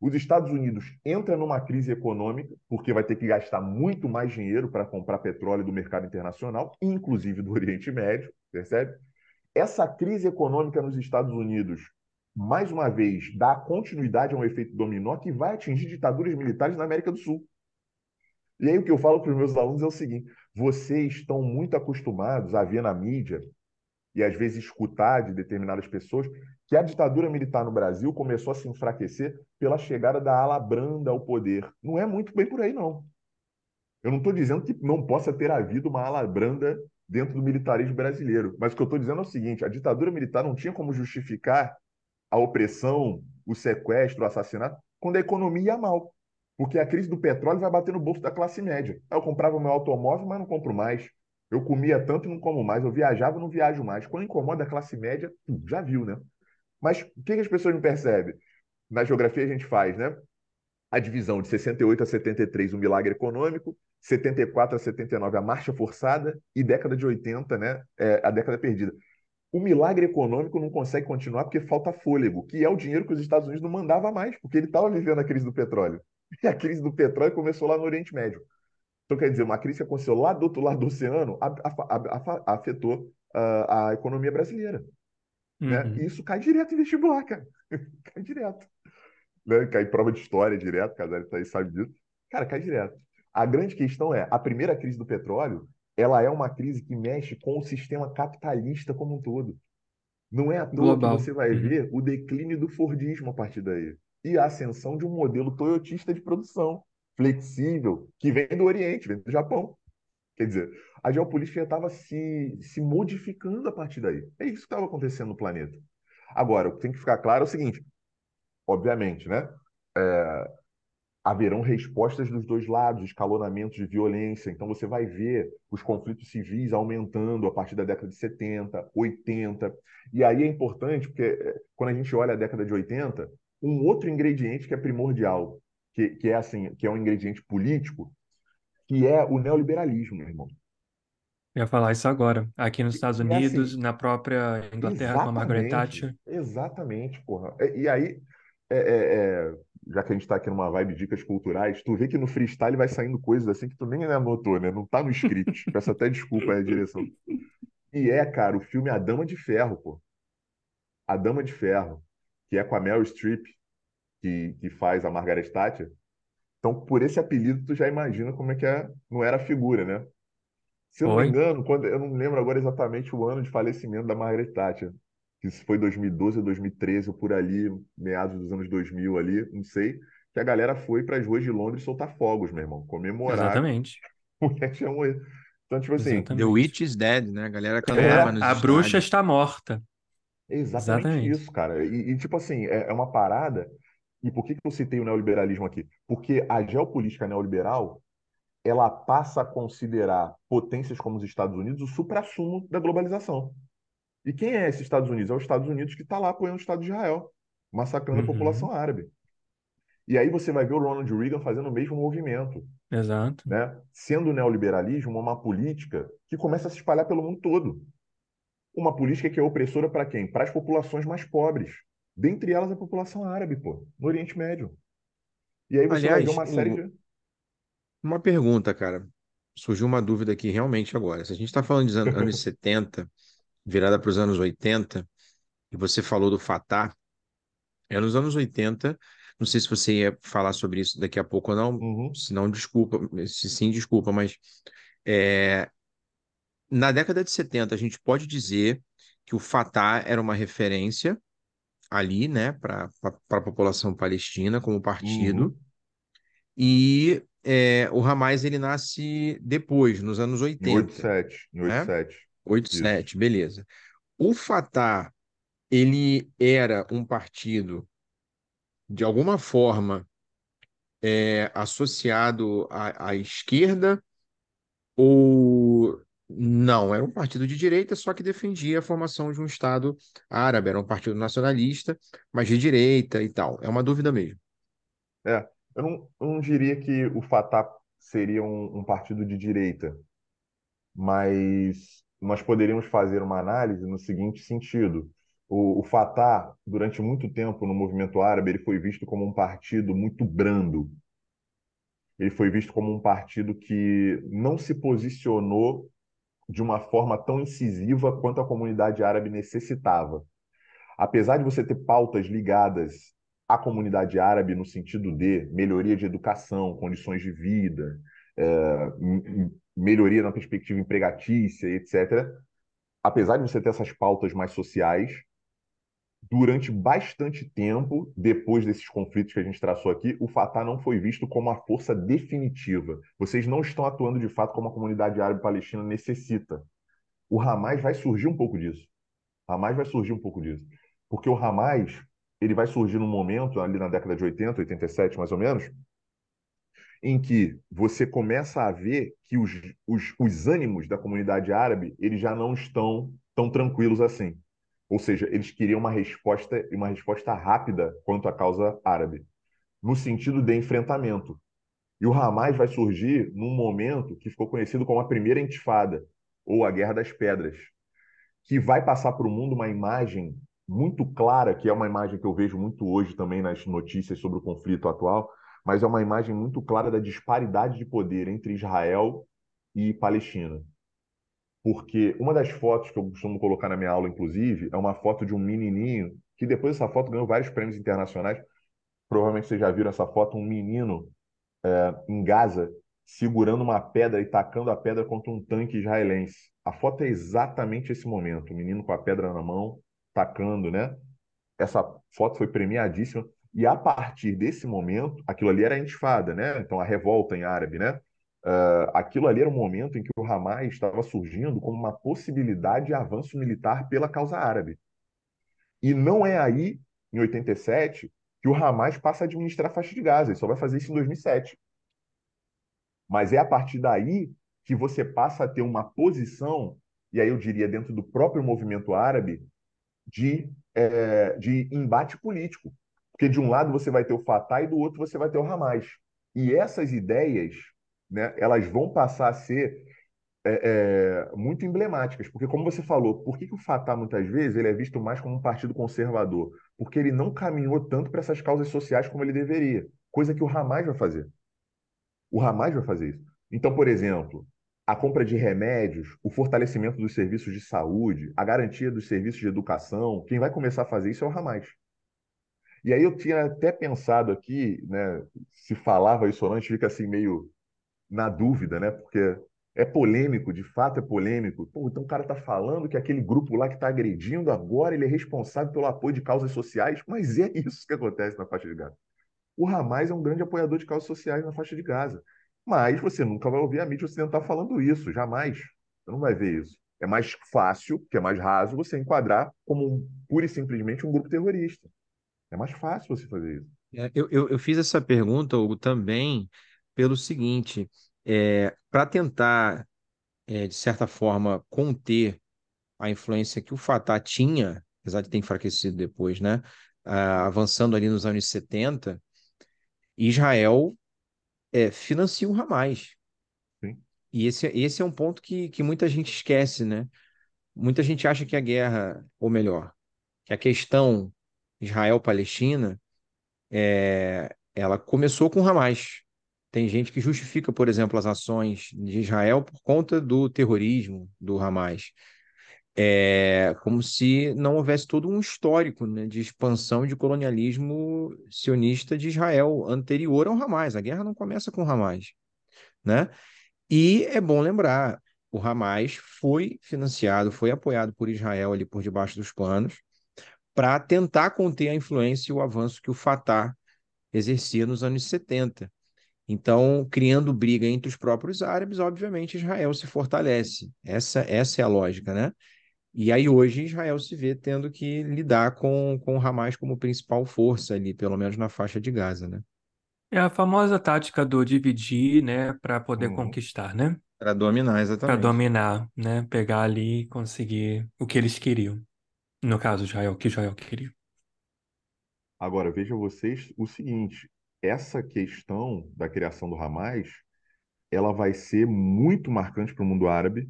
Os Estados Unidos entra numa crise econômica, porque vai ter que gastar muito mais dinheiro para comprar petróleo do mercado internacional, inclusive do Oriente Médio, percebe? Essa crise econômica nos Estados Unidos, mais uma vez, dá continuidade a um efeito dominó que vai atingir ditaduras militares na América do Sul. E aí o que eu falo para os meus alunos é o seguinte: vocês estão muito acostumados a ver na mídia e às vezes escutar de determinadas pessoas que a ditadura militar no Brasil começou a se enfraquecer pela chegada da ala branda ao poder. Não é muito bem por aí, não. Eu não estou dizendo que não possa ter havido uma ala branda dentro do militarismo brasileiro, mas o que eu estou dizendo é o seguinte: a ditadura militar não tinha como justificar a opressão, o sequestro, o assassinato, quando a economia ia mal. Porque a crise do petróleo vai bater no bolso da classe média. Eu comprava meu automóvel, mas não compro mais. Eu comia tanto e não como mais. Eu viajava, não viajo mais. Quando incomoda a classe média, já viu, né? Mas o que, as pessoas não percebem? Na geografia a gente faz, né? A divisão de 68 a 73, o milagre econômico, 74 a 79, a marcha forçada, e década de 80, né? É, a década perdida. O milagre econômico não consegue continuar porque falta fôlego, que é o dinheiro que os Estados Unidos não mandava mais, porque ele estava vivendo a crise do petróleo. E a crise do petróleo começou lá no Oriente Médio. Então, quer dizer, uma crise que aconteceu lá do outro lado do oceano afetou a economia brasileira. Né? Uhum. E isso cai direto em vestibular, cara. cai direto. Né? Cai em prova de história direto, Casale tá aí, sabe disso. Cara, cai direto. A grande questão é, a primeira crise do petróleo, ela é uma crise que mexe com o sistema capitalista como um todo. Não é à toa Global. que você vai uhum. ver o declínio do Fordismo a partir daí e a ascensão de um modelo toyotista de produção flexível, que vem do Oriente, vem do Japão. Quer dizer, a geopolítica estava se, se modificando a partir daí. É isso que estava acontecendo no planeta. Agora, o que tem que ficar claro é o seguinte: obviamente, né? É, haverão respostas dos dois lados, escalonamentos de violência. Então, você vai ver os conflitos civis aumentando a partir da década de 70, 80. E aí é importante, porque é, quando a gente olha a década de 80, um outro ingrediente que é primordial, que, que é assim, que é um ingrediente político, que é o neoliberalismo, meu irmão. Eu ia falar isso agora. Aqui nos Estados assim, Unidos, assim, na própria Inglaterra com a Margaret Thatcher. Exatamente, porra. E, e aí, é, é, é, já que a gente está aqui numa vibe de dicas culturais, tu vê que no freestyle vai saindo coisas assim que tu nem anotou, né? Não tá no script. Peço até desculpa aí a direção. E é, cara, o filme A Dama de Ferro, pô. A Dama de Ferro que é com a Meryl Streep, que, que faz a Margaret Thatcher. Então, por esse apelido, tu já imagina como é que é, não era a figura, né? Se eu não me engano, quando, eu não lembro agora exatamente o ano de falecimento da Margaret Thatcher, que se foi 2012 ou 2013, ou por ali, meados dos anos 2000 ali, não sei, que a galera foi para as ruas de Londres soltar fogos, meu irmão, comemorar. Exatamente. Mulher tinha morrido. Então, tipo assim... Exatamente. The Witch is Dead, né? A galera cantava é, A bruxa está morta. Exatamente, Exatamente. isso, cara. E, e, tipo assim, é, é uma parada. E por que, que eu citei o neoliberalismo aqui? Porque a geopolítica neoliberal ela passa a considerar potências como os Estados Unidos o suprassumo da globalização. E quem é esses Estados Unidos? É os Estados Unidos que está lá apoiando o Estado de Israel, massacrando uhum. a população árabe. E aí você vai ver o Ronald Reagan fazendo o mesmo movimento. Exato. Né? Sendo o neoliberalismo uma política que começa a se espalhar pelo mundo todo uma política que é opressora para quem? Para as populações mais pobres. Dentre elas a população árabe, pô, no Oriente Médio. E aí você Aliás, vai ver uma série de. Uma pergunta, cara. Surgiu uma dúvida aqui realmente agora. Se a gente está falando dos anos, anos 70, virada para os anos 80, e você falou do Fatah, é nos anos 80. Não sei se você ia falar sobre isso daqui a pouco ou não. Uhum. Se não, desculpa. Se sim, desculpa, mas é, na década de 70, a gente pode dizer que o Fatah era uma referência ali, né, para a população palestina como partido. Uhum. E é, o Hamas ele nasce depois, nos anos 80. Em 87. Em 87. Né? 87, Isso. beleza. O Fatah, ele era um partido, de alguma forma, é, associado à, à esquerda ou não, era um partido de direita, só que defendia a formação de um Estado árabe. Era um partido nacionalista, mas de direita e tal. É uma dúvida mesmo. É, eu não, eu não diria que o Fatah seria um, um partido de direita, mas nós poderíamos fazer uma análise no seguinte sentido. O, o Fatah, durante muito tempo no movimento árabe, ele foi visto como um partido muito brando. Ele foi visto como um partido que não se posicionou de uma forma tão incisiva quanto a comunidade árabe necessitava. Apesar de você ter pautas ligadas à comunidade árabe no sentido de melhoria de educação, condições de vida, é, melhoria na perspectiva empregatícia, etc. Apesar de você ter essas pautas mais sociais, durante bastante tempo, depois desses conflitos que a gente traçou aqui, o Fatah não foi visto como a força definitiva. Vocês não estão atuando de fato como a comunidade árabe palestina necessita. O Hamas vai surgir um pouco disso. O Hamas vai surgir um pouco disso. Porque o Hamas ele vai surgir num momento, ali na década de 80, 87 mais ou menos, em que você começa a ver que os, os, os ânimos da comunidade árabe eles já não estão tão tranquilos assim. Ou seja, eles queriam uma resposta, uma resposta rápida quanto à causa árabe, no sentido de enfrentamento. E o Hamas vai surgir num momento que ficou conhecido como a primeira intifada, ou a Guerra das Pedras, que vai passar para o mundo uma imagem muito clara, que é uma imagem que eu vejo muito hoje também nas notícias sobre o conflito atual, mas é uma imagem muito clara da disparidade de poder entre Israel e Palestina porque uma das fotos que eu costumo colocar na minha aula, inclusive, é uma foto de um menininho, que depois essa foto ganhou vários prêmios internacionais. Provavelmente vocês já viram essa foto, um menino é, em Gaza segurando uma pedra e tacando a pedra contra um tanque israelense. A foto é exatamente esse momento, o menino com a pedra na mão, tacando, né? Essa foto foi premiadíssima. E a partir desse momento, aquilo ali era a intifada, né? Então a revolta em árabe, né? Uh, aquilo ali era um momento em que o Hamas estava surgindo como uma possibilidade de avanço militar pela causa árabe. E não é aí, em 87, que o Hamas passa a administrar a faixa de Gaza. Ele só vai fazer isso em 2007. Mas é a partir daí que você passa a ter uma posição, e aí eu diria dentro do próprio movimento árabe, de, é, de embate político. Porque de um lado você vai ter o Fatah e do outro você vai ter o Hamas. E essas ideias né, elas vão passar a ser é, é, muito emblemáticas, porque como você falou, por que, que o Fatah muitas vezes ele é visto mais como um partido conservador? Porque ele não caminhou tanto para essas causas sociais como ele deveria, coisa que o Hamas vai fazer. O Hamas vai fazer isso. Então, por exemplo, a compra de remédios, o fortalecimento dos serviços de saúde, a garantia dos serviços de educação, quem vai começar a fazer isso é o Hamas. E aí eu tinha até pensado aqui, né, se falava isso ou não, a gente fica assim meio na dúvida, né? Porque é polêmico, de fato é polêmico. Pô, então o cara está falando que aquele grupo lá que está agredindo agora ele é responsável pelo apoio de causas sociais, mas é isso que acontece na faixa de Gaza. O Hamas é um grande apoiador de causas sociais na faixa de Gaza. Mas você nunca vai ouvir a mídia ocidental falando isso, jamais. Você não vai ver isso. É mais fácil, que é mais raso, você enquadrar como um, pura e simplesmente um grupo terrorista. É mais fácil você fazer isso. É, eu, eu, eu, fiz essa pergunta, Hugo, também pelo seguinte: é, para tentar, é, de certa forma, conter a influência que o Fatah tinha, apesar de ter enfraquecido depois, né? Ah, avançando ali nos anos 70, Israel é, financia o Hamas. Sim. E esse, esse é um ponto que, que muita gente esquece, né? Muita gente acha que a guerra, ou melhor, que a questão Israel-Palestina, é, ela começou com o Hamas. Tem gente que justifica, por exemplo, as ações de Israel por conta do terrorismo do Hamas. É como se não houvesse todo um histórico né, de expansão de colonialismo sionista de Israel anterior ao Hamas. A guerra não começa com o Hamas. Né? E é bom lembrar, o Hamas foi financiado, foi apoiado por Israel ali por debaixo dos panos, para tentar conter a influência e o avanço que o Fatah exercia nos anos 70. Então, criando briga entre os próprios árabes, obviamente Israel se fortalece. Essa, essa é a lógica, né? E aí hoje Israel se vê tendo que lidar com, com o Hamas como principal força ali, pelo menos na faixa de Gaza, né? É a famosa tática do dividir, né, para poder Uhum. conquistar, né? Para dominar, Para exatamente. dominar, né? Pegar ali e conseguir o que eles queriam. No caso, Israel, o que Israel queria. Agora, veja vocês o seguinte: essa questão da criação do Hamas, ela vai ser muito marcante para o mundo árabe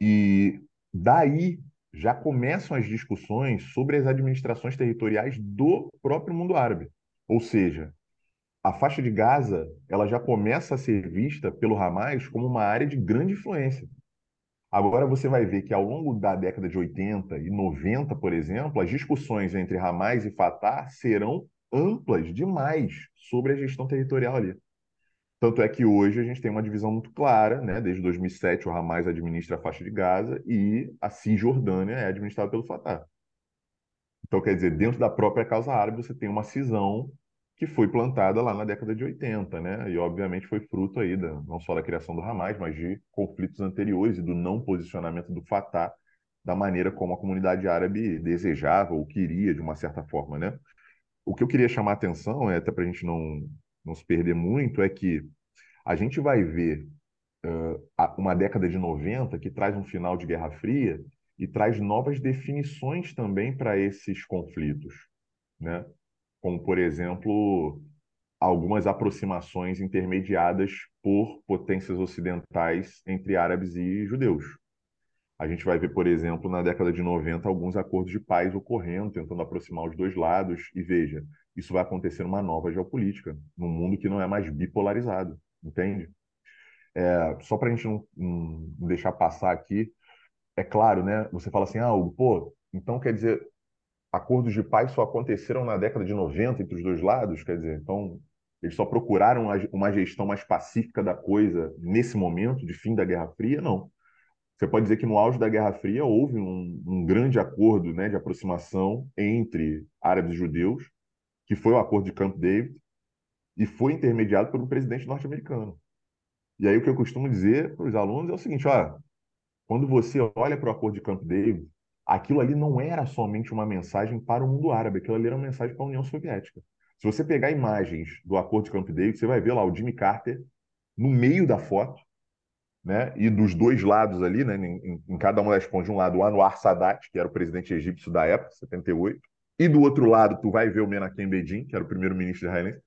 e daí já começam as discussões sobre as administrações territoriais do próprio mundo árabe. Ou seja, a faixa de Gaza ela já começa a ser vista pelo Hamas como uma área de grande influência. Agora você vai ver que ao longo da década de 80 e 90, por exemplo, as discussões entre Hamas e Fatah serão amplas demais sobre a gestão territorial ali. Tanto é que hoje a gente tem uma divisão muito clara, né? Desde 2007 o Hamas administra a faixa de Gaza e a Cisjordânia é administrada pelo Fatah. Então, quer dizer, dentro da própria causa árabe você tem uma cisão que foi plantada lá na década de 80, né? E obviamente foi fruto aí da, não só da criação do Hamas, mas de conflitos anteriores e do não posicionamento do Fatah da maneira como a comunidade árabe desejava ou queria, de uma certa forma, né? O que eu queria chamar a atenção, é, até para a gente não não se perder muito, é que a gente vai ver uh, uma década de 90 que traz um final de Guerra Fria e traz novas definições também para esses conflitos, né? Como, por exemplo, algumas aproximações intermediadas por potências ocidentais entre árabes e judeus. A gente vai ver, por exemplo, na década de 90, alguns acordos de paz ocorrendo, tentando aproximar os dois lados. E veja, isso vai acontecer numa nova geopolítica, num mundo que não é mais bipolarizado, entende? É, só para a gente não, não, deixar passar aqui, é claro, né? Você fala assim, ah, pô, então quer dizer, acordos de paz só aconteceram na década de 90 entre os dois lados? Quer dizer, então eles só procuraram uma gestão mais pacífica da coisa nesse momento de fim da Guerra Fria? Não. Você pode dizer que no auge da Guerra Fria houve um, um grande acordo né, de aproximação entre árabes e judeus, que foi o acordo de Camp David, e foi intermediado por um presidente norte-americano. E aí o que eu costumo dizer para os alunos é o seguinte, ó, quando você olha para o acordo de Camp David, aquilo ali não era somente uma mensagem para o mundo árabe, aquilo ali era uma mensagem para a União Soviética. Se você pegar imagens do acordo de Camp David, você vai ver lá o Jimmy Carter no meio da foto, né? E dos dois lados ali, né? Em, em cada uma das pontas, de um lado o Anwar Sadat, que era o presidente egípcio da época, 78, e do outro lado tu vai ver o Menachem Begin, que era o primeiro-ministro israelense,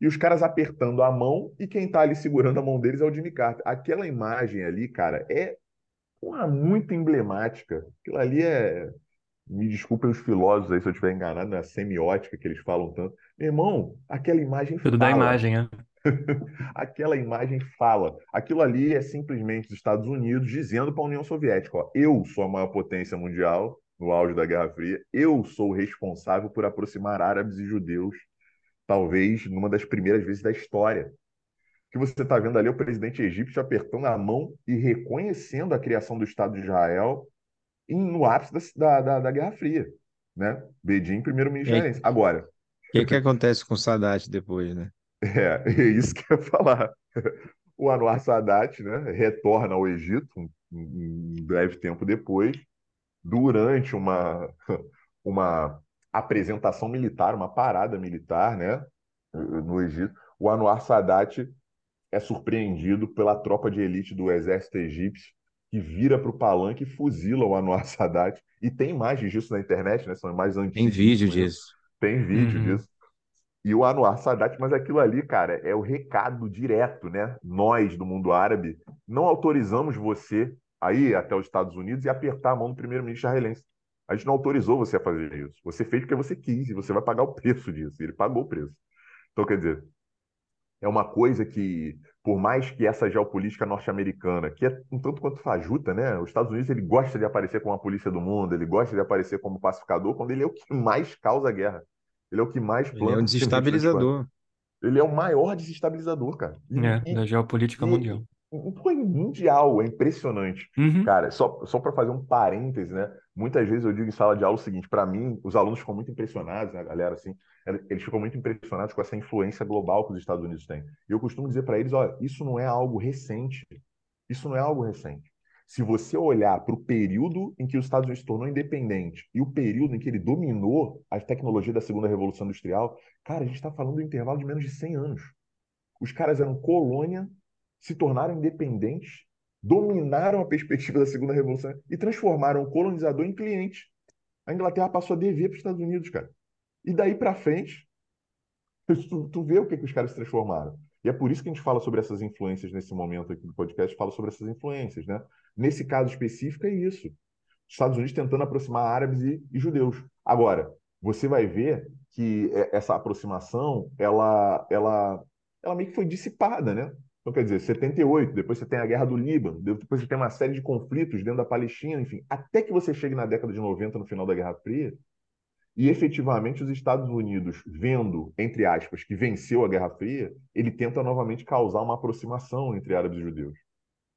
e os caras apertando a mão e quem tá ali segurando a mão deles é o Jimmy Carter. Aquela imagem ali, cara, é uma muito emblemática. Aquilo ali é me desculpem os filósofos aí se eu estiver enganado na semiótica que eles falam tanto. Meu irmão, aquela imagem Tudo fala. da imagem, né? Aquela imagem fala. Aquilo ali é simplesmente os Estados Unidos dizendo para a União Soviética: ó, eu sou a maior potência mundial no auge da Guerra Fria, eu sou responsável por aproximar árabes e judeus, talvez numa das primeiras vezes da história. O que você está vendo ali é o presidente egípcio apertando a mão e reconhecendo a criação do Estado de Israel no ápice da, da, da Guerra Fria. Né? Bedin, primeiro-ministro. Agora. O que, que acontece com Sadat depois, né? É, é isso que eu ia falar. O Anwar Sadat né, retorna ao Egito um, um breve tempo depois, durante uma, uma apresentação militar, uma parada militar né, no Egito. O Anwar Sadat é surpreendido pela tropa de elite do exército egípcio que vira para o palanque e fuzila o Anwar Sadat. E tem imagens disso na internet, né? São imagens antigas. Tem vídeo disso. Tem vídeo uhum. disso e o Anwar Sadat, mas aquilo ali, cara, é o recado direto, né? Nós do mundo árabe não autorizamos você a ir até os Estados Unidos e apertar a mão do primeiro-ministro israelense. A gente não autorizou você a fazer isso. Você fez porque você quis e você vai pagar o preço disso. Ele pagou o preço. Então, quer dizer, é uma coisa que, por mais que essa geopolítica norte-americana, que é um tanto quanto fajuta, né? Os Estados Unidos ele gosta de aparecer como a polícia do mundo, ele gosta de aparecer como pacificador, quando ele é o que mais causa guerra. Ele é o que mais planta. Ele é um desestabilizador. Ele é o maior desestabilizador, cara. E, é, e, da geopolítica e, mundial. Foi mundial, é impressionante. Uhum. Cara, só, só para fazer um parêntese, né? Muitas vezes eu digo em sala de aula o seguinte: para mim, os alunos ficam muito impressionados, né, galera, assim, eles ficam muito impressionados com essa influência global que os Estados Unidos têm. E eu costumo dizer para eles: olha, isso não é algo recente. Isso não é algo recente. Se você olhar para o período em que os Estados Unidos se tornou independente e o período em que ele dominou a tecnologia da segunda revolução industrial, cara, a gente está falando de um intervalo de menos de 100 anos. Os caras eram colônia, se tornaram independentes, dominaram a perspectiva da segunda revolução e transformaram o colonizador em cliente. A Inglaterra passou a dever para os Estados Unidos, cara. E daí para frente, tu, tu vê o que, que os caras se transformaram. E é por isso que a gente fala sobre essas influências nesse momento aqui do podcast, fala sobre essas influências, né? Nesse caso específico é isso. Estados Unidos tentando aproximar árabes e, e judeus. Agora, você vai ver que essa aproximação, ela, ela, ela meio que foi dissipada, né? Então, quer dizer, 78, depois você tem a Guerra do Líbano, depois você tem uma série de conflitos dentro da Palestina, enfim, até que você chegue na década de 90, no final da Guerra Fria, e efetivamente os Estados Unidos, vendo, entre aspas, que venceu a Guerra Fria, ele tenta novamente causar uma aproximação entre árabes e judeus.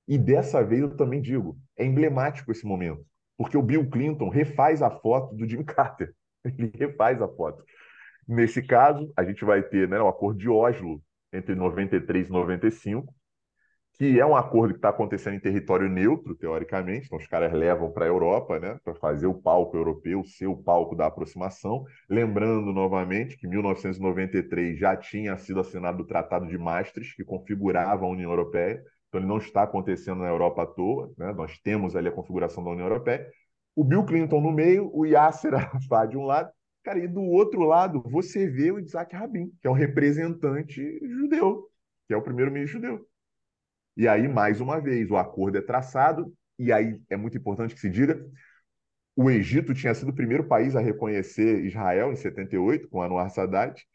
E dessa vez eu também digo, é emblemático esse momento, porque o Bill Clinton refaz a foto do Jimmy Carter. Ele refaz a foto. Nesse caso, a gente vai ter né, o acordo de Oslo entre 93 e 95, que é um acordo que está acontecendo em território neutro, teoricamente, então os caras levam para a Europa, né, para fazer o palco europeu ser o palco da aproximação. Lembrando novamente que em 1993 já tinha sido assinado o Tratado de Maastricht, que configurava a União Europeia, então ele não está acontecendo na Europa à toa, né? nós temos ali a configuração da União Europeia. O Bill Clinton no meio, o Yasser Arafat de um lado, cara, e do outro lado você vê o Isaac Rabin, que é um representante judeu, que é o primeiro-ministro judeu. E aí, mais uma vez, o acordo é traçado, e aí é muito importante que se diga: o Egito tinha sido o primeiro país a reconhecer Israel em 78, com Anwar Sadat.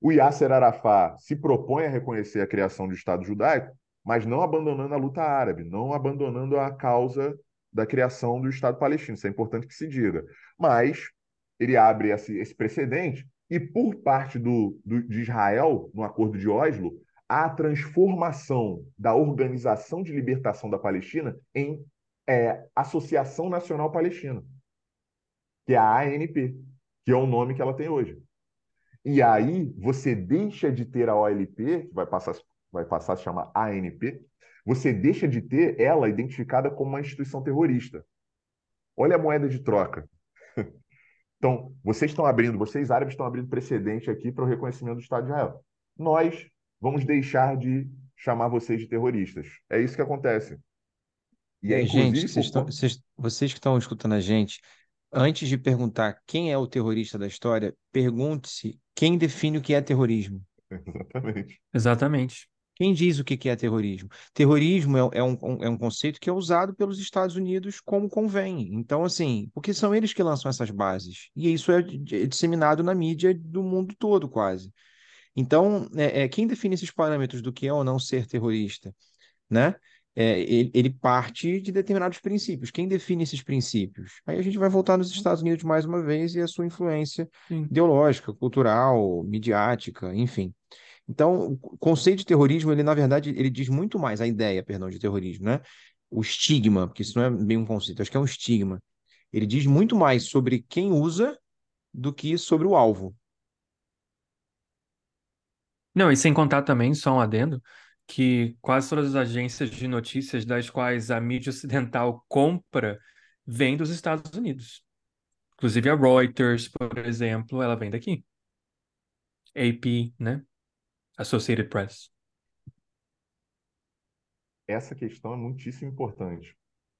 O Yasser Arafat se propõe a reconhecer a criação do Estado judaico, mas não abandonando a luta árabe, não abandonando a causa da criação do Estado palestino. Isso é importante que se diga. Mas ele abre esse, esse precedente, e por parte do, do, de Israel, no Acordo de Oslo, a transformação da Organização de Libertação da Palestina em é, Associação Nacional Palestina, que é a ANP, que é o nome que ela tem hoje. E aí você deixa de ter a OLP, que vai passar, vai passar a se chamar ANP, você deixa de ter ela identificada como uma instituição terrorista. Olha a moeda de troca. Então, vocês estão abrindo, vocês árabes estão abrindo precedente aqui para o reconhecimento do Estado de Israel. Nós vamos deixar de chamar vocês de terroristas. É isso que acontece. E é, gente, vocês, estão, vocês, vocês que estão escutando a gente, antes de perguntar quem é o terrorista da história, pergunte-se quem define o que é terrorismo. Exatamente. Exatamente. Quem diz o que é terrorismo? Terrorismo é, é, um, é um conceito que é usado pelos Estados Unidos como convém. Então, assim, porque são eles que lançam essas bases. E isso é, é disseminado na mídia do mundo todo, quase. Então, é, é, quem define esses parâmetros do que é ou não ser terrorista, né? É, ele, ele, parte de determinados princípios. Quem define esses princípios? Aí a gente vai voltar nos Estados Unidos mais uma vez e a sua influência Sim. ideológica, cultural, midiática, enfim. Então, o conceito de terrorismo, ele na verdade, ele diz muito mais, a ideia, perdão, de terrorismo, né? O estigma, porque isso não é bem um conceito, acho que é um estigma. Ele diz muito mais sobre quem usa do que sobre o alvo. Não, e sem contar também, só um adendo, que quase todas as agências de notícias das quais a mídia ocidental compra vêm dos Estados Unidos. Inclusive a Reuters, por exemplo, ela vem daqui. AP, né? Associated Press. Essa questão é muitíssimo importante,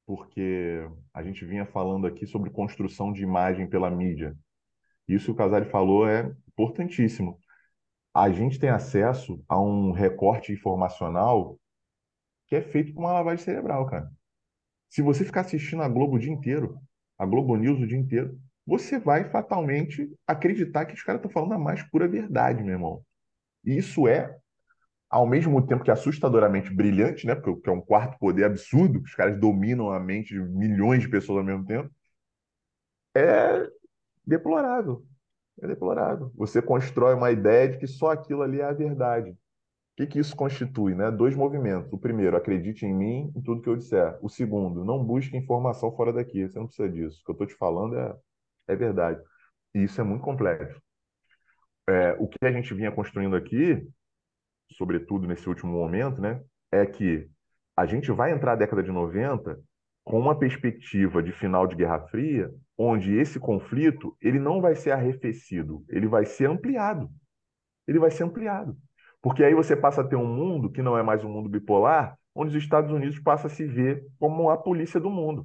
porque a gente vinha falando aqui sobre construção de imagem pela mídia. Isso que o Casari falou é importantíssimo a gente tem acesso a um recorte informacional que é feito com uma lavagem cerebral, cara. Se você ficar assistindo a Globo o dia inteiro, a Globo News o dia inteiro, você vai fatalmente acreditar que os caras estão falando a mais pura verdade, meu irmão. E isso é, ao mesmo tempo que assustadoramente brilhante, né? Porque é um quarto poder absurdo, os caras dominam a mente de milhões de pessoas ao mesmo tempo, é deplorável. É deplorável. Você constrói uma ideia de que só aquilo ali é a verdade. O que, que isso constitui? Né? Dois movimentos. O primeiro, acredite em mim, em tudo que eu disser. O segundo, não busque informação fora daqui. Você não precisa disso. O que eu estou te falando é, é verdade. E isso é muito complexo. É, o que a gente vinha construindo aqui, sobretudo nesse último momento, né, é que a gente vai entrar na década de 90 com uma perspectiva de final de Guerra Fria, onde esse conflito ele não vai ser arrefecido, ele vai ser ampliado. Ele vai ser ampliado. Porque aí você passa a ter um mundo que não é mais um mundo bipolar, onde os Estados Unidos passam a se ver como a polícia do mundo.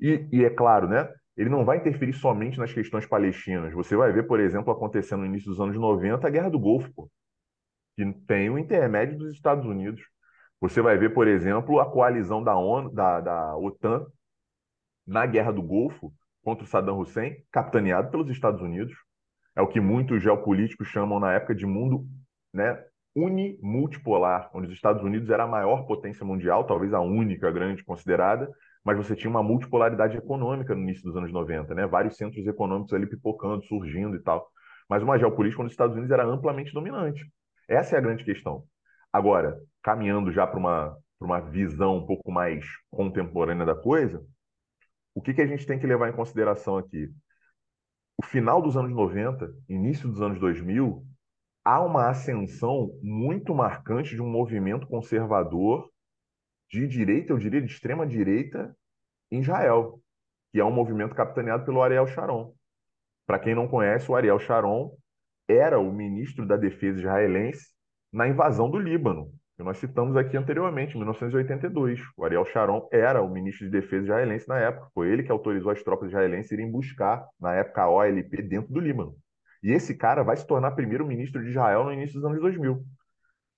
E, e é claro, né? Ele não vai interferir somente nas questões palestinas. Você vai ver, por exemplo, acontecendo no início dos anos 90 a Guerra do Golfo, pô, que tem o intermédio dos Estados Unidos. Você vai ver, por exemplo, a coalizão da ONU, da, da OTAN na Guerra do Golfo contra o Saddam Hussein, capitaneado pelos Estados Unidos. É o que muitos geopolíticos chamam na época de mundo né, unimultipolar, onde os Estados Unidos era a maior potência mundial, talvez a única grande considerada, mas você tinha uma multipolaridade econômica no início dos anos 90, né? Vários centros econômicos ali pipocando, surgindo e tal. Mas uma geopolítica onde os Estados Unidos era amplamente dominante. Essa é a grande questão. Agora, caminhando já para uma, uma visão um pouco mais contemporânea da coisa, o que, que a gente tem que levar em consideração aqui? O final dos anos 90, início dos anos 2000, há uma ascensão muito marcante de um movimento conservador de direita, eu diria de extrema direita, em Israel, que é um movimento capitaneado pelo Ariel Sharon. Para quem não conhece, o Ariel Sharon era o ministro da Defesa israelense na invasão do Líbano, que nós citamos aqui anteriormente, em 1982. O Ariel Sharon era o ministro de Defesa israelense na época. Foi ele que autorizou as tropas israelenses irem buscar, na época, a OLP dentro do Líbano. E esse cara vai se tornar primeiro-ministro de Israel no início dos anos 2000.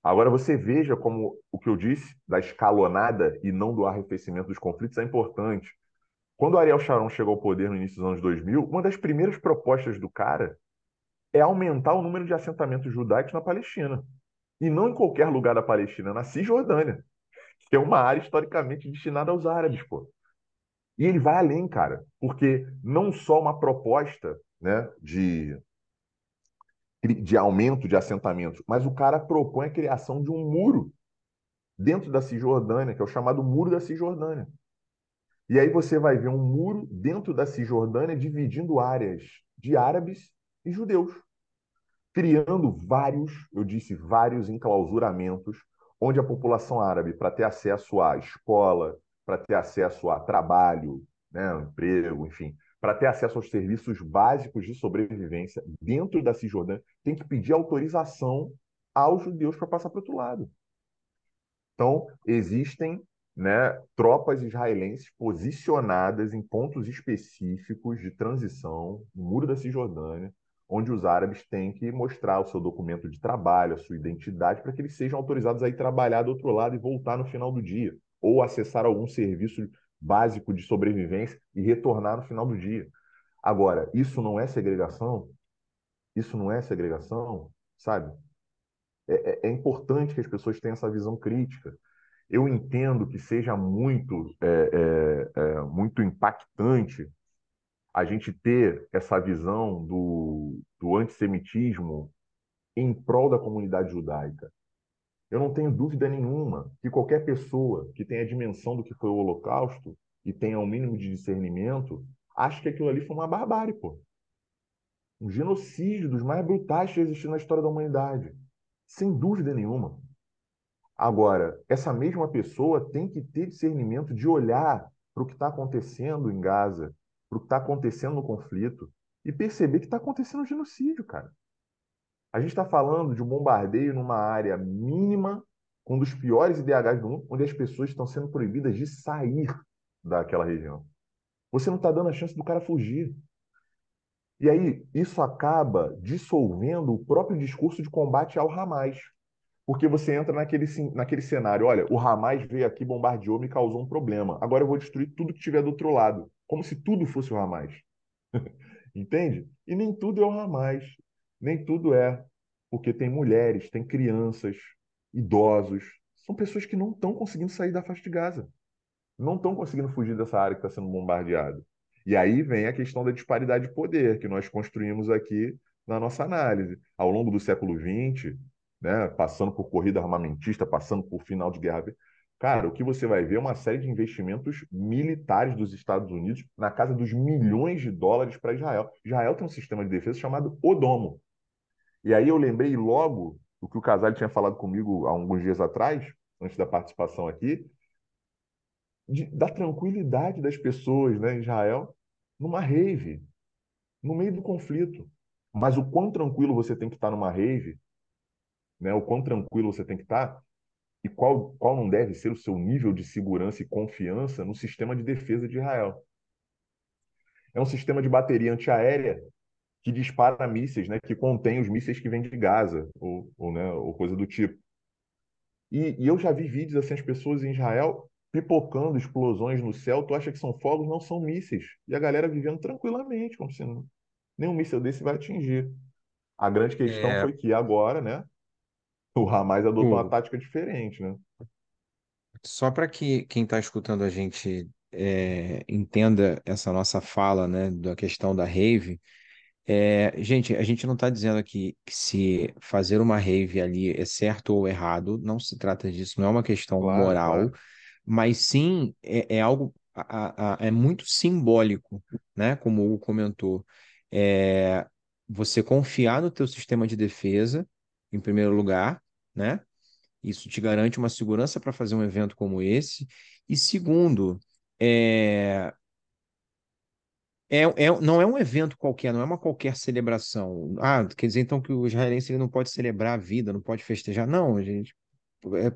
Agora você veja como o que eu disse da escalonada e não do arrefecimento dos conflitos é importante. Quando Ariel Sharon chegou ao poder no início dos anos 2000, uma das primeiras propostas do cara é aumentar o número de assentamentos judaicos na Palestina. E não em qualquer lugar da Palestina, na Cisjordânia, que é uma área historicamente destinada aos árabes, pô. E ele vai além, cara, porque não só uma proposta né, de de aumento de assentamentos, mas o cara propõe a criação de um muro dentro da Cisjordânia, que é o chamado Muro da Cisjordânia. E aí você vai ver um muro dentro da Cisjordânia dividindo áreas de árabes e judeus, criando vários, eu disse vários enclausuramentos, onde a população árabe, para ter acesso à escola, para ter acesso a trabalho, né, emprego, enfim, para ter acesso aos serviços básicos de sobrevivência dentro da Cisjordânia, tem que pedir autorização aos judeus para passar para outro lado. Então, existem né, tropas israelenses posicionadas em pontos específicos de transição no Muro da Cisjordânia, onde os árabes têm que mostrar o seu documento de trabalho, a sua identidade, para que eles sejam autorizados a ir trabalhar do outro lado e voltar no final do dia, ou acessar algum serviço básico de sobrevivência e retornar no final do dia. Agora, isso não é segregação? Isso não é segregação, sabe? É, é, é importante que as pessoas tenham essa visão crítica. Eu entendo que seja muito, é, é, é muito impactante a gente ter essa visão do, do antissemitismo em prol da comunidade judaica. Eu não tenho dúvida nenhuma que qualquer pessoa que tenha a dimensão do que foi o Holocausto e tenha um mínimo de discernimento, acha que aquilo ali foi uma barbárie, pô. Um genocídio dos mais brutais que existiu na história da humanidade. Sem dúvida nenhuma. Agora, essa mesma pessoa tem que ter discernimento de olhar para o que está acontecendo em Gaza, para o que está acontecendo no conflito, e perceber que está acontecendo um genocídio, cara. A gente está falando de um bombardeio numa área mínima, com um dos piores IDHs do mundo, onde as pessoas estão sendo proibidas de sair daquela região. Você não está dando a chance do cara fugir. E aí, isso acaba dissolvendo o próprio discurso de combate ao Hamas. Porque você entra naquele, naquele cenário: olha, o Hamas veio aqui, bombardeou, me causou um problema. Agora eu vou destruir tudo que tiver do outro lado. Como se tudo fosse o Hamas. Entende? E nem tudo é o Hamas. Nem tudo é, porque tem mulheres, tem crianças, idosos. São pessoas que não estão conseguindo sair da faixa de Gaza. Não estão conseguindo fugir dessa área que está sendo bombardeada. E aí vem a questão da disparidade de poder, que nós construímos aqui na nossa análise. Ao longo do século XX, né, passando por corrida armamentista, passando por final de guerra. Cara, o que você vai ver é uma série de investimentos militares dos Estados Unidos na casa dos milhões de dólares para Israel. Israel tem um sistema de defesa chamado Odomo, e aí eu lembrei logo do que o Casal tinha falado comigo há alguns dias atrás, antes da participação aqui, de, da tranquilidade das pessoas né, Israel numa rave, no meio do conflito. Mas o quão tranquilo você tem que estar numa rave, né, o quão tranquilo você tem que estar, e qual, qual não deve ser o seu nível de segurança e confiança no sistema de defesa de Israel. É um sistema de bateria antiaérea que dispara mísseis, né, que contém os mísseis que vêm de Gaza, ou, ou, né, ou coisa do tipo. E, e, eu já vi vídeos assim, as pessoas em Israel pipocando explosões no céu, tu acha que são fogos, não são mísseis. E a galera vivendo tranquilamente, como se nenhum míssil desse vai atingir. A grande questão É, foi que agora, né, o Hamas adotou uma tática diferente, né? só para que quem está escutando a gente é, entenda essa nossa fala, né, da questão da rave, é, gente, a gente não está dizendo aqui que se fazer uma rave ali é certo ou errado, não se trata disso, não é uma questão Claro, moral, claro. mas sim é, é algo, a- a- é muito simbólico, né, como o Hugo comentou. É, você confiar no teu sistema de defesa, em primeiro lugar, né? Isso te garante uma segurança para fazer um evento como esse. E segundo, é, é, é- não é um evento qualquer, não é uma qualquer celebração. Ah, quer dizer então que o israelense ele não pode celebrar a vida, não pode festejar. Não, gente, é-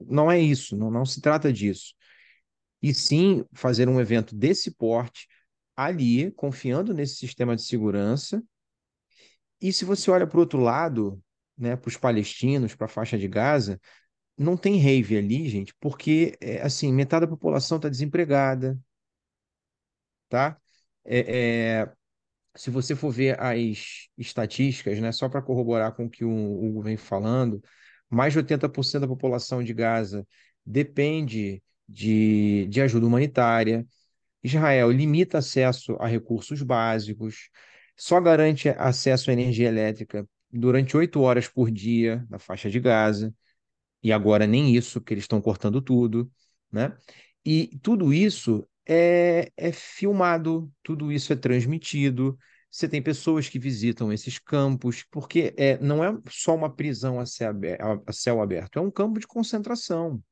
não é isso, não, não se trata disso. E sim fazer um evento desse porte ali, confiando nesse sistema de segurança. E se você olha para o outro lado, né, para os palestinos, para a faixa de Gaza, não tem rave ali, gente, porque é, assim, metade da população está desempregada, tá? É, é, se você for ver as estatísticas, né, só para corroborar com o que o Hugo vem falando, mais de 80% da população de Gaza depende de, de ajuda humanitária. Israel limita acesso a recursos básicos, só garante acesso à energia elétrica durante oito horas por dia na faixa de Gaza e agora nem isso, porque eles estão cortando tudo, né? E tudo isso é, é filmado, tudo isso é transmitido. Você tem pessoas que visitam esses campos, porque é, não é só uma prisão a céu aberto, a céu aberto, é um campo de concentração.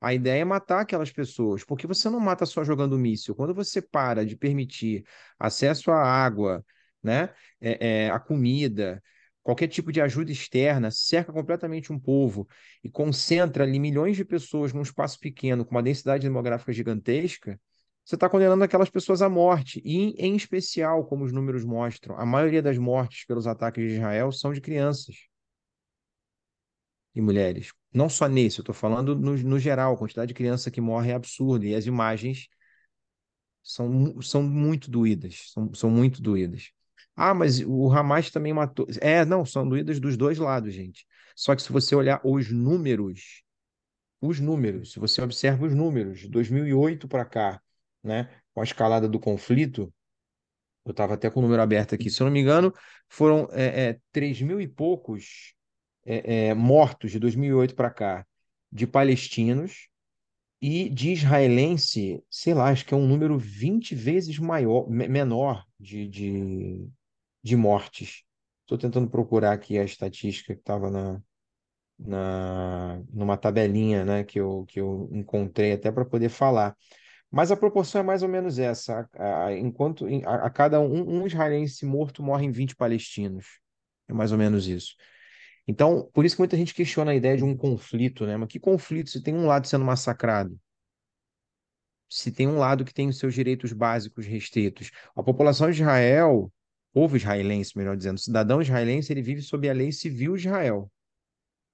A ideia é matar aquelas pessoas, porque você não mata só jogando míssil. Quando você para de permitir acesso à água, né, é, é, à comida, qualquer tipo de ajuda externa, cerca completamente um povo e concentra ali milhões de pessoas num espaço pequeno, com uma densidade demográfica gigantesca, você está condenando aquelas pessoas à morte. E, em especial, como os números mostram, a maioria das mortes pelos ataques de Israel são de crianças e mulheres. Não só nesse, eu estou falando no, no geral, a quantidade de criança que morre é absurda e as imagens são, são muito doídas, são, são muito doídas. Ah, mas o Hamas também matou. É, não, são doídas dos dois lados, gente. Só que se você olhar os números, os números, se você observa os números, de 2008 para cá, né, com a escalada do conflito, eu estava até com o número aberto aqui, se eu não me engano, foram é, é, 3 mil e poucos é, é, mortos de 2008 para cá, de palestinos e de israelense, sei lá, acho que é um número 20 vezes maior, me- menor de, de, de mortes. Estou tentando procurar aqui a estatística que estava na, na, numa tabelinha, né, que eu, que eu encontrei até para poder falar. Mas a proporção é mais ou menos essa. A, a- enquanto a, a cada um, um israelense morto morrem 20 palestinos. É mais ou menos isso. Então, por isso que muita gente questiona a ideia de um conflito, né? Mas que conflito se tem um lado sendo massacrado? Se tem um lado que tem os seus direitos básicos restritos? A população de Israel, povo israelense, melhor dizendo, cidadão israelense, ele vive sob a lei civil de Israel.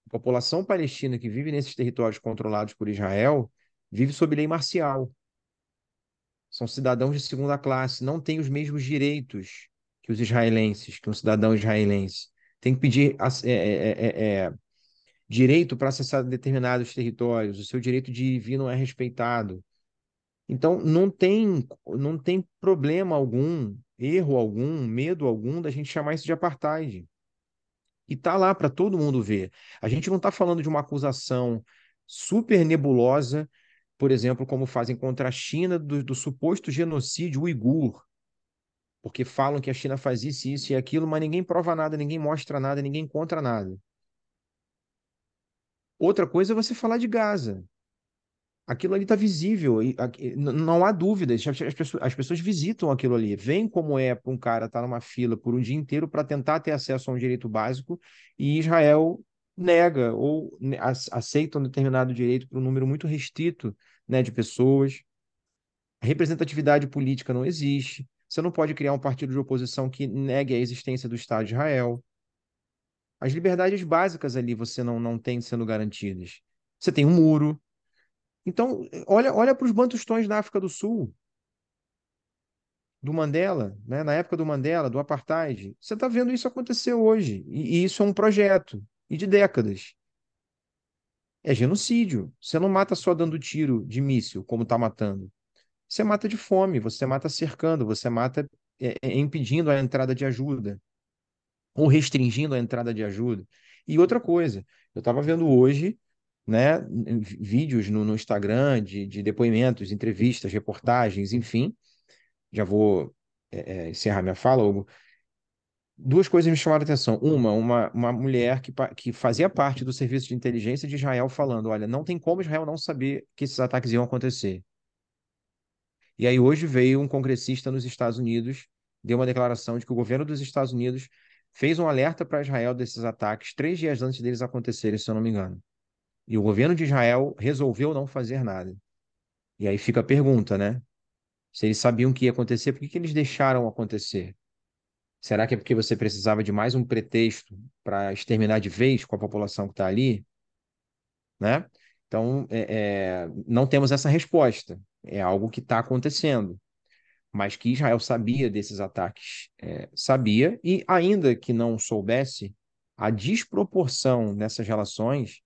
A população palestina que vive nesses territórios controlados por Israel vive sob lei marcial. São cidadãos de segunda classe, não têm os mesmos direitos que os israelenses, que um cidadão israelense. Tem que pedir é, é, é, é, direito para acessar determinados territórios, o seu direito de vir não é respeitado. Então, não tem, não tem problema algum, erro algum, medo algum da gente chamar isso de apartheid. E tá lá para todo mundo ver. A gente não está falando de uma acusação super nebulosa, por exemplo, como fazem contra a China do, do suposto genocídio uigur, porque falam que a China faz isso, isso e aquilo, mas ninguém prova nada, ninguém mostra nada, ninguém contra nada. Outra coisa é você falar de Gaza. Aquilo ali está visível, e, não há dúvidas. As, as, pessoas, as pessoas visitam aquilo ali, veem como é para um cara estar tá numa fila por um dia inteiro para tentar ter acesso a um direito básico, e Israel nega ou aceita um determinado direito para um número muito restrito né, de pessoas. Representatividade política não existe. Você não pode criar um partido de oposição que negue a existência do Estado de Israel. As liberdades básicas ali você não, não tem sendo garantidas. Você tem um muro, Então, olha, olha para os bantustões da África do Sul, do Mandela, né? na época do Mandela, do Apartheid. Você está vendo isso acontecer hoje. E, e isso é um projeto, e de décadas. É genocídio. Você não mata só dando tiro de míssil, como está matando. Você mata de fome, você mata cercando, você mata é, é, impedindo a entrada de ajuda, ou restringindo a entrada de ajuda. E outra coisa, eu estava vendo hoje né, vídeos no, no Instagram de, de, depoimentos, entrevistas, reportagens, enfim. Já vou é, é, encerrar minha fala, Hugo. Duas coisas me chamaram a atenção. Uma, uma, uma mulher que, que fazia parte do serviço de inteligência de Israel falando: olha, não tem como Israel não saber que esses ataques iam acontecer. E aí hoje veio um congressista nos Estados Unidos, deu uma declaração de que o governo dos Estados Unidos fez um alerta para Israel desses ataques três dias antes deles acontecerem, se eu não me engano. E o governo de Israel resolveu não fazer nada. E aí fica a pergunta, né? Se eles sabiam que ia acontecer, por que, que eles deixaram acontecer? Será que é porque você precisava de mais um pretexto para exterminar de vez com a população que está ali? Né? Então, é, é, não temos essa resposta. É algo que está acontecendo. Mas que Israel sabia desses ataques, é, sabia, e ainda que não soubesse, a desproporção nessas relações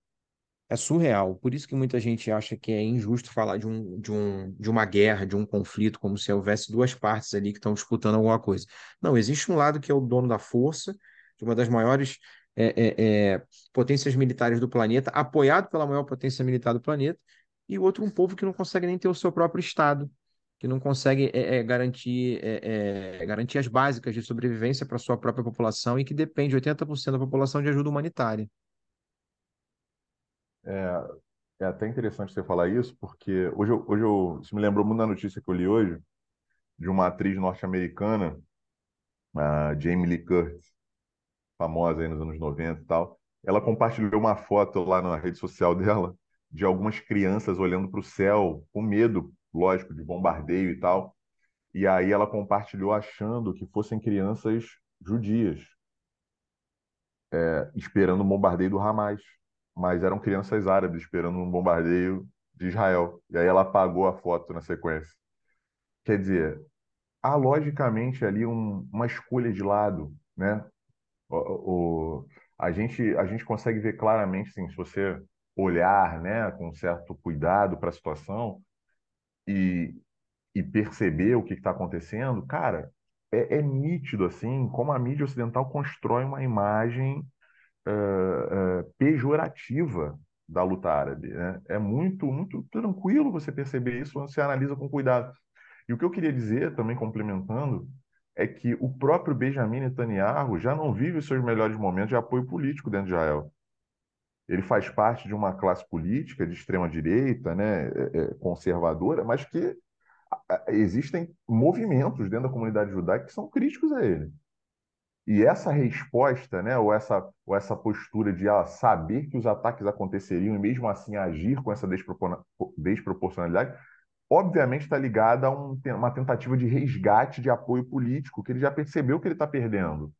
é surreal. Por isso que muita gente acha que é injusto falar de, um, de, um, de uma guerra, de um conflito, como se houvesse duas partes ali que estão disputando alguma coisa. Não, existe um lado que é o dono da força, de uma das maiores é, é, é, potências militares do planeta, apoiado pela maior potência militar do planeta, e o outro um povo que não consegue nem ter o seu próprio Estado, que não consegue é, é, garantir, é, garantias básicas de sobrevivência para a sua própria população e que depende 80% da população de ajuda humanitária. É, é até interessante você falar isso, porque hoje, eu, hoje eu, isso me lembrou muito da notícia que eu li hoje, de uma atriz norte-americana, a Jamie Lee Curtis, famosa aí nos anos 90 e tal. Ela compartilhou uma foto lá na rede social dela de algumas crianças olhando para o céu com medo, lógico, de bombardeio e tal. E aí ela compartilhou achando que fossem crianças judias, é, esperando o bombardeio do Hamas mas eram crianças árabes esperando um bombardeio de Israel. E aí ela apagou a foto na sequência. Quer dizer, há logicamente ali um, uma escolha de lado, né? O, o, a, gente, a gente consegue ver claramente, assim, se você olhar né, com certo cuidado para a situação e, e perceber o que está acontecendo, cara, é, é nítido assim como a mídia ocidental constrói uma imagem uh, uh, pejorativa da luta árabe. Né? É muito, muito tranquilo você perceber isso quando você analisa com cuidado. E o que eu queria dizer, também complementando, é que o próprio Benjamin Netanyahu já não vive os seus melhores momentos de apoio político dentro de Israel. Ele faz parte de uma classe política de extrema direita, né, é, é, conservadora, mas que existem movimentos dentro da comunidade judaica que são críticos a ele. E essa resposta, né, ou, essa, ou essa postura de ah, saber que os ataques aconteceriam e mesmo assim agir com essa desproporcionalidade, obviamente está ligada a um, uma tentativa de resgate de apoio político, que ele já percebeu que ele está perdendo.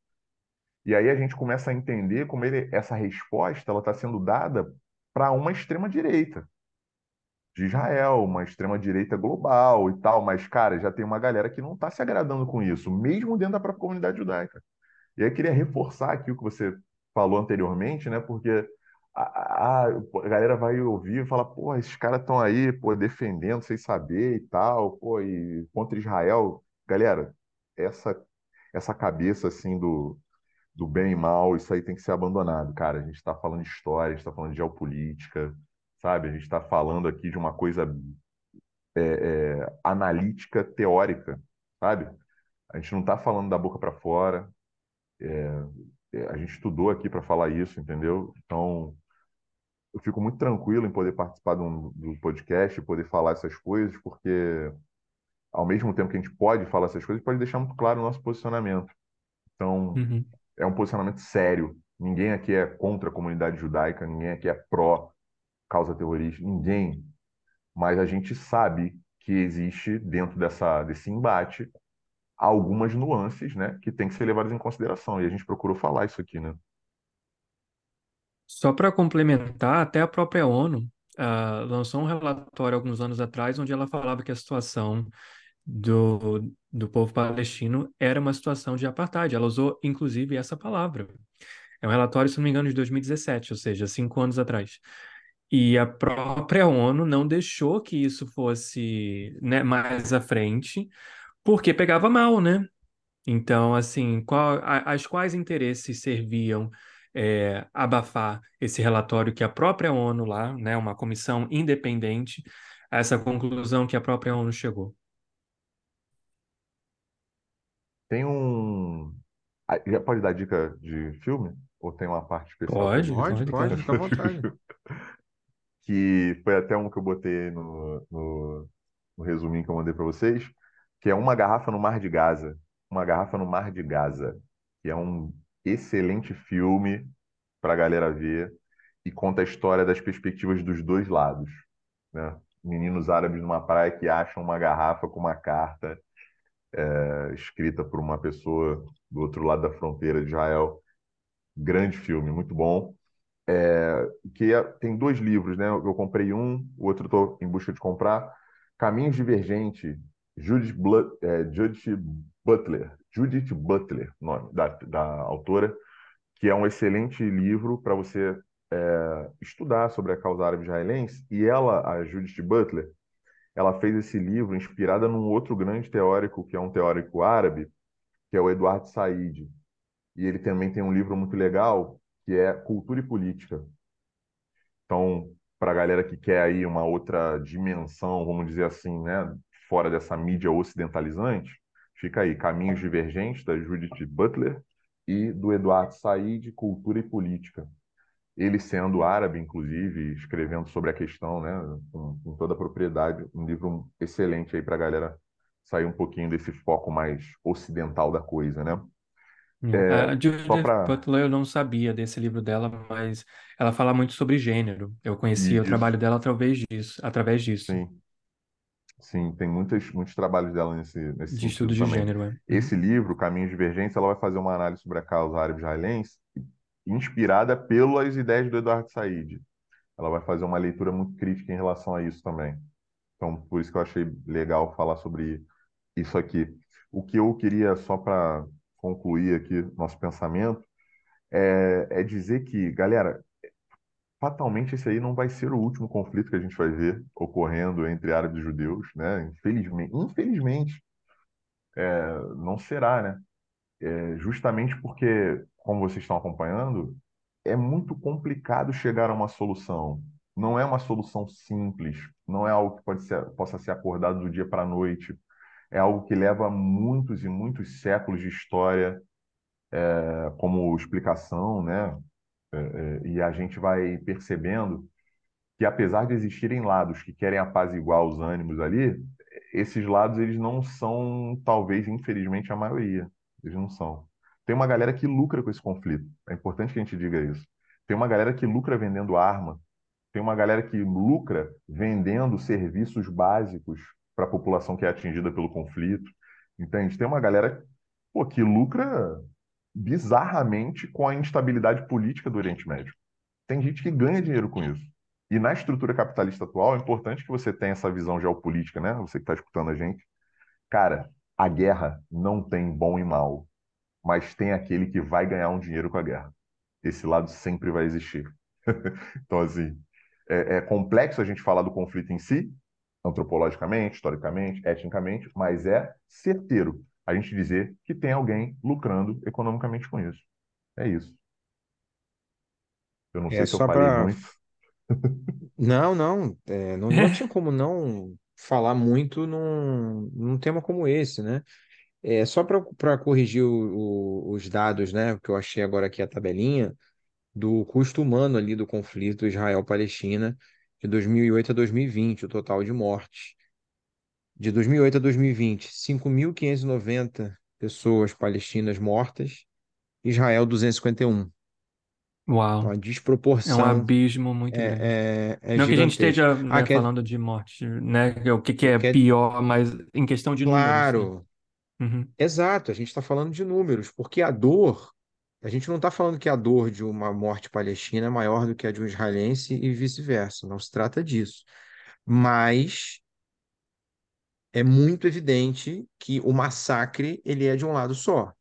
E aí a gente começa a entender como ele, essa resposta está sendo dada para uma extrema-direita de Israel, uma extrema-direita global e tal, mas, cara, já tem uma galera que não está se agradando com isso, mesmo dentro da própria comunidade judaica. E eu queria reforçar aqui o que você falou anteriormente, né? Porque a, a, a galera vai ouvir e falar, pô, esses caras estão aí, pô, defendendo sem saber e tal, pô, e contra Israel. Galera, essa essa cabeça assim do, do bem e mal, isso aí tem que ser abandonado, cara. A gente está falando de história, a gente está falando de geopolítica, sabe? A gente está falando aqui de uma coisa é, é, analítica, teórica, sabe? A gente não está falando da boca para fora, é, é, a gente estudou aqui para falar isso, entendeu? Então, eu fico muito tranquilo em poder participar do, do podcast, poder falar essas coisas, porque ao mesmo tempo que a gente pode falar essas coisas, pode deixar muito claro o nosso posicionamento. Então, uhum. é um posicionamento sério. Ninguém aqui é contra a comunidade judaica, ninguém aqui é pró causa terrorista, ninguém. Mas a gente sabe que existe dentro dessa, desse embate algumas nuances, né, que tem que ser levadas em consideração. E a gente procurou falar isso aqui, né? Só para complementar, até a própria ONU, uh, lançou um relatório alguns anos atrás onde ela falava que a situação do, do povo palestino era uma situação de apartheid. Ela usou, inclusive, essa palavra. É um relatório, se não me engano, de 2017, ou seja, cinco anos atrás. E a própria ONU não deixou que isso fosse né, mais à frente, porque pegava mal, né? Então, assim, qual, a, as quais interesses serviam é, abafar esse relatório que a própria ONU lá, né, uma comissão independente, a essa conclusão que a própria ONU chegou? Tem um. Ah, Já pode dar dica de filme? Ou tem uma parte especial Pode, também? Pode, pode, pode, pode. fica à vontade. Que foi até um que eu botei no, no, no resuminho que eu mandei para vocês, que é Uma Garrafa no Mar de Gaza. Uma Garrafa no Mar de Gaza, que é um excelente filme para a galera ver e conta a história das perspectivas dos dois lados, né? Meninos árabes numa praia que acham uma garrafa com uma carta é, escrita por uma pessoa do outro lado da fronteira de Israel. Grande filme, muito bom. É, que é- tem dois livros, né? Eu comprei um, o outro estou em busca de comprar. Caminhos Divergentes, Judith, é, Judith Butler, Judith Butler, nome da, da autora, que é um excelente livro para você é, estudar sobre a causa árabe israelense. E ela, a Judith Butler, ela fez esse livro inspirada num outro grande teórico, que é um teórico árabe, que é o Eduardo Said. E ele também tem um livro muito legal, que é Cultura e Política. Então, para a galera que quer aí uma outra dimensão, vamos dizer assim, né, fora dessa mídia ocidentalizante, fica aí Caminhos Divergentes, da Judith Butler, e do Eduardo Said, Cultura e Política. Ele sendo árabe, inclusive, escrevendo sobre a questão, né, com, com toda a propriedade, um livro excelente aí para a galera sair um pouquinho desse foco mais ocidental da coisa, né? É, A Judith para Butler, eu não sabia desse livro dela, mas ela fala muito sobre gênero. Eu conhecia o isso, trabalho dela através disso, através disso, sim, sim, tem muitos, muitos trabalhos dela nesse, nesse de estudo de também. gênero, é. Esse livro, Caminhos Divergentes, ela vai fazer uma análise sobre a causa árabe-israelense, inspirada pelas ideias do Eduardo Said. Ela vai fazer uma leitura muito crítica em relação a isso também. Então, por isso que eu achei legal falar sobre isso aqui. O que eu queria, só para concluir aqui nosso pensamento, é, é dizer que, galera, fatalmente esse aí não vai ser o último conflito que a gente vai ver ocorrendo entre árabes e judeus, né? Infelizmente, infelizmente, é, não será, né? É, justamente porque, como vocês estão acompanhando, é muito complicado chegar a uma solução. Não é uma solução simples, não é algo que ser, possa ser acordado do dia para a noite. É algo que leva muitos e muitos séculos de história é, como explicação, né? É, é, e a gente vai percebendo que apesar de existirem lados que querem apaziguar os ânimos ali, esses lados eles não são, talvez, infelizmente, a maioria. Eles não são. Tem uma galera que lucra com esse conflito. É importante que a gente diga isso. Tem uma galera que lucra vendendo arma. Tem uma galera que lucra vendendo serviços básicos para a população que é atingida pelo conflito. Entende? Tem uma galera pô, que lucra bizarramente com a instabilidade política do Oriente Médio. Tem gente que ganha dinheiro com isso. E na estrutura capitalista atual, é importante que você tenha essa visão geopolítica, né? Você que está escutando a gente. Cara, a guerra não tem bom e mal, mas tem aquele que vai ganhar um dinheiro com a guerra. Esse lado sempre vai existir. então, assim, é, é complexo a gente falar do conflito em si, antropologicamente, historicamente, etnicamente, mas é certeiro a gente dizer que tem alguém lucrando economicamente com isso. É isso. Eu não É sei se eu falei para. muito. Não, não, é, não, não tinha como não falar muito num, num tema como esse, né? É só para corrigir o- o- os dados, né? Que eu achei agora aqui a tabelinha do custo humano ali do conflito Israel-Palestina de 2008 a 2020, o total de mortes. De 2008 a 2020, 5.590 pessoas palestinas mortas, Israel 251. Então Uau, a é um desproporção abismo muito grande. é, é, é Não que a gente esteja, Ah, né, quer, falando de morte, né? O que que é quer, pior, mas em questão de números, sim. claro, Uhum. exato, a gente está falando de números, porque a dor a gente não está falando que a dor de uma morte palestina é maior do que a de um israelense e vice-versa. Não se trata disso. Mas é muito evidente que o massacre ele é de um lado só.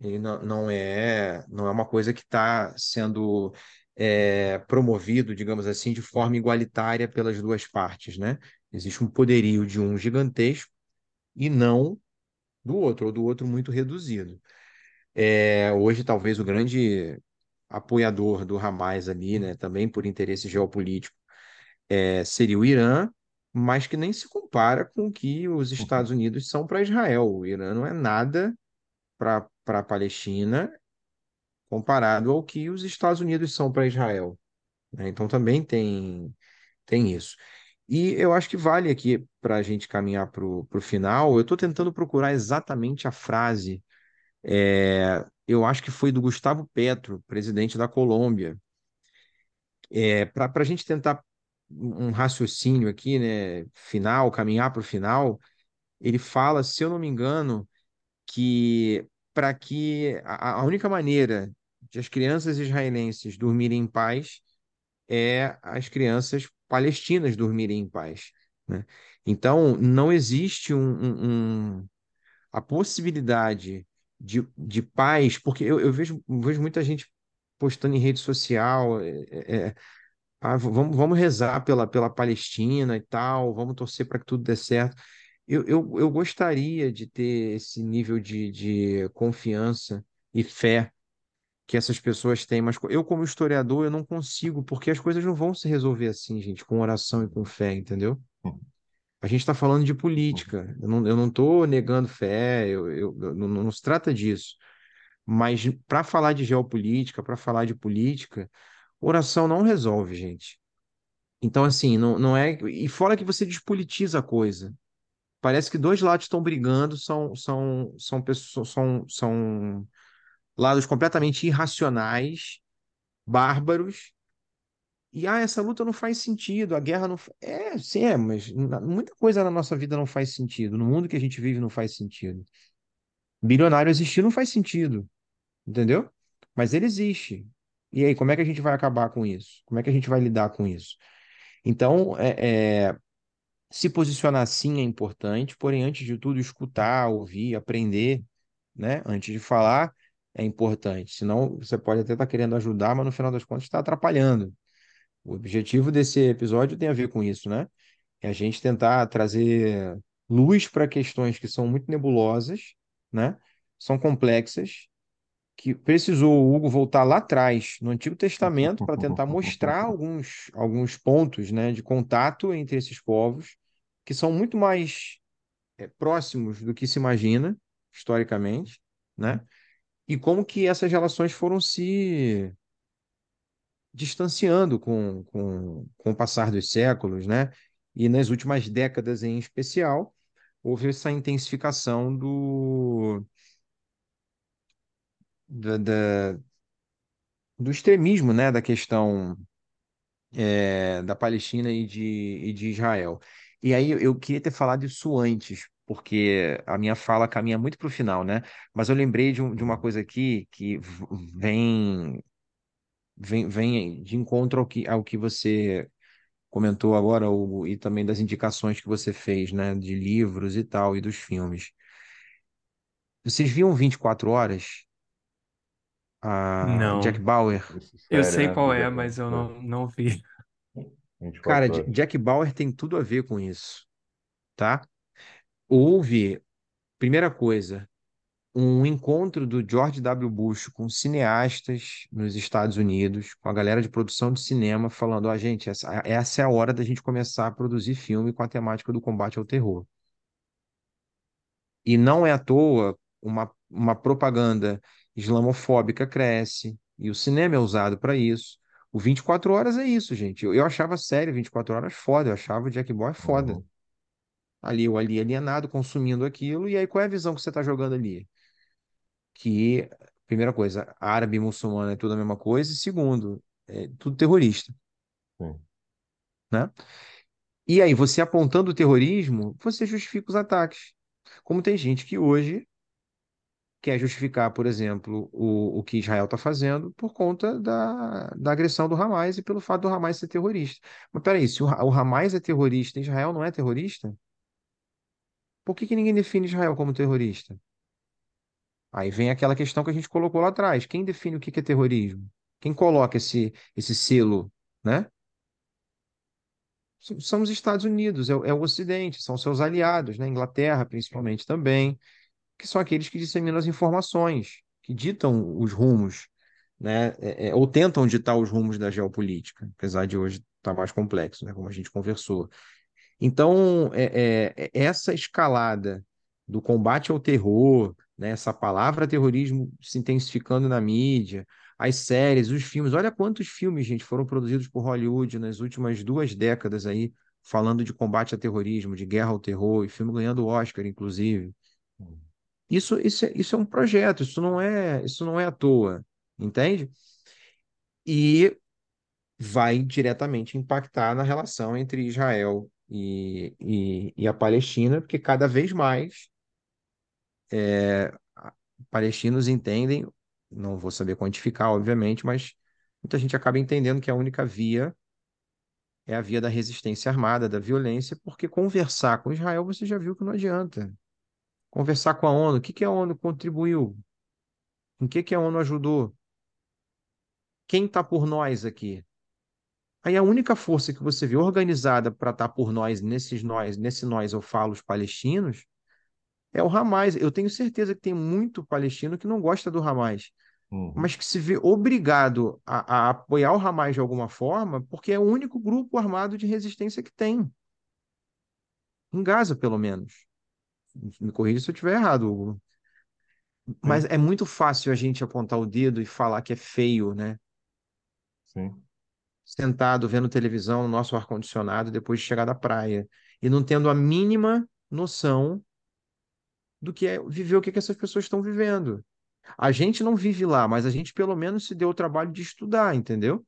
Ele não, não é, não é uma coisa que está sendo é, promovido, digamos assim, de forma igualitária pelas duas partes, né? Existe um poderio de um gigantesco e não do outro, ou do outro muito reduzido. É, hoje, talvez o grande apoiador do Hamas ali, né, também por interesse geopolítico, é, seria o Irã, mas que nem se compara com o que os Estados Unidos são para Israel. O Irã não é nada para a Palestina comparado ao que os Estados Unidos são para Israel. né? Então também tem, tem isso. E eu acho que vale aqui para a gente caminhar para o final. Eu estou tentando procurar exatamente a frase. é, eu acho que foi do Gustavo Petro, presidente da Colômbia. É, para a gente tentar um raciocínio aqui, né, final, caminhar para o final, ele fala, se eu não me engano, que para que a, a única maneira de as crianças israelenses dormirem em paz é as crianças palestinas dormirem em paz, né? Então, não existe um, um- um- a possibilidade de, de paz, porque eu, eu vejo, vejo muita gente postando em rede social, é, é, é, ah, vamos, vamos rezar pela, pela Palestina e tal, vamos torcer para que tudo dê certo. Eu, eu, eu gostaria de ter esse nível de, de confiança e fé que essas pessoas têm, mas eu, como historiador, eu não consigo, porque as coisas não vão se resolver assim, gente, com oração e com fé, entendeu? A gente está falando de política, eu não, eu não estou negando fé, eu, eu, eu- não, não se trata disso. Mas para falar de geopolítica, para falar de política, oração não resolve, gente. Então, assim, não, não é. E fora que você despolitiza a coisa. Parece que dois lados estão brigando, são, são, são pessoas, são, são lados completamente irracionais, bárbaros. E ah, essa luta não faz sentido, a guerra não. É, sim, é, mas muita coisa na nossa vida não faz sentido. No mundo que a gente vive não faz sentido. Bilionário existir não faz sentido, entendeu? Mas ele existe. E aí, como é que a gente vai acabar com isso? Como é que a gente vai lidar com isso? Então, é, é, se posicionar assim é importante, porém, antes de tudo, escutar, ouvir, aprender, né? Antes de falar, é importante. Senão, você pode até estar querendo ajudar, mas no final das contas está atrapalhando. O objetivo desse episódio tem a ver com isso, né? É a gente tentar trazer luz para questões que são muito nebulosas, né? São complexas, que precisou o Hugo voltar lá atrás, no Antigo Testamento, para tentar mostrar alguns, alguns pontos, né, de contato entre esses povos, que são muito mais é, próximos do que se imagina, historicamente, né? E como que essas relações foram se distanciando com, com, com o passar dos séculos, né? E nas últimas décadas em especial, houve essa intensificação do, da, da- do extremismo, né? Da questão é, da Palestina e de, e de Israel. E aí eu queria ter falado isso antes, porque a minha fala caminha muito para o final, né? Mas eu lembrei de, um- de uma coisa aqui que vem, vem, vem de encontro ao que, ao que você comentou agora, Hugo, e também das indicações que você fez, né, de livros e tal, e dos filmes. Vocês viam 24 Horas? A Jack Não. Bauer? Isso, Eu sei né? qual é, Jack mas eu Bauer. não, não vi. Cara, 24 J- horas. Jack Bauer tem tudo a ver com isso, tá? Houve, primeira coisa, um encontro do George W. Bush com cineastas nos Estados Unidos, com a galera de produção de cinema, falando: ó, gente, essa, essa é a hora da gente começar a produzir filme com a temática do combate ao terror. E não é à toa uma, uma propaganda islamofóbica cresce, e o cinema é usado para isso. O 24 Horas é isso, gente. Eu, eu achava a série 24 Horas foda, eu achava o Jack Bauer foda. Uhum, Ali, eu ali alienado, consumindo aquilo, e aí qual é a visão que você está jogando ali? Que, primeira coisa, árabe e muçulmano é tudo a mesma coisa, e segundo, é tudo terrorista, sim. né? E aí, você apontando o terrorismo, você justifica os ataques. Como tem gente que hoje quer justificar, por exemplo, o, o que Israel está fazendo por conta da, da agressão do Hamas e pelo fato do Hamas ser terrorista. Mas peraí, se o, o Hamas é terrorista, Israel não é terrorista? Por que, que ninguém define Israel como terrorista? Aí vem aquela questão que a gente colocou lá atrás. Quem define o que é terrorismo? Quem coloca esse, esse selo, né? São os Estados Unidos, é, é o Ocidente, são seus aliados, né? Inglaterra, principalmente, também, que são aqueles que disseminam as informações, que ditam os rumos, né? É, é, ou tentam ditar os rumos da geopolítica, apesar de hoje estar tá mais complexo, né? Como a gente conversou. Então, é, é, é, essa escalada do combate ao terror, né, essa palavra terrorismo se intensificando na mídia, as séries, os filmes, olha quantos filmes, gente, foram produzidos por Hollywood nas últimas duas décadas aí, falando de combate ao terrorismo, de guerra ao terror, e filme ganhando Oscar, inclusive. Isso, isso, é, isso é um projeto, isso não é, isso não é à toa, entende? E vai diretamente impactar na relação entre Israel e, e, e a Palestina, porque cada vez mais é, palestinos entendem, não vou saber quantificar, obviamente, mas muita gente acaba entendendo que a única via é a via da resistência armada, da violência, porque conversar com Israel você já viu que não adianta. Conversar com a ONU, o que, que a ONU contribuiu? Em que, que a ONU ajudou? Quem está por nós aqui? Aí a única força que você vê organizada para estar tá por nós, nesses nós, nesse nós eu falo os palestinos, é o Hamas. Eu tenho certeza que tem muito palestino que não gosta do Hamas, uhum. mas que se vê obrigado a, a, apoiar o Hamas de alguma forma, porque é o único grupo armado de resistência que tem. Em Gaza, pelo menos. Me corrija se eu estiver errado, Hugo. Mas é muito fácil a gente apontar o dedo e falar que é feio, né? Sim sentado vendo televisão no nosso ar-condicionado depois de chegar da praia e não tendo a mínima noção do que é viver o que, que essas pessoas estão vivendo. A gente não vive lá, mas a gente pelo menos se deu o trabalho de estudar, entendeu?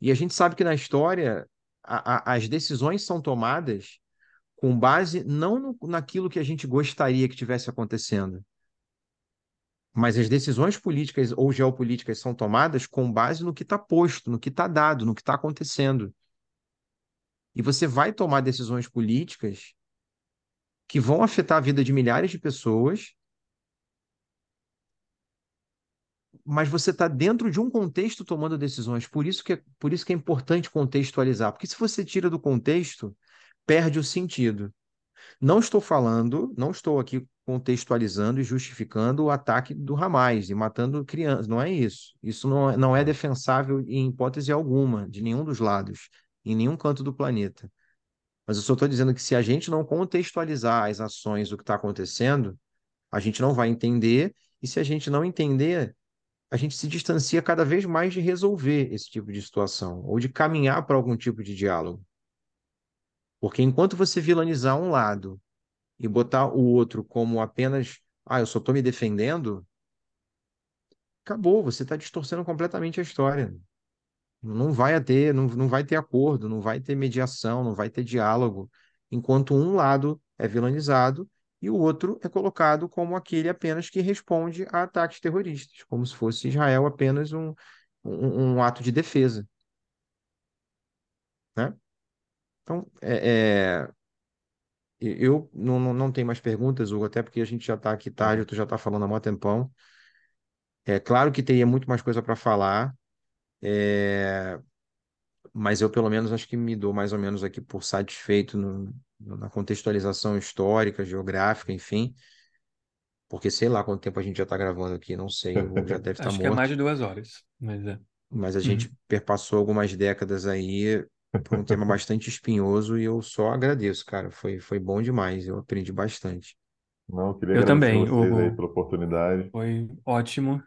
E a gente sabe que na história a, a, as decisões são tomadas com base não no, naquilo que a gente gostaria que tivesse acontecendo, mas as decisões políticas ou geopolíticas são tomadas com base no que está posto, no que está dado, no que está acontecendo. E você vai tomar decisões políticas que vão afetar a vida de milhares de pessoas, mas você está dentro de um contexto tomando decisões. Por isso que é, por isso que é importante contextualizar, porque se você tira do contexto, perde o sentido. Não estou falando, não estou aqui contextualizando e justificando o ataque do Hamas e matando crianças. Não é isso. Isso não é, não é defensável em hipótese alguma, de nenhum dos lados, em nenhum canto do planeta. Mas eu só estou dizendo que se a gente não contextualizar as ações do que está acontecendo, a gente não vai entender, e se a gente não entender, a gente se distancia cada vez mais de resolver esse tipo de situação, ou de caminhar para algum tipo de diálogo. Porque enquanto você vilanizar um lado e botar o outro como apenas, ah, eu só estou me defendendo, acabou, você está distorcendo completamente a história. Não vai ter, não, não vai ter acordo, não vai ter mediação, não vai ter diálogo, enquanto um lado é vilanizado e o outro é colocado como aquele apenas que responde a ataques terroristas, como se fosse Israel apenas um, um, um ato de defesa. Né? Então, é, é, eu não, não, não tenho mais perguntas, Hugo, até porque a gente já está aqui tarde, tu já está falando há muito tempão. É claro que teria muito mais coisa para falar, é, mas eu pelo menos acho que me dou mais ou menos aqui por satisfeito no, na contextualização histórica, geográfica, enfim. Porque sei lá quanto tempo a gente já está gravando aqui, não sei, já deve estar Acho que é mais de duas horas, mas é. Mas a gente uhum. perpassou algumas décadas aí por um tema bastante espinhoso e eu só agradeço, cara. Foi, foi bom demais, eu aprendi bastante. Não, queria Eu também, vocês aí pela oportunidade. Foi ótimo.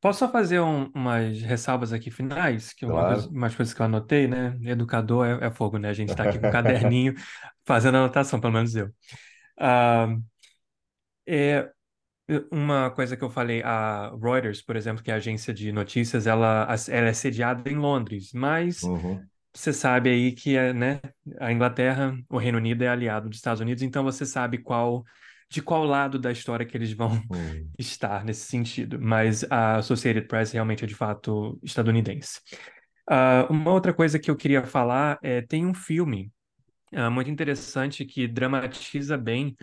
Posso só fazer um- umas ressalvas aqui finais? Que uma coisa, Claro. umas coisas que eu anotei, né? Educador é, é fogo, né? A gente está aqui com um caderninho fazendo anotação, pelo menos eu. Ah, é, uma coisa que eu falei, a Reuters, por exemplo, que é a agência de notícias, ela, ela é sediada em Londres, mas Uhum. Você sabe aí que é, né, a Inglaterra, o Reino Unido é aliado dos Estados Unidos, então você sabe qual de qual lado da história que eles vão hum. estar nesse sentido. Mas a Associated Press realmente é de fato estadunidense. Uh, uma outra coisa que eu queria falar é tem um filme uh, muito interessante que dramatiza bem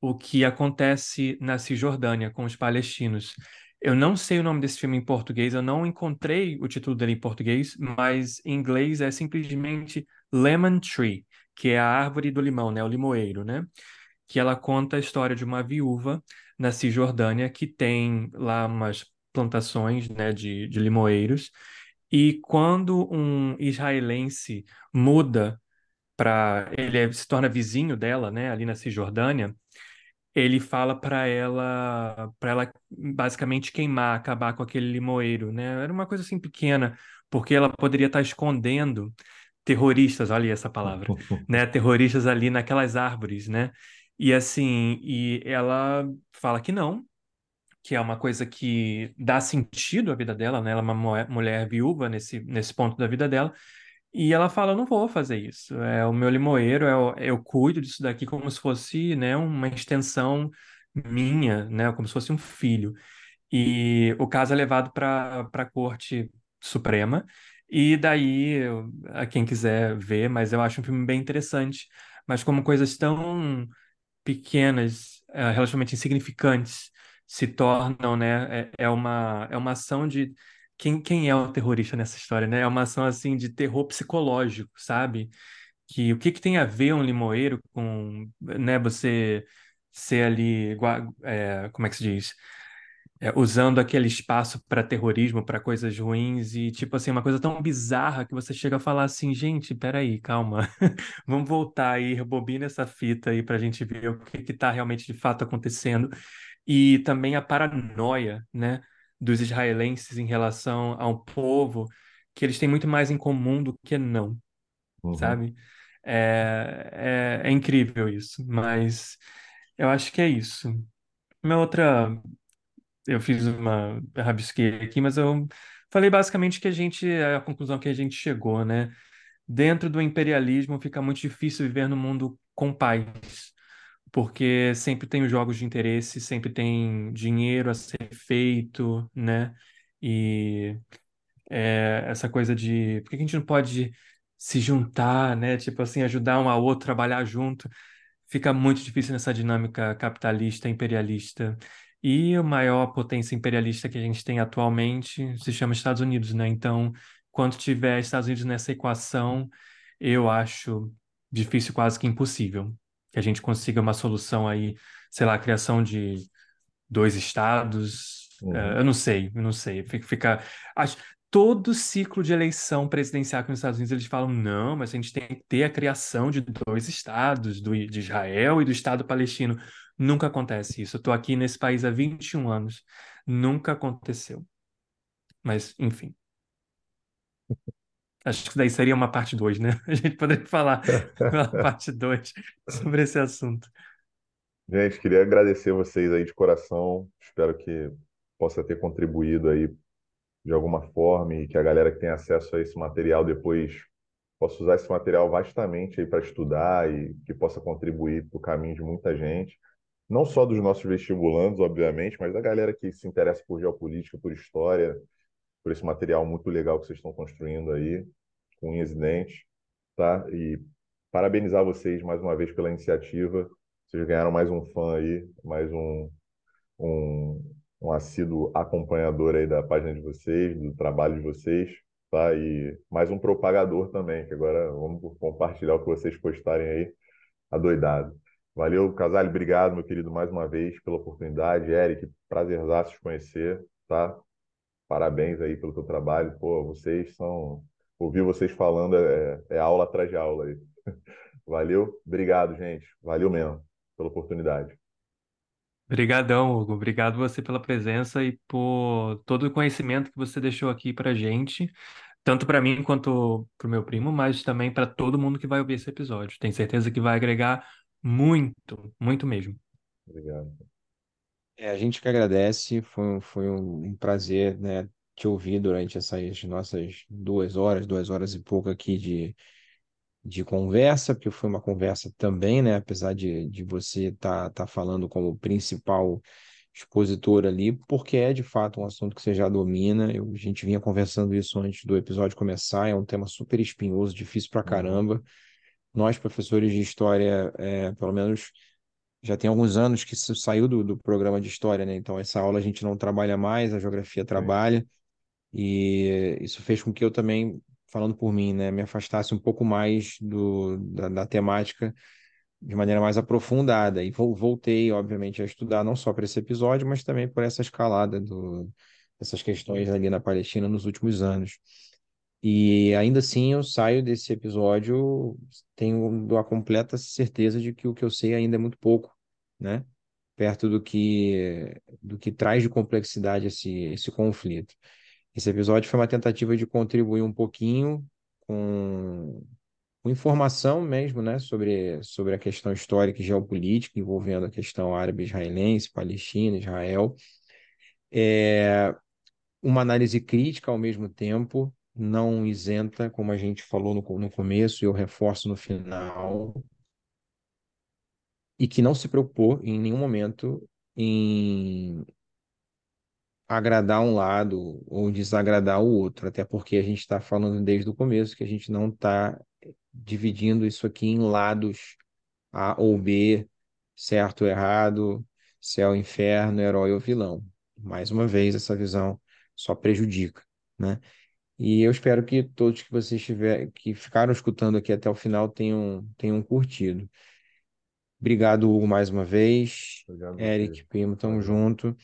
o que acontece na Cisjordânia com os palestinos. Eu não sei o nome desse filme em português, eu não encontrei o título dele em português, mas em inglês é simplesmente Lemon Tree, que é a árvore do limão, né, o limoeiro, né? Que ela conta a história de uma viúva na Cisjordânia que tem lá umas plantações, né, de, de limoeiros e quando um israelense muda para ele é, se torna vizinho dela, né, ali na Cisjordânia, ele fala para ela, para ela basicamente queimar, acabar com aquele limoeiro, né? Era uma coisa assim pequena, porque ela poderia estar escondendo terroristas, olha essa palavra, né? Terroristas ali naquelas árvores, né? E assim, e ela fala que não, que é uma coisa que dá sentido à vida dela, né? Ela é uma mulher viúva nesse, nesse ponto da vida dela. E ela fala, eu não vou fazer isso. É o meu limoeiro, eu, é eu cuido disso daqui como se fosse, né, uma extensão minha, né, como se fosse um filho. E o caso é levado para a Corte Suprema. E daí, a quem quiser ver, mas eu acho um filme bem interessante. Mas como coisas tão pequenas, uh, relativamente insignificantes, se tornam, né? É, é, uma, é uma ação de. Quem, quem é o terrorista nessa história, né? É uma ação assim de terror psicológico, sabe? Que o que, que tem a ver um limoeiro com, né? Você ser ali, é, como é que se diz? É, usando aquele espaço para terrorismo, para coisas ruins e tipo assim uma coisa tão bizarra que você chega a falar assim, gente, peraí, calma, vamos voltar aí, rebobina essa fita aí para a gente ver o que está realmente de fato acontecendo e também a paranoia, né, dos israelenses em relação ao povo, que eles têm muito mais em comum do que não, uhum. sabe? É, é, é, incrível isso, mas eu acho que é isso. Uma outra, eu fiz uma rabisquei aqui, mas eu falei basicamente que a gente, a conclusão que a gente chegou, né? Dentro do imperialismo fica muito difícil viver no mundo com paz porque sempre tem os jogos de interesse, sempre tem dinheiro a ser feito, né? E é, essa coisa de por que a gente não pode se juntar, né? Tipo assim, ajudar um ao outro, trabalhar junto. Fica muito difícil nessa dinâmica capitalista, imperialista. E a maior potência imperialista que a gente tem atualmente se chama Estados Unidos, né? Então, quando tiver Estados Unidos nessa equação, eu acho difícil, quase que impossível que a gente consiga uma solução aí, sei lá, a criação de dois estados. Uhum. Uh, eu não sei, eu não sei. Fica, fica acho, todo ciclo de eleição presidencial aqui nos Estados Unidos eles falam não, mas a gente tem que ter a criação de dois estados, do, de Israel e do Estado palestino. Nunca acontece isso. Eu estou aqui nesse país há 21 anos. Nunca aconteceu. Mas, enfim. Acho que daí seria uma parte 2, né? A gente poderia falar pela parte 2 sobre esse assunto. Gente, queria agradecer vocês aí de coração. Espero que possa ter contribuído aí de alguma forma e que a galera que tem acesso a esse material depois possa usar esse material vastamente aí para estudar e que possa contribuir para o caminho de muita gente. Não só dos nossos vestibulandos, obviamente, mas da galera que se interessa por geopolítica, por história, por esse material muito legal que vocês estão construindo aí, com unhas e dentes, tá? E parabenizar vocês mais uma vez pela iniciativa. Vocês ganharam mais um fã aí, mais um, um, um assíduo acompanhador aí da página de vocês, do trabalho de vocês, tá? E mais um propagador também, que agora vamos compartilhar o que vocês postarem aí, adoidado. Valeu, Casale, obrigado, meu querido, mais uma vez pela oportunidade. Eric, prazerzaço te conhecer, tá? Parabéns aí pelo teu trabalho. Pô, vocês são. Ouvir vocês falando é, é aula atrás de aula aí. Valeu, obrigado, gente. Valeu mesmo pela oportunidade. Obrigadão, Hugo. Obrigado você pela presença e por todo o conhecimento que você deixou aqui para gente, tanto para mim quanto para o meu primo, mas também para todo mundo que vai ouvir esse episódio. Tenho certeza que vai agregar muito, muito mesmo. Obrigado. É, a gente que agradece, foi, foi um prazer, né, te ouvir durante essas nossas duas horas, duas horas e pouco aqui de, de conversa, porque foi uma conversa também, né? Apesar de, de você estar tá, tá falando como principal expositor ali, porque é de fato um assunto que você já domina. Eu, a gente vinha conversando isso antes do episódio começar, é um tema super espinhoso, difícil pra uhum. caramba. Nós, professores de história, é, pelo menos já tem alguns anos que saiu do, do programa de história, né? Então, essa aula a gente não trabalha mais, a geografia trabalha, e isso fez com que eu também, falando por mim, né, me afastasse um pouco mais do, da, da temática de maneira mais aprofundada. E voltei, obviamente, a estudar não só para esse episódio, mas também por essa escalada do, dessas questões ali na Palestina nos últimos anos. E ainda assim eu saio desse episódio, tenho a completa certeza de que o que eu sei ainda é muito pouco, né? Perto do que do que traz de complexidade esse, esse conflito. Esse episódio foi uma tentativa de contribuir um pouquinho com, com informação mesmo, né, sobre, sobre a questão histórica e geopolítica envolvendo a questão árabe-israelense, Palestina, Israel. É, uma análise crítica ao mesmo tempo, não isenta, como a gente falou no, no começo e eu reforço no final, e que não se preocupou em nenhum momento em agradar um lado ou desagradar o outro, até porque a gente está falando desde o começo que a gente não está dividindo isso aqui em lados A ou B, certo ou errado, céu, inferno, herói ou vilão. Mais uma vez, essa visão só prejudica, né? E eu espero que todos que vocês tiver, que ficaram escutando aqui até o final tenham, tenham curtido. Obrigado, Hugo, mais uma vez. Obrigado, Eric, Primo, tamo junto.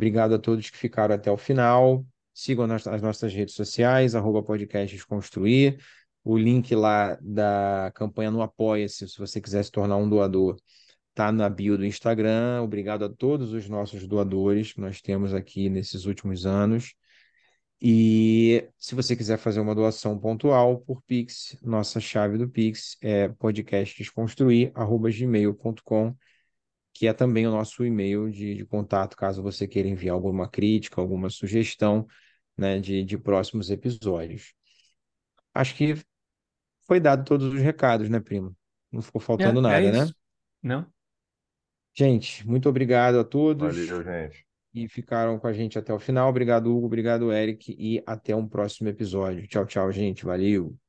Obrigado a todos que ficaram até o final. Sigam as nossas redes sociais, arroba. O link lá da campanha no Apoia-se, se você quiser se tornar um doador, tá na bio do Instagram. Obrigado a todos os nossos doadores que nós temos aqui nesses últimos anos. E se você quiser fazer uma doação pontual por Pix, nossa chave do Pix é podcastdesconstruir.gmail.com, que é também o nosso e-mail de, de, contato, caso você queira enviar alguma crítica, alguma sugestão né, de, de próximos episódios. Acho que foi dado todos os recados, né, primo? Não ficou faltando é, é nada, né? Não. Gente, muito obrigado a todos. Valeu, gente e ficaram com a gente até o final. Obrigado, Hugo. Obrigado, Eric. E até um próximo episódio. Tchau, tchau, gente. Valeu.